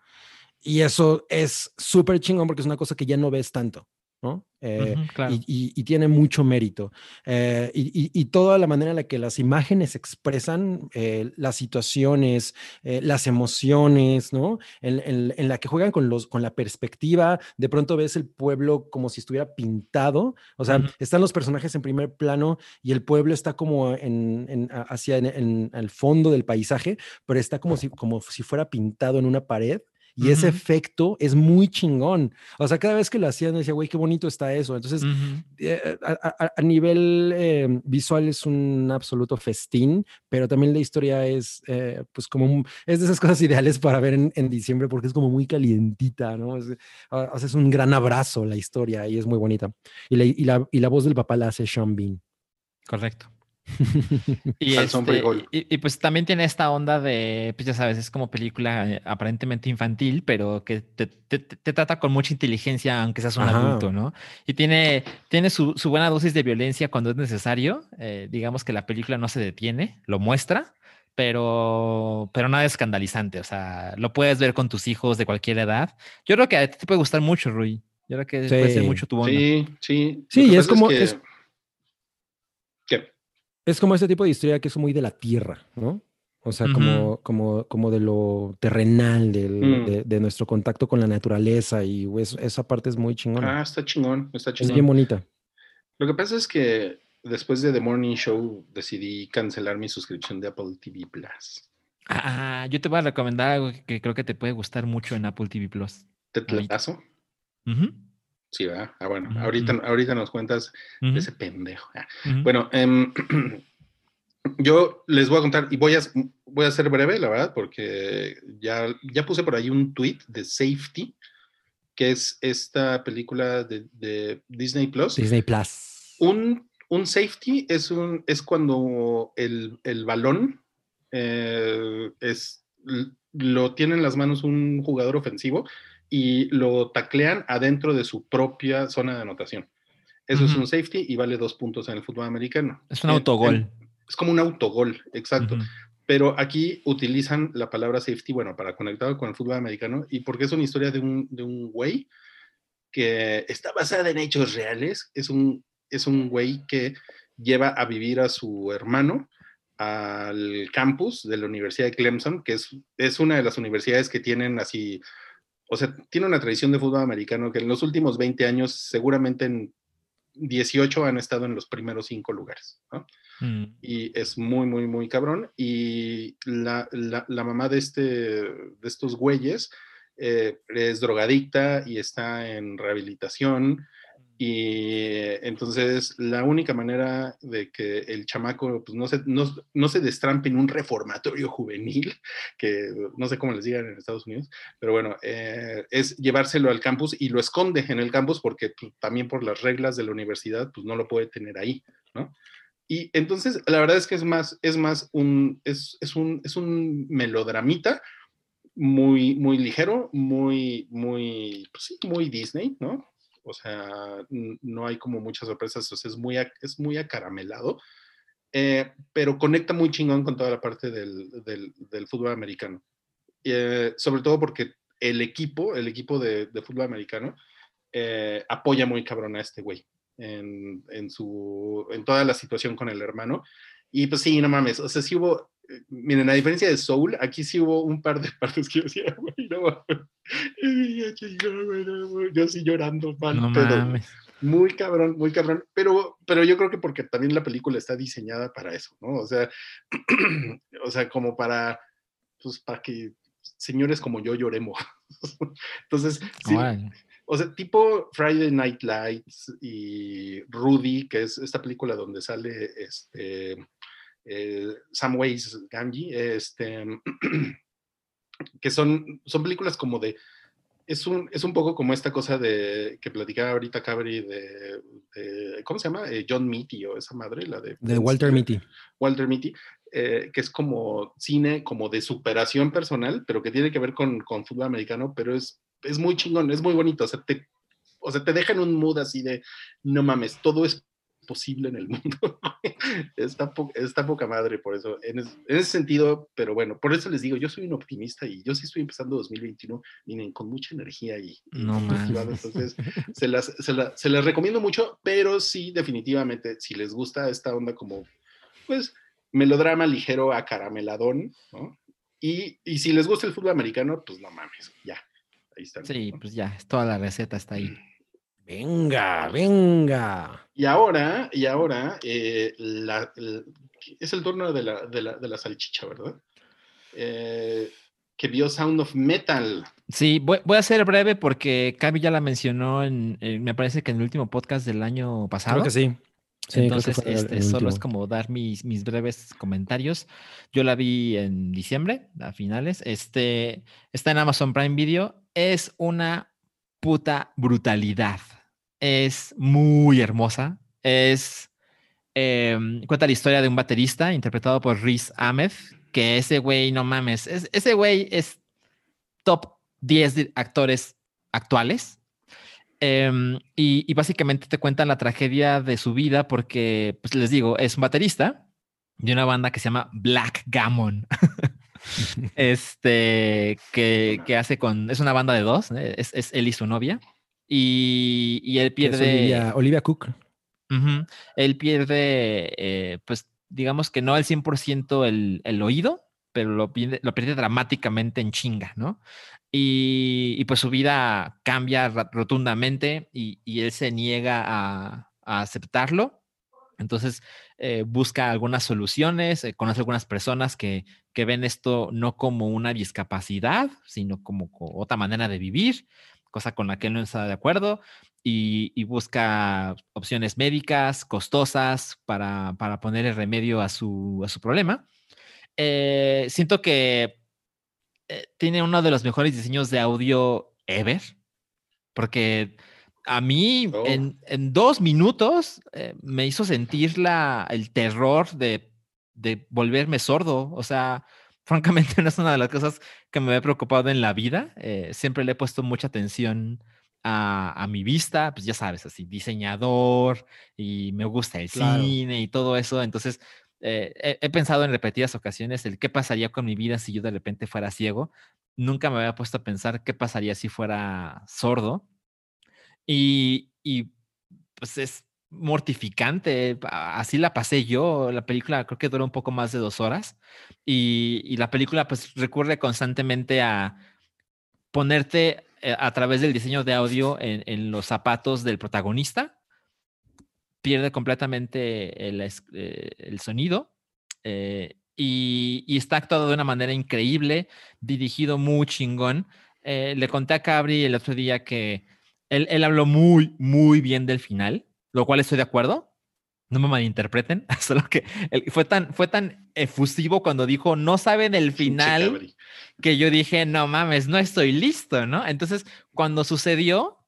Y eso es súper chingón porque es una cosa que ya no ves tanto, ¿no? Eh, claro. y, y- y tiene mucho mérito. Eh, y, toda la manera en la que las imágenes expresan eh, las situaciones, las emociones, ¿no? En, en- en la que juegan con, los, con la perspectiva, de pronto ves el pueblo como si estuviera pintado, o sea, están los personajes en primer plano y el pueblo está como en, en- hacia el fondo del paisaje, pero está como si, como si fuera pintado en una pared. Y ese efecto es muy chingón. O sea, cada vez que lo hacían decía, güey, qué bonito está eso. Entonces, Ujú. eh, a, a- a nivel eh, visual es un absoluto festín, pero también la historia es, eh, pues, como un- es de esas cosas ideales para ver en, en diciembre porque es como muy calientita, ¿no? Es, ah, o sea, es un gran abrazo la historia y es muy bonita. Y la, y la, y la voz del papá la hace Sean Bean. Correcto. Y, este, y, y pues también tiene esta onda de, pues ya sabes, es como película eh, aparentemente infantil, pero que te, te- te- trata con mucha inteligencia, aunque seas un Ajá. adulto, ¿no? Y tiene, tiene su, su buena dosis de violencia cuando es necesario. Eh, digamos que la película no se detiene, lo muestra, pero, pero nada escandalizante. O sea, lo puedes ver con tus hijos de cualquier edad. Yo creo que a ti te puede gustar mucho, Rui. Yo creo que puede ser Sí. mucho tu onda. Sí, sí. Sí, que es como- que- es-. Es como este tipo de historia que es muy de la tierra, ¿no? O sea, como, como, como de lo terrenal, del- Mm. de, de nuestro contacto con la naturaleza y es- esa parte es muy chingona. Ah, está chingón, está es chingón. bien bonita. Lo que pasa es que después de The Morning Show decidí cancelar mi suscripción de Apple TV Plus. Ah, yo te voy a recomendar algo que- creo que te puede gustar mucho en Apple TV Plus. ¿Te plazo? Ujú, Sí, ¿verdad? Ah, bueno, Ujú, ahorita, ujú. ahorita nos cuentas de ujú, ese pendejo. Ah, ujú. Bueno, em, <clears throat> yo les voy a contar y voy a, voy a ser breve, la verdad, porque ya, ya puse por ahí un tweet de Safety, que es esta película de, de Disney Plus. Disney Plus. Un, un safety es, un, es cuando el, el balón eh, es, lo tiene en las manos un jugador ofensivo y lo taclean adentro de su propia zona de anotación. Eso es Ujú. un safety y vale dos puntos en el fútbol americano. Es un autogol. en- es como un autogol, exacto. Ujú. Pero aquí utilizan la palabra safety, bueno, para conectarlo con el fútbol americano y porque es una historia de un, de un güey que está basada en hechos reales. Es un, es un güey que lleva a vivir a su hermano al campus de la Universidad de Clemson, que es, es una de las universidades que tienen así, o sea, tiene una tradición de fútbol americano que en los últimos 20 años, seguramente en 18 han estado en los primeros cinco lugares. ¿no? Mm. y es muy, muy, muy cabrón. Y la, la, la mamá de, este, de estos güeyes eh, es drogadicta y está en rehabilitación. Y entonces la única manera de que el chamaco pues, no, se, no, no se destrampe en un reformatorio juvenil, <laughs> que no sé cómo les digan en Estados Unidos, pero bueno, eh, es llevárselo al campus y lo esconde en el campus porque pues, también por las reglas de la universidad pues no lo puede tener ahí, ¿no? Y entonces, la verdad es que es más, es más un, es, es un, es un melodramita muy, muy ligero, muy, muy, pues sí, muy Disney, ¿no? O sea, no hay como muchas sorpresas, o sea, es muy, es muy acaramelado, eh, pero conecta muy chingón con toda la parte del, del, fútbol americano. Eh, sobre todo porque el equipo, el equipo de, de fútbol americano, eh, apoya muy cabrón a este güey en, en, su, en toda la situación con el hermano. Y pues sí, no mames, o sea, sí hubo, eh, miren, a diferencia de Soul, aquí sí hubo un par de <laughs> partes que yo decía, güey, no mames, yo sí llorando mal, No pero mames. muy cabrón, muy cabrón, pero, pero yo creo que porque también la película está diseñada para eso, ¿no? O sea, <clears throat> o sea, como para, pues, para que señores como yo lloremos. <laughs> Entonces, sí, o sea, tipo Friday Night Lights y Rudy, que es esta película donde sale este eh, Samwise Gamgee, este, <clears throat> que son, son películas como de, es un, es un poco como esta cosa de que platicaba ahorita Cabri de, de- ¿cómo se llama? Eh, John Mitty o esa madre, la de... De Walter Mitty. Walter Mitty, eh, que es como cine como de superación personal, pero que tiene que ver con, con fútbol americano, pero es, es muy chingón, es muy bonito, o sea, te, o sea, te deja en un mood así de, no mames, todo es posible en el mundo. <laughs> está, po- está poca madre por eso, en, es- en ese sentido, pero bueno, por eso les digo, yo soy un optimista y yo sí estoy empezando 2021, miren, con mucha energía y, No <laughs> motivado, entonces se las, se, la- se las recomiendo mucho, pero sí, definitivamente, si les gusta esta onda como, pues, melodrama ligero acarameladón, ¿no? Y, y si les gusta el fútbol americano, pues no mames, ya, ahí está. Sí, ¿no? pues ya, toda la receta está ahí. Venga, venga. Y ahora, y ahora, eh, la- el- es el turno de la, de la, de la salchicha, ¿verdad? Eh, que vio Sound of Metal. Sí, voy, voy a ser breve porque Cavi ya la mencionó en, en- me parece que en el último podcast del año pasado. Creo que sí. Sí, creo que Entonces, este, solo es como dar mis, mis breves comentarios. Yo la vi en diciembre, a finales. Este, está en Amazon Prime Video. Es una puta brutalidad. Es muy hermosa. Es. em, cuenta la historia de un baterista interpretado por Riz Ahmed, que ese güey, no mames, es- ese güey es top 10 de actores actuales. Em, y, básicamente te cuentan la tragedia de su vida porque, pues les digo, es un baterista de una banda que se llama Black Gammon. <laughs> este, que, que hace con, es una banda de dos, es, es él y su novia. Y, y él pierde... Olivia, Olivia Cook. Ujú. Él pierde, eh, pues digamos que no al 100% el, el oído, pero lo pierde, lo pierde dramáticamente en chinga, ¿no? Y, y, pues su vida cambia rotundamente y, y él se niega a, a aceptarlo. Entonces eh, busca algunas soluciones, eh, conoce algunas personas que, que ven esto no como una discapacidad, sino como co- otra manera de vivir, cosa con la que él no está de acuerdo y, y busca opciones médicas costosas para, para poner el remedio a su, a su problema. Eh, siento que eh, tiene uno de los mejores diseños de audio ever, porque a mí Oh. en, en dos minutos eh, me hizo sentir la, el terror de, de volverme sordo. O sea, francamente <laughs> no es una de las cosas que me he preocupado en la vida. Eh, siempre le he puesto mucha atención a, a mi vista, pues ya sabes, así, diseñador y me gusta el Claro. cine y todo eso. Entonces, eh, he, he pensado en repetidas ocasiones el qué pasaría con mi vida si yo de repente fuera ciego. Nunca me había puesto a pensar qué pasaría si fuera sordo. Y, y, pues es mortificante. Así la pasé yo. La película creo que dura un poco más de dos horas. Y, y la película pues recurre constantemente a ponerte eh, a través del diseño de audio en, los zapatos del protagonista. Pierde completamente el, eh, sonido. eh, y, está actuado de una manera increíble, dirigido muy chingón. Le conté a Cabri el otro día que él, él habló muy, muy bien del final, lo cual estoy de acuerdo. No me malinterpreten, <laughs> solo que él fue tan, fue tan efusivo cuando dijo no saben el final que yo dije, no mames, no estoy listo, ¿no? Entonces, cuando sucedió,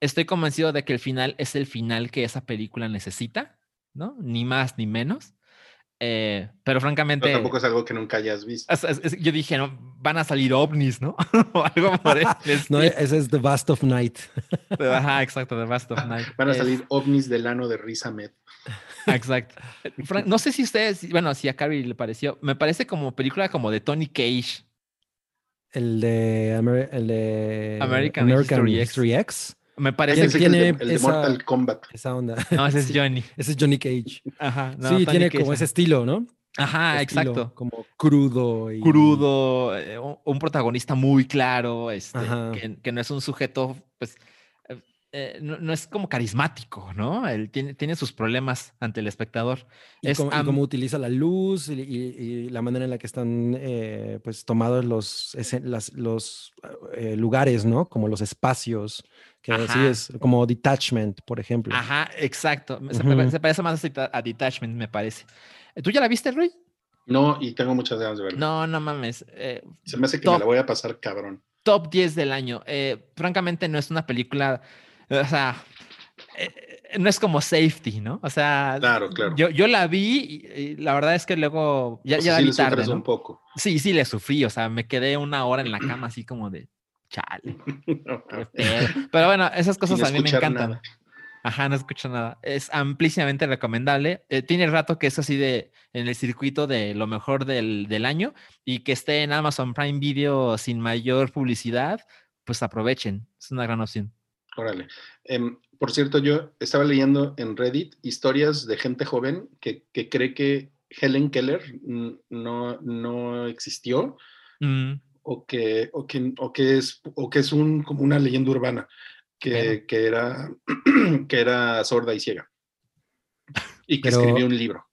estoy convencido de que el final es el final que esa película necesita, ¿no? Ni más ni menos. Eh, pero francamente, Pero tampoco es algo que nunca hayas visto. es- es- es- yo dije, no, van a salir ovnis, ¿no? <laughs> o algo por el <laughs> No, ese es The Vast of Night. Ajá, exacto, The Best of Night. Van a Es- salir ovnis del ano de Riz Ahmed. <laughs> Exacto. Fran- No sé si ustedes, bueno, si a Carrie le pareció, me parece como película como de Tony Cage. El de, Amer- el de American History X. History X. Me parece que... el, de- tiene el de esa- Mortal Kombat. Esa onda. <laughs> No, ese es Sí, Johnny. Ese es Johnny Cage. Ajá. no, sí, Tony tiene Cage, como ese estilo, ¿no? Ajá, Estilo, exacto. Como crudo y Crudo, eh, un, protagonista muy claro, este, que no es un sujeto, pues, eh, no, no es como carismático, ¿no? Él tiene, tiene sus problemas ante el espectador. Y, Es cómo, utiliza la luz y, y- y la manera en la que están eh, pues tomados los, las- los eh, lugares, ¿no? Como los espacios, que sí Ajá. es como detachment, por ejemplo. Ajá, exacto. Se, me- Ujú. se parece más a Deta- a Detachment, me parece. ¿Tú ya la viste, Rui? No, y tengo muchas ganas de verlo. No, no mames. eh, Se me hace que Top. me la voy a pasar cabrón. top 10 del año. Eh, francamente, no es una película, o sea, eh, eh, no es como Safety, ¿no? O sea, Claro, claro. Yo, yo la vi y, la verdad es que luego ya, O ya sea, la sí vi le tarde, sufres ¿no? un poco. Sí, sí, le sufrí, o sea, me quedé una hora en la cama así como de chale. <laughs> qué pedo". Pero bueno, esas cosas a mí me encantan. nada. Ajá, no escucho nada. Es amplísimamente recomendable. Eh, tiene rato que es así de en el circuito de lo mejor del, del año y que esté en Amazon Prime Video sin mayor publicidad, pues aprovechen. Es una gran opción. Órale. Em, por cierto, yo estaba leyendo en Reddit historias de gente joven que, que cree que Helen Keller no, no existió Mm, o que, o que, o que es, o que es un, como una leyenda urbana que, Bueno. que, era, <clears throat> que era sorda y ciega <laughs> y que Pero- escribió un libro.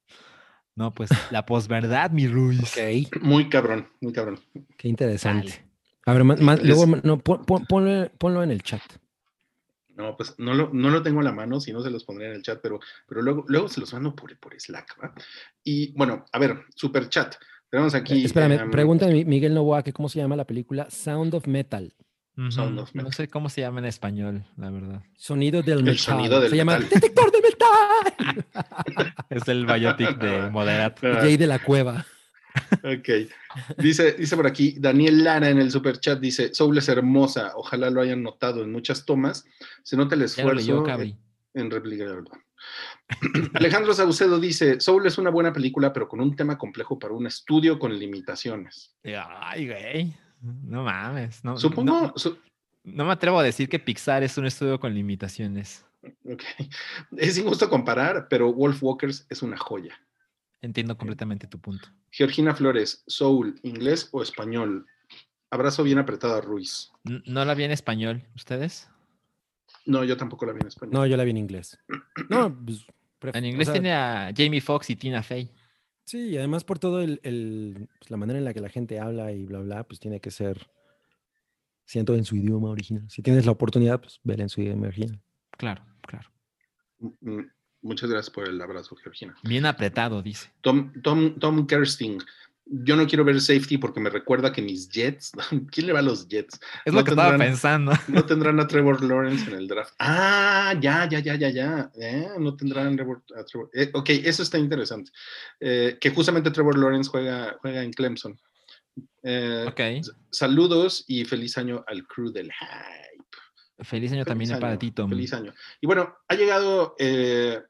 no, pues la posverdad, mi Ruiz. Ok, Muy cabrón, muy cabrón. qué interesante. A ver, Les- luego no, pon- pon- ponlo, ponlo en el chat. No, pues no lo, no lo tengo a la mano, si no se los pondré en el chat, pero, pero luego, luego se los mando por, por Slack, ¿va? Y bueno, a ver, super chat. Tenemos aquí. Eh, Espérame, em, pregunta Miguel Novoa que cómo se llama la película Sound of Metal. Ujú, Sound of No sé cómo se llama en español, la verdad. Sonido del El metal. sonido del se llama. Detector de Metal. <laughs> Es el biotic de Moderat. <laughs> Jay de la Cueva. Ok. Dice, dice por aquí, Daniel Lara en el super chat dice, Soul es hermosa, ojalá lo hayan notado en muchas tomas, se nota el esfuerzo en de verdad. <clears throat> Alejandro Saucedo dice, Soul es una buena película, pero con un tema complejo para un estudio con limitaciones. Ay, güey. No mames. No, Supongo, no- su- no me atrevo a decir que Pixar es un estudio con limitaciones. ok. <laughs> es injusto comparar, pero Wolf Walkers es una joya. Entiendo completamente tu punto. Georgina Flores, Soul, inglés o español. Abrazo bien apretado a Ruiz. ¿No la vi en español? ¿Ustedes? No, yo tampoco la vi en español. No, yo la vi en inglés. <clears throat> No, pues, En o inglés sea, tiene a Jamie Foxx y Tina Fey. Sí, y además por todo el, el- pues, la manera en la que la gente habla y bla, bla, pues tiene que ser, siento, en su idioma original. Si tienes la oportunidad, pues ver en su idioma original. Claro, claro. Muchas gracias por el abrazo, Georgina. Bien apretado, dice. Tom, Tom, Tom Kersting. Yo no quiero ver Safety porque me recuerda que mis Jets. <laughs> ¿Quién le va a los Jets? Es No lo que estaba pensando. <laughs> No <laughs> tendrán a Trevor Lawrence en el draft. Ah, ya, ya, ya, ya, ya. Eh, no tendrán a Trevor. eh, ok, eso está interesante. Eh, que justamente Trevor Lawrence juega, juega en Clemson. Eh, Ok. s- Saludos y feliz año al crew del hype. Feliz año también para ti, Tom. Feliz año. Y bueno, ha llegado eh,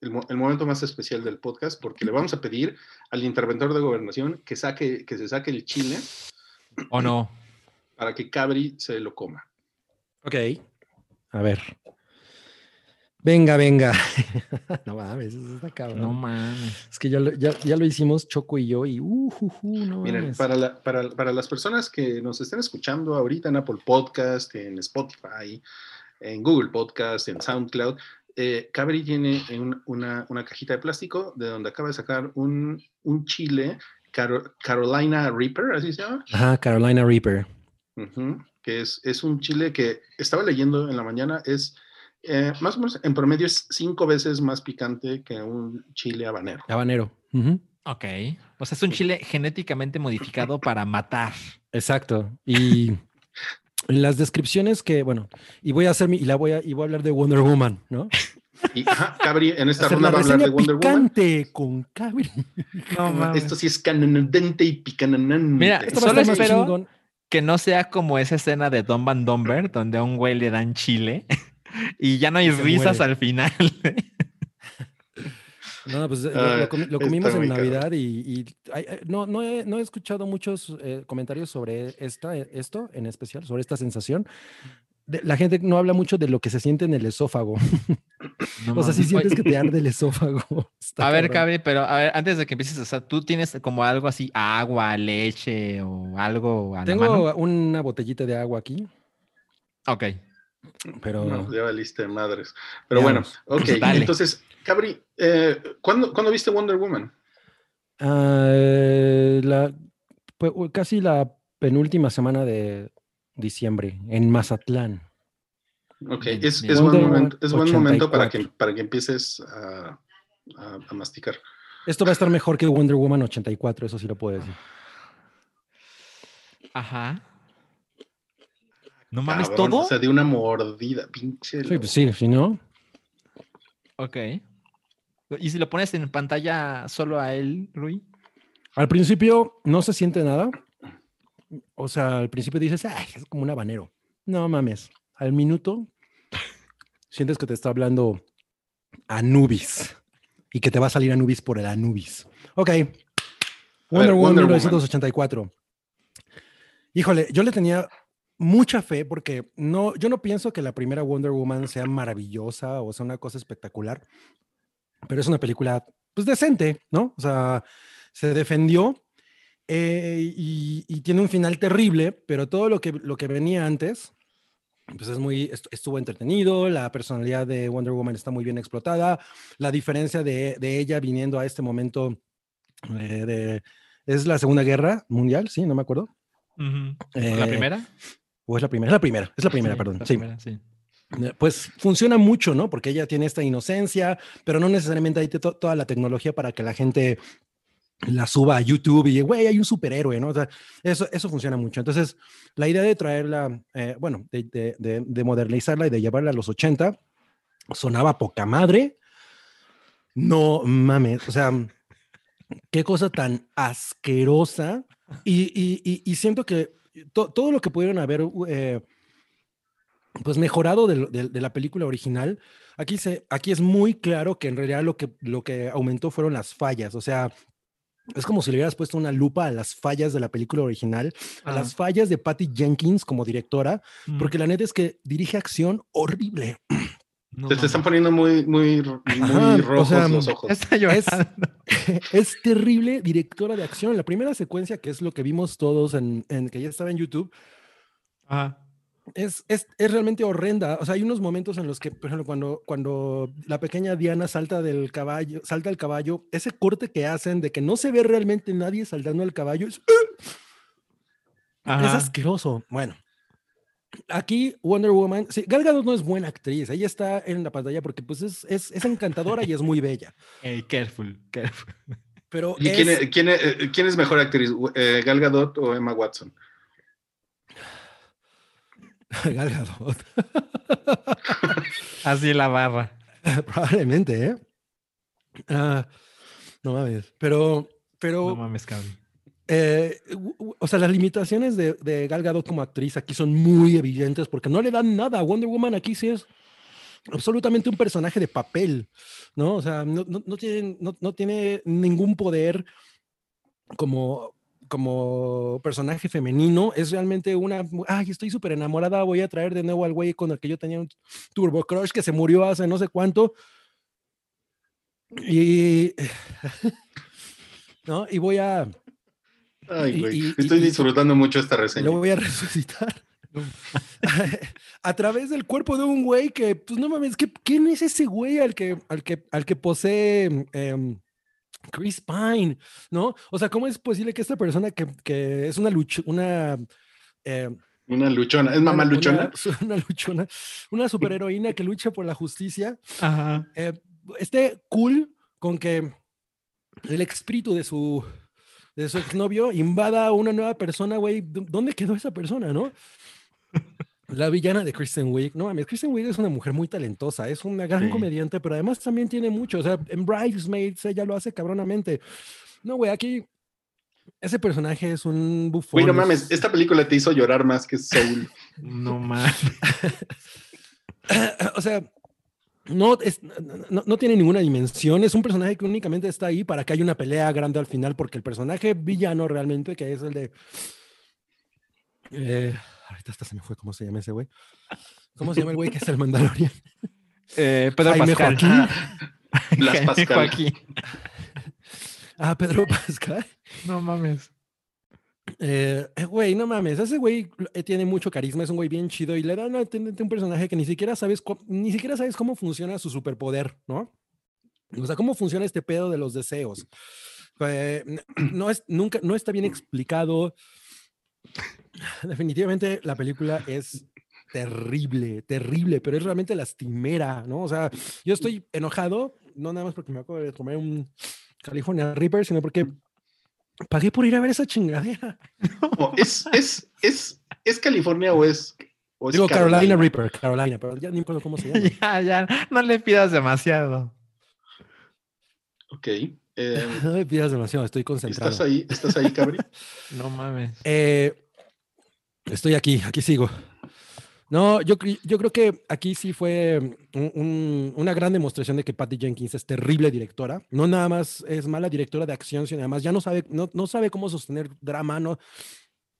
el, mo- el momento más especial del podcast porque le vamos a pedir al interventor de gobernación que, saque, que se saque el chile ¿O no? para que Cabri se lo coma. Ok. A ver. Venga, venga. <laughs> no mames, eso está cabrón. No mames. Es que ya lo, ya, ya lo hicimos Choco y yo y uh, uh, uh, no Miren, mames. para, la- para, para las personas que nos estén escuchando ahorita en Apple Podcast, en Spotify, en Google Podcast, en SoundCloud, eh, Cabri tiene un- una, una cajita de plástico de donde acaba de sacar un, un chile Caro- Carolina Reaper, así se llama. Ajá, Carolina Reaper. Que es, es un chile que estaba leyendo en la mañana, es eh, más o menos en promedio es cinco veces más picante que un chile habanero. Habanero. Ujú, Ok. O sea, es un chile genéticamente modificado para matar. Exacto. Y <laughs> las descripciones que, bueno, y voy a hacer mi, y la voy a, y voy a hablar de Wonder Woman, ¿no? <laughs> Y ajá, Cabri en esta ronda va a hablar de Wonder Woman. picante con Cabri. No Esto sí es cananante y picananante. Mira, Esto Solo espero- chingón. Que no sea como esa escena de Dumb and Dumber, donde a un güey le dan chile <laughs> y ya no hay se risas muere. al final. <laughs> No, pues lo, Ah, lo comi- lo comimos en. Navidad y, y ay, ay, no, no, he, no he escuchado muchos eh, comentarios sobre esta, esto en especial, sobre esta sensación. de- la gente no habla mucho de lo que se siente en el esófago. <laughs> No o sea, si sientes que te arde el <laughs> esófago. <laughs> está A ver. Cabri, pero a ver, antes de que empieces, o sea, tú tienes como algo así, agua, leche o algo a la mano. Tengo una botellita de agua aquí, Ok. Pero No, ya valiste madres. Pero bueno, ok. Dale. Entonces, Cabri, eh, ¿cuándo, ¿cuándo viste Wonder Woman? ah, la, pues, casi la penúltima semana de diciembre en Mazatlán. Ok, Bien, es, bien. es buen momento, es buen momento para que, 84. para que empieces a, a- a masticar. Esto va a estar mejor que Wonder Woman 84, eso sí lo puedo decir. Ajá. ¿No mames Cabrón, todo? O sea, de una mordida, pinche. Sí, pues sí, si no, Ok. ¿Y si lo pones en pantalla solo a él, Rui? al principio no se siente nada. O sea, al principio dices, "Ay, es como un habanero. No mames. Al minuto <laughs> sientes que te está hablando Anubis y que te va a salir Anubis por el Anubis. Ok. Wonder Woman Wonder Woman. 1984. Híjole, yo le tenía mucha fe porque no, yo no pienso que la primera Wonder Woman sea maravillosa o sea una cosa espectacular, pero es una película pues decente, ¿no? O sea, se defendió eh, y, y tiene un final terrible, pero todo lo que, lo que venía antes, pues es muy, est- estuvo entretenido, la personalidad de Wonder Woman está muy bien explotada, la diferencia de, de ella viniendo a este momento eh, de, es la Segunda Guerra Mundial, sí, no me acuerdo. ¿La Eh, primera? ¿O es la primera? Es la primera, es la primera, Sí, perdón. la sí. primera, sí. Eh, Pues funciona mucho, ¿no? Porque ella tiene esta inocencia, pero no necesariamente hay to- toda la tecnología para que la gente la suba a YouTube y, güey, hay un superhéroe, ¿no? O sea, eso, eso funciona mucho. Entonces, la idea de traerla, eh, bueno, de, de- de- de modernizarla y de llevarla a los 80, sonaba poca madre. No mames, o sea, qué cosa tan asquerosa. Y, y- y- y siento que to- todo lo que pudieron haber eh, pues mejorado de, lo- de- de la película original, aquí, se, aquí es muy claro que en realidad lo que, lo que aumentó fueron las fallas. O sea, es como si le hubieras puesto una lupa a las fallas de la película original, a Ah. las fallas de Patty Jenkins como directora, Mm, porque la neta es que dirige acción horrible. No Te, te están poniendo muy, muy, muy Ajá, o rojos sea, los ojos. Está llorando. <laughs> es terrible directora de acción. La primera secuencia, que es lo que vimos todos en, en que ya estaba en YouTube, Ajá. es, es, es realmente horrenda. O sea, hay unos momentos en los que, por ejemplo, cuando, cuando la pequeña Diana salta del caballo, salta al caballo, ese corte que hacen de que no se ve realmente nadie saltando al caballo es, es Ajá. asqueroso. Bueno, aquí Wonder Woman, sí, Gal Gadot no es buena actriz, ella está en la pantalla porque pues es, es, es encantadora y es muy bella. <laughs> Ey, careful, careful. Pero ¿Y quién es- es, quién es- eh, quién es mejor actriz? Eh, ¿Gal Gadot o Emma Watson? <laughs> Gal Gadot, <laughs> Así la barra. probablemente, ¿eh? Ah, no mames, pero, pero No mames, cabrón. Eh, o sea, las limitaciones de, de Gal Gadot como actriz aquí son muy evidentes porque no le dan nada. Wonder Woman aquí sí es absolutamente un personaje de papel, ¿no? O sea, no, tiene, no tiene ningún poder como, como personaje femenino. Es realmente una, ay, estoy súper enamorada, voy a traer de nuevo al güey con el que yo tenía un turbo crush que se murió hace no sé cuánto. Y... <laughs> ¿No? Y voy a, Ay, Y- güey. y- Estoy y- disfrutando mucho esta reseña. lo voy a <laughs> resucitar. <laughs> a través del cuerpo de un güey que, pues no mames, ¿qué- ¿quién es ese güey al que, al que, al que posee em, Chris Pine? ¿No? O sea, ¿cómo es posible que esta persona que, que es una lucha, una, em, Una luchona. ¿Es mamá una- luchona? Una, <laughs> una luchona, una superheroína que lucha por la justicia, Ajá. eh, esté cool con que el espíritu de su, de su exnovio invada a una nueva persona, güey. ¿dó- ¿Dónde quedó esa persona, no? <laughs> La villana de Kristen Wiig. No mames, Kristen Wiig es una mujer muy talentosa, es una gran Sí. comediante, pero además también tiene mucho. O sea, en Bridesmaids ella lo hace cabronamente. No, güey, aquí ese personaje es un bufón. Güey, no es- mames, esta película te hizo llorar más que Soul. <laughs> No mames. <laughs> o sea, no, es- no, no tiene ninguna dimensión. Es un personaje que únicamente está ahí para que haya una pelea grande al final, porque el personaje villano realmente, que es el de. eh, ahorita hasta se me fue cómo se llama ese güey. ¿Cómo se llama el güey que es el Mandalorian? <laughs> Eh, Pedro Jaime Pascal. Joaquín. Blas Jaime Pascal. Joaquín. Ah, Pedro Pascal. No mames. Eh, eh, güey, no mames, ese güey eh, tiene mucho carisma, es un güey bien chido y le dan a un personaje que ni siquiera sabes ni siquiera sabes cómo funciona su superpoder, ¿no? O sea, cómo funciona este pedo de los deseos. Eh, <clears throat> no es nunca no está bien explicado. <sighs> Definitivamente la película es terrible, terrible, pero es realmente lastimera, ¿no? O sea, yo estoy enojado, no nada más porque me acabo de comer un California Reaper, sino porque pagué por ir a ver esa chingadera. <laughs> No, ¿Es, es, es, ¿Es California o es, o es Digo Carolina Reaper, Carolina, pero ya ni acuerdo cómo se llama. <laughs> ya, ya, no le pidas demasiado. Ok. eh, <laughs> No me pidas demasiado, estoy concentrado. ¿Estás ahí? ¿Estás ahí, Cabri? No mames. Eh, estoy aquí, aquí sigo. No, yo, yo creo que aquí sí fue un- una gran demostración de que Patty Jenkins es terrible directora. No nada más es mala directora de acción, sino además ya no sabe, no, no sabe cómo sostener drama, no,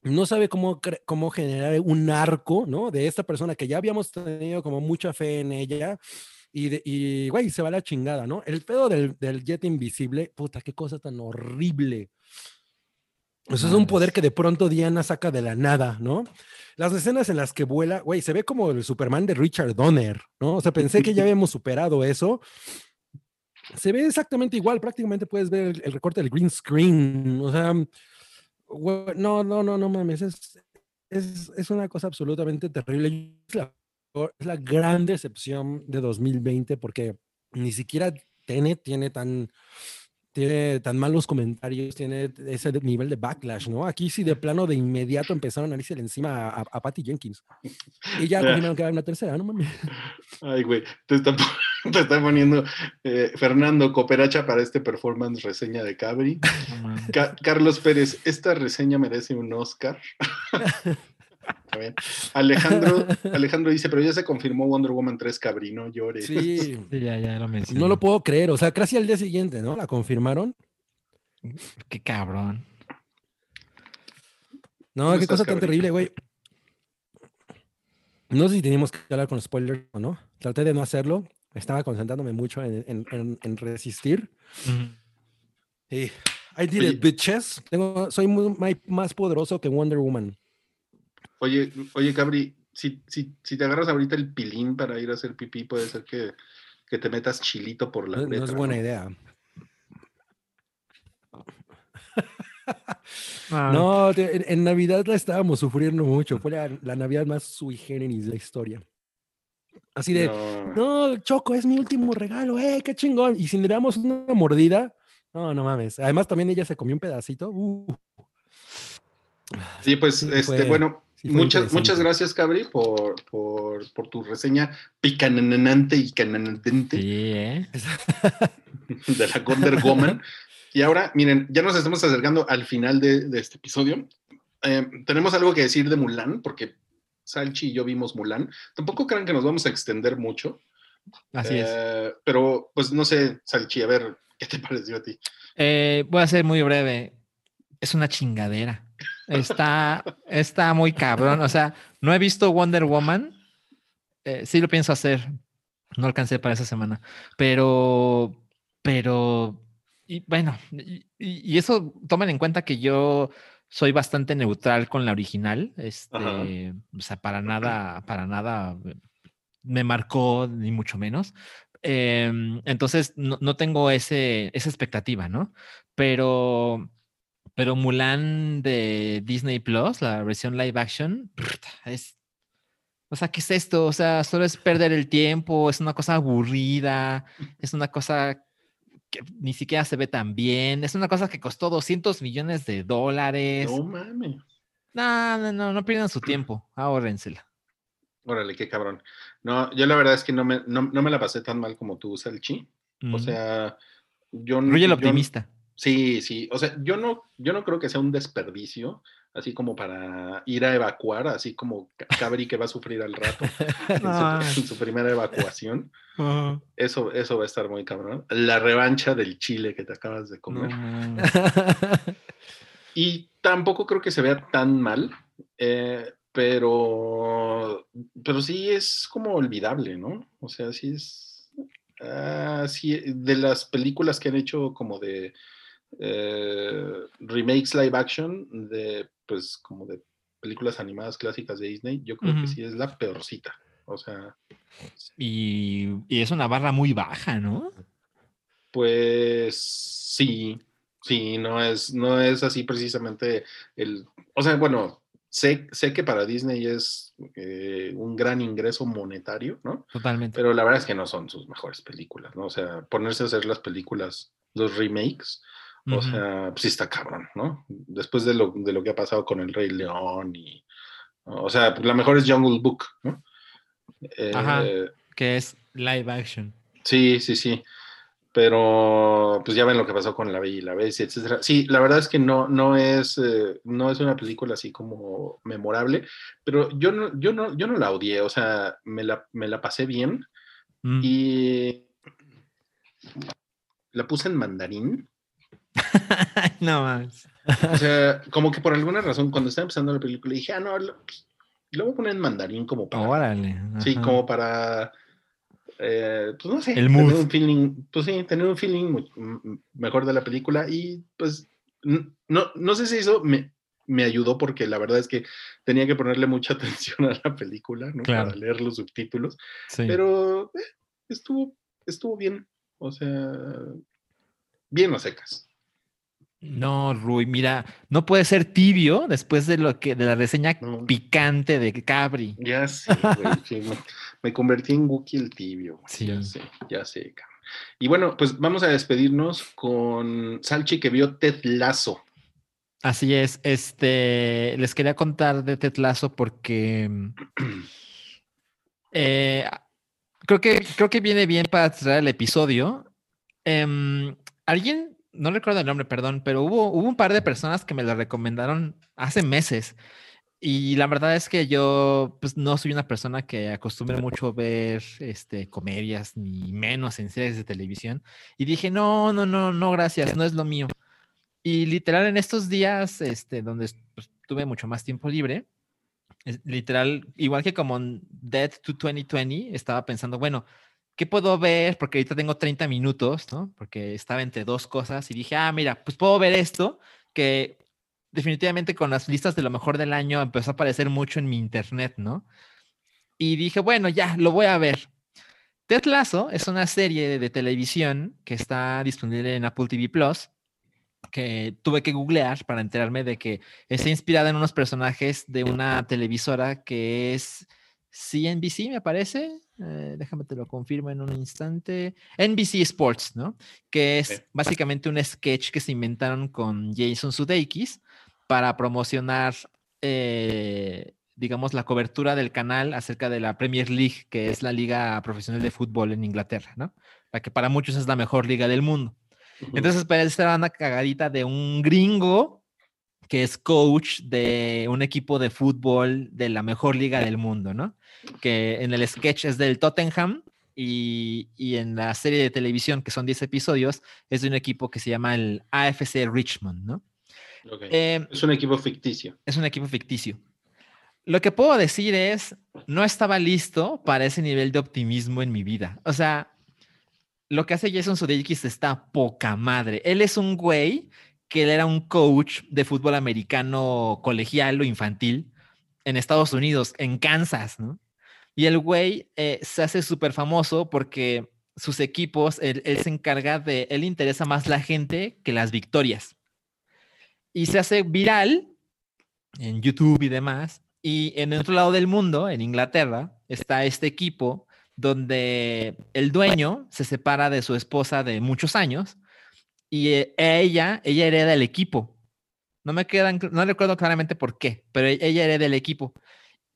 no sabe cómo, cómo generar un arco, ¿no? De esta persona que ya habíamos tenido como mucha fe en ella. Y, de- y güey, se va la chingada, ¿no? El pedo del, del jet invisible, puta, qué cosa tan horrible. Eso es un poder que de pronto Diana saca de la nada, ¿no? Las escenas en las que vuela, güey, se ve como el Superman de Richard Donner, ¿no? O sea, pensé que ya habíamos superado eso. Se ve exactamente igual, prácticamente puedes ver el, el recorte del green screen, o sea, güey, no, no, no, no mames, es, es, es una cosa absolutamente terrible. Es la, es la gran decepción de 2020 porque ni siquiera Tenet tiene tan, tiene tan malos comentarios, tiene ese nivel de backlash, ¿no? Aquí sí de plano de inmediato empezaron a irse encima a, a, a Patty Jenkins. Y ya confirmaron que era una tercera, no mames. Ay, güey. Te está, pon- <laughs> te está poniendo eh, Fernando Cooperacha para este performance reseña de Cabri. Ca- Carlos Pérez, esta reseña merece un Oscar. <laughs> Está bien. Alejandro, Alejandro dice, pero ya se confirmó Wonder Woman 3 Cabri, no llores. Sí, ya, ya lo mencioné. no lo puedo creer, o sea, casi al día siguiente, ¿no? La confirmaron. Qué cabrón. No, ¿Cómo qué estás, cosa tan cabrón? terrible, güey. No sé si teníamos que hablar con spoilers o no. Traté de no hacerlo. Estaba concentrándome mucho en, en- en- en resistir. Y I did it, bitches. Tengo, soy muy, más poderoso que Wonder Woman. Oye, oye, Cabri, si, si, si te agarras ahorita el pilín para ir a hacer pipí, puede ser que, que te metas chilito por la No, no es buena ¿no? idea. Ah, No, en, en Navidad la estábamos sufriendo mucho. Fue la, la Navidad más sui generis de la historia. Así de, No. no, Choco, es mi último regalo, eh, qué chingón. Y si le damos una mordida, no, no mames. Además, también ella se comió un pedacito. Uh, Sí, pues, Sí, este, fue- bueno, sí muchas, muchas gracias, Cabri, por, por, por tu reseña picananante y cananante Sí, ¿eh? <laughs> de la Wonder Woman. Y ahora, miren, ya nos estamos acercando al final de, de este episodio. Eh, tenemos algo que decir de Mulan, porque Salchi y yo vimos Mulan. Tampoco crean que nos vamos a extender mucho. Así es. Eh, Pero, pues, no sé, Salchi, a ver, ¿qué te <laughs> pareció a ti? Eh, voy a ser muy breve. Es una chingadera. Está, está muy cabrón. O sea, no he visto Wonder Woman. Eh, sí lo pienso hacer. No alcancé para esa semana. Pero, pero, y bueno, y, eso tomen en cuenta que yo soy bastante neutral con la original. Este, o sea, para nada, para nada me marcó, ni mucho menos. Em, entonces, no, no tengo ese, esa expectativa, ¿no? Pero, pero Mulan de Disney Plus, la versión live action, es. O sea, ¿qué es esto? O sea, solo es perder el tiempo, es una cosa aburrida, es una cosa que ni siquiera se ve tan bien, es una cosa que costó 200 millones de dólares. No mames. No, no, no, no pierdan su tiempo, ahórrensela. Órale, qué cabrón. No, yo la verdad es que no me, no, no me la pasé tan mal como tú, Salchi. O Mm. sea, yo no. El optimista. Sí, sí. O sea, yo no, yo no creo que sea un desperdicio, así como para ir a evacuar, así como Ca- Cabri que va a sufrir al rato <laughs> en, Ah. su, en su primera evacuación. Eso, eso va a estar muy cabrón. La revancha del chile que te acabas de comer. <laughs> Y tampoco creo que se vea tan mal. Eh, pero, pero sí es como olvidable, ¿no? O sea, sí es, ah, sí, de las películas que han hecho como de eh, remakes live action, de, pues, como de películas animadas clásicas de Disney, yo creo que sí es la peorcita. O sea, Y, y es una barra muy baja, ¿no? pues sí, sí, no es, no es así precisamente el, o sea, bueno, sé, sé que para Disney es eh, un gran ingreso monetario, ¿no? Totalmente. Pero la verdad es que no son sus mejores películas, ¿no? O sea, ponerse a hacer las películas, los remakes, o sea, pues sí está cabrón, ¿no? Después de lo, de lo que ha pasado con El Rey León y, o sea, la mejor es Jungle Book, ¿no? Ajá. Eh, que es live action. Sí, sí, sí. Pero pues ya ven lo que pasó con La Bella y la Bestia, etcétera. Sí, la verdad es que no, no es, eh, no es una película así como memorable, pero yo no, yo no, yo no la odié, o sea, me la, me la pasé bien Mm. y la puse en mandarín. <laughs> no más. O sea, como que por alguna razón, cuando estaba empezando la película, dije, ah, no, lo, lo voy a poner en mandarín como para. Órale. Sí, ajá. como para. eh, pues no sé. El tener mood. un feeling. Pues sí, tener un feeling mu- m- mejor de la película. Y pues. No, no sé si eso me, me ayudó porque la verdad es que tenía que ponerle mucha <laughs> atención a la película, ¿no? Claro. Para leer los subtítulos. Sí. Pero eh, estuvo, estuvo bien. O sea. Bien a secas. No, Rui, mira, no puede ser tibio después de lo que de la reseña No. picante de Cabri. Ya sé, güey. sí, me, <laughs> me convertí en Wookiee el tibio. güey, Sí. Ya sé, ya sé. Y bueno, pues vamos a despedirnos con Salchi que vio Ted Lazo. Así es, este, les quería contar de Ted Lasso porque <clears throat> eh, creo que creo que viene bien para traer el episodio. Em, alguien, no recuerdo el nombre, perdón, pero hubo, hubo un par de personas que me lo recomendaron hace meses. Y la verdad es que yo pues, no soy una persona que acostumbre mucho a ver este, comedias, ni menos en series de televisión. Y dije, no, no, no, no, gracias, no es lo mío. Y literal en estos días, este, donde pues, tuve mucho más tiempo libre, es- literal, igual que como en Dead to 2020, estaba pensando, bueno, ¿qué puedo ver? Porque ahorita tengo 30 minutos, ¿no? Porque estaba entre dos cosas y dije, ah, mira, pues puedo ver esto, que definitivamente con las listas de lo mejor del año empezó a aparecer mucho en mi internet, ¿no? Y dije, bueno, ya, lo voy a ver. Ted Lasso es una serie de televisión que está disponible en Apple TV Plus, que tuve que googlear para enterarme de que está inspirada en unos personajes de una televisora que es CNBC, me parece. Eh, déjame te lo confirmo en un instante. NBC Sports, ¿no? Que es básicamente un sketch que se inventaron con Jason Sudeikis para promocionar, eh, digamos, la cobertura del canal acerca de la Premier League, que es la liga profesional de fútbol en Inglaterra, ¿no? La que para muchos es la mejor liga del mundo. Entonces, pues, esta era una cagadita de un gringo que es coach de un equipo de fútbol de la mejor liga del mundo, ¿no? Que en el sketch es del Tottenham y, y en la serie de televisión, que son 10 episodios, es de un equipo que se llama el AFC Richmond, ¿no? Ok. Eh, es un equipo ficticio. es un equipo ficticio. Lo que puedo decir es, no estaba listo para ese nivel de optimismo en mi vida. O sea, lo que hace Jason Sudeikis está poca madre. Él es un güey que él era un coach de fútbol americano colegial o infantil en Estados Unidos, en Kansas, ¿no? Y el güey eh, se hace súper famoso porque sus equipos, él, él se encarga de, él interesa más la gente que las victorias. Y se hace viral en YouTube y demás. Y en otro lado del mundo, en Inglaterra, está este equipo donde el dueño se separa de su esposa de muchos años y eh, ella, ella hereda el equipo. No me quedan, no recuerdo claramente por qué, pero ella hereda el equipo.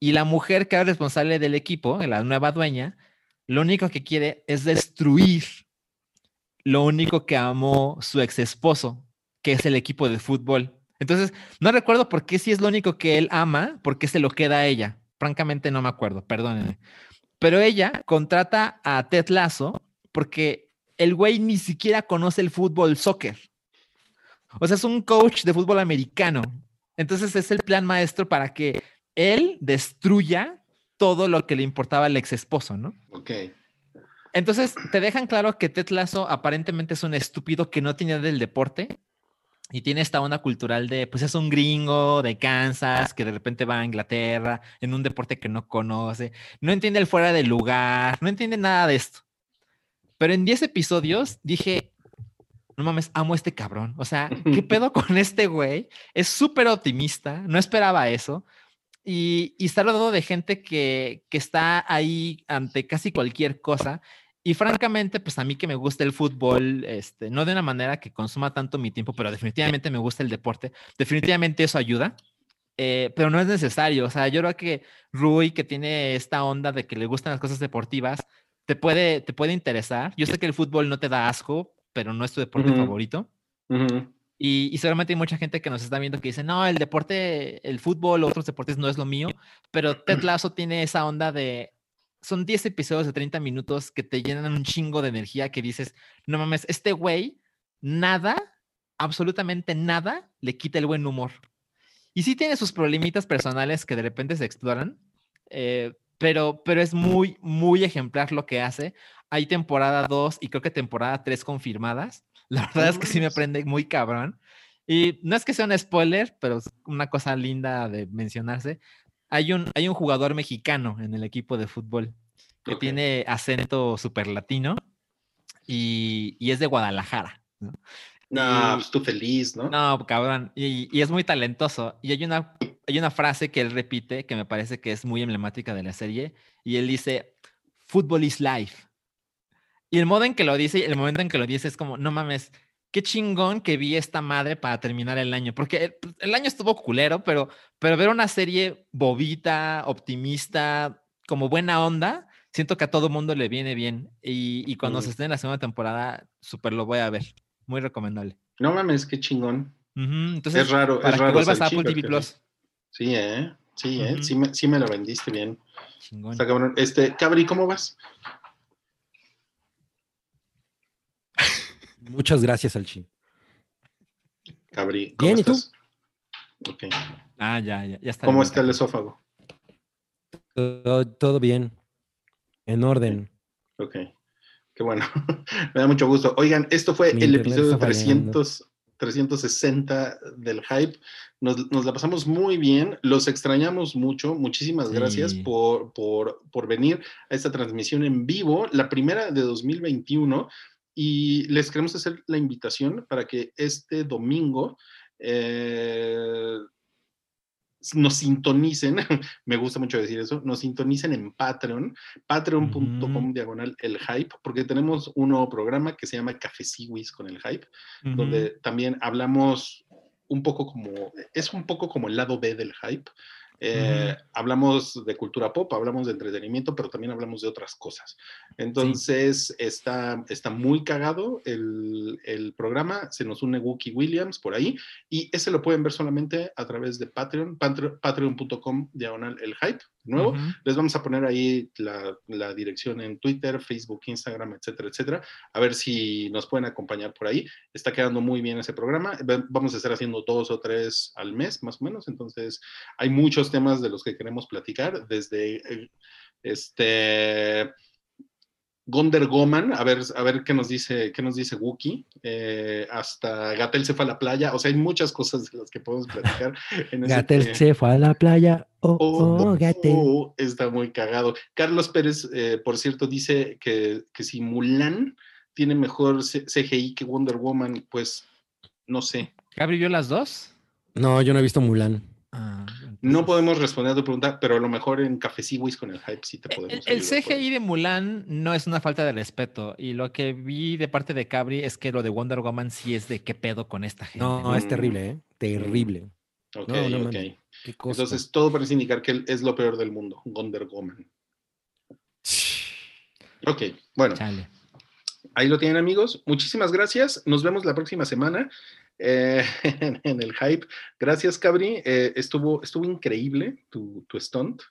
Y la mujer que era responsable del equipo, la nueva dueña, lo único que quiere es destruir lo único que amó su ex esposo, que es el equipo de fútbol. Entonces, no recuerdo por qué si es lo único que él ama, por qué se lo queda a ella. Francamente no me acuerdo, perdónenme. Pero ella contrata a Ted Lasso porque el güey ni siquiera conoce el fútbol soccer. O sea, es un coach de fútbol americano. Entonces es el plan maestro para que él destruya todo lo que le importaba al ex esposo, ¿no? Ok. Entonces te dejan claro que Ted Lasso aparentemente es un estúpido que no tiene del deporte y tiene esta onda cultural de, pues es un gringo de Kansas que de repente va a Inglaterra en un deporte que no conoce, no entiende el fuera de lugar, no entiende nada de esto. Pero en 10 episodios dije, no mames, amo a este cabrón. O sea, ¿qué <laughs> pedo con este güey? Es súper optimista, no esperaba eso. Y, y está rodeado de gente que, que está ahí ante casi cualquier cosa. Y francamente, pues a mí que me gusta el fútbol, este, no de una manera que consuma tanto mi tiempo, pero definitivamente me gusta el deporte, definitivamente eso ayuda, eh, pero no es necesario. O sea, yo creo que Rui, que tiene esta onda de que le gustan las cosas deportivas, te puede, te puede interesar. Yo sé que el fútbol no te da asco, pero no es tu deporte favorito. Ujú. Y, y seguramente hay mucha gente que nos está viendo que dice, no, el deporte, el fútbol, otros deportes no es lo mío, pero Ted <clears throat> Lasso tiene esa onda de, son 10 episodios de 30 minutos que te llenan un chingo de energía que dices, no mames, este güey, nada, absolutamente nada, le quita el buen humor. Y sí tiene sus problemitas personales que de repente se exploran, eh, pero, pero es muy, muy ejemplar lo que hace. Hay temporada 2 y creo que temporada 3 confirmadas. La <laughs> verdad es que sí me prende muy cabrón. Y no es que sea un spoiler, pero es una cosa linda de mencionarse. Hay un, hay un jugador mexicano en el equipo de fútbol que Ok. tiene acento super latino y, y es de Guadalajara. ¿no? No, pues tú feliz, ¿no? no, cabrón. Y, y es muy talentoso. Y hay una, hay una frase que él repite que me parece que es muy emblemática de la serie. Y él dice, Football is life. Y el modo en que lo dice, el momento en que lo dice es como, no mames, qué chingón que vi esta madre para terminar el año. Porque el, el año estuvo culero, pero, pero ver una serie bobita, optimista, como buena onda, siento que a todo mundo le viene bien. Y, y cuando Mm. se esté en la segunda temporada, súper lo voy a ver. Muy recomendable. No mames, qué chingón. Entonces, es raro, para es raro. que vuelvas a Apple TV porque- Plus. Sí, ¿eh? Sí, ¿eh? Sí, me, sí me lo vendiste bien. Chingón. Está cabrón. Este, Cabri, ¿cómo vas? Muchas gracias, Alchi. Cabri, ¿cómo Bien, ¿y tú? estás? Ok. Ah, ya, ya, ya está. ¿Cómo bien, está el esófago? Todo, todo bien. En orden. Ok. Qué bueno. <laughs> Me da mucho gusto. Oigan, esto fue Mi el episodio está fallando. 300, 360 del Hype. Nos, nos la pasamos muy bien. Los extrañamos mucho. Muchísimas gracias por, por, por venir a esta transmisión en vivo, la primera de 2021. Y les queremos hacer la invitación para que este domingo eh, nos sintonicen, <laughs> me gusta mucho decir eso, nos sintonicen en Patreon, patreon.com diagonal el hype, porque tenemos un nuevo programa que se llama Cafeciwis con el hype, donde también hablamos un poco como, es un poco como el lado B del hype. Eh, Hablamos de cultura pop, hablamos de entretenimiento, pero también hablamos de otras cosas. Entonces está, está muy cagado el, el programa, se nos une Wookie Williams por ahí y ese lo pueden ver solamente a través de Patreon, patre- patreon.com diagonal el hype, nuevo. Les vamos a poner ahí la, la dirección en Twitter, Facebook, Instagram, etcétera, etcétera. A ver si nos pueden acompañar por ahí. Está quedando muy bien ese programa. Va- Vamos a estar haciendo dos o tres al mes, más o menos. Entonces, hay muchos temas de los que queremos platicar, desde este. Gonder Goman, a ver, a ver qué nos dice, qué nos dice Wookie, eh, hasta Gatel se fue a la playa, o sea, hay muchas cosas de las que podemos platicar. <laughs> En Gatel te- se fue a la playa. Oh, Oh, oh, oh, Gatel. oh, está muy cagado. Carlos Pérez, eh, por cierto, dice que, que si Mulan tiene mejor CGI que Wonder Woman, pues no sé. ¿Gabri vio las dos? No, yo no he visto Mulan. Ah, No podemos responder a tu pregunta, pero a lo mejor en Cafeciwis con el hype sí te El, podemos el por ahí. CGI de Mulan no es una falta de respeto. Y lo que vi de parte de Cabri es que lo de Wonder Woman sí es de qué pedo con esta gente. No, ¿no? es terrible, ¿eh? Terrible. Ok, no, no ok. mames. Qué cosa. Entonces, todo parece indicar que es lo peor del mundo, Wonder Woman. Ok, bueno. Chale. Ahí lo tienen amigos. Muchísimas gracias. Nos vemos la próxima semana eh, <laughs> en, en el hype. Gracias, Cabri. Eh, estuvo, estuvo increíble tu, tu stunt.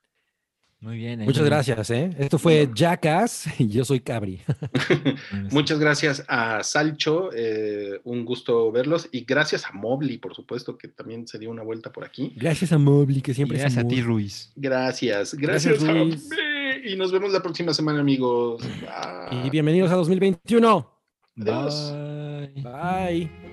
Muy bien. Muchas gracias, ¿eh? Esto fue Jackass y yo soy Cabri. <laughs> Muchas gracias a Salcho, eh, un gusto verlos. Y gracias a Mobley, por supuesto, que también se dio una vuelta por aquí. Gracias a Mobley, que Y siempre es Gracias a ti. Ruiz. Gracias, Gracias, gracias, a Luis. Y nos vemos la próxima semana, amigos. Y bienvenidos a 2021. Adiós. Bye. Bye.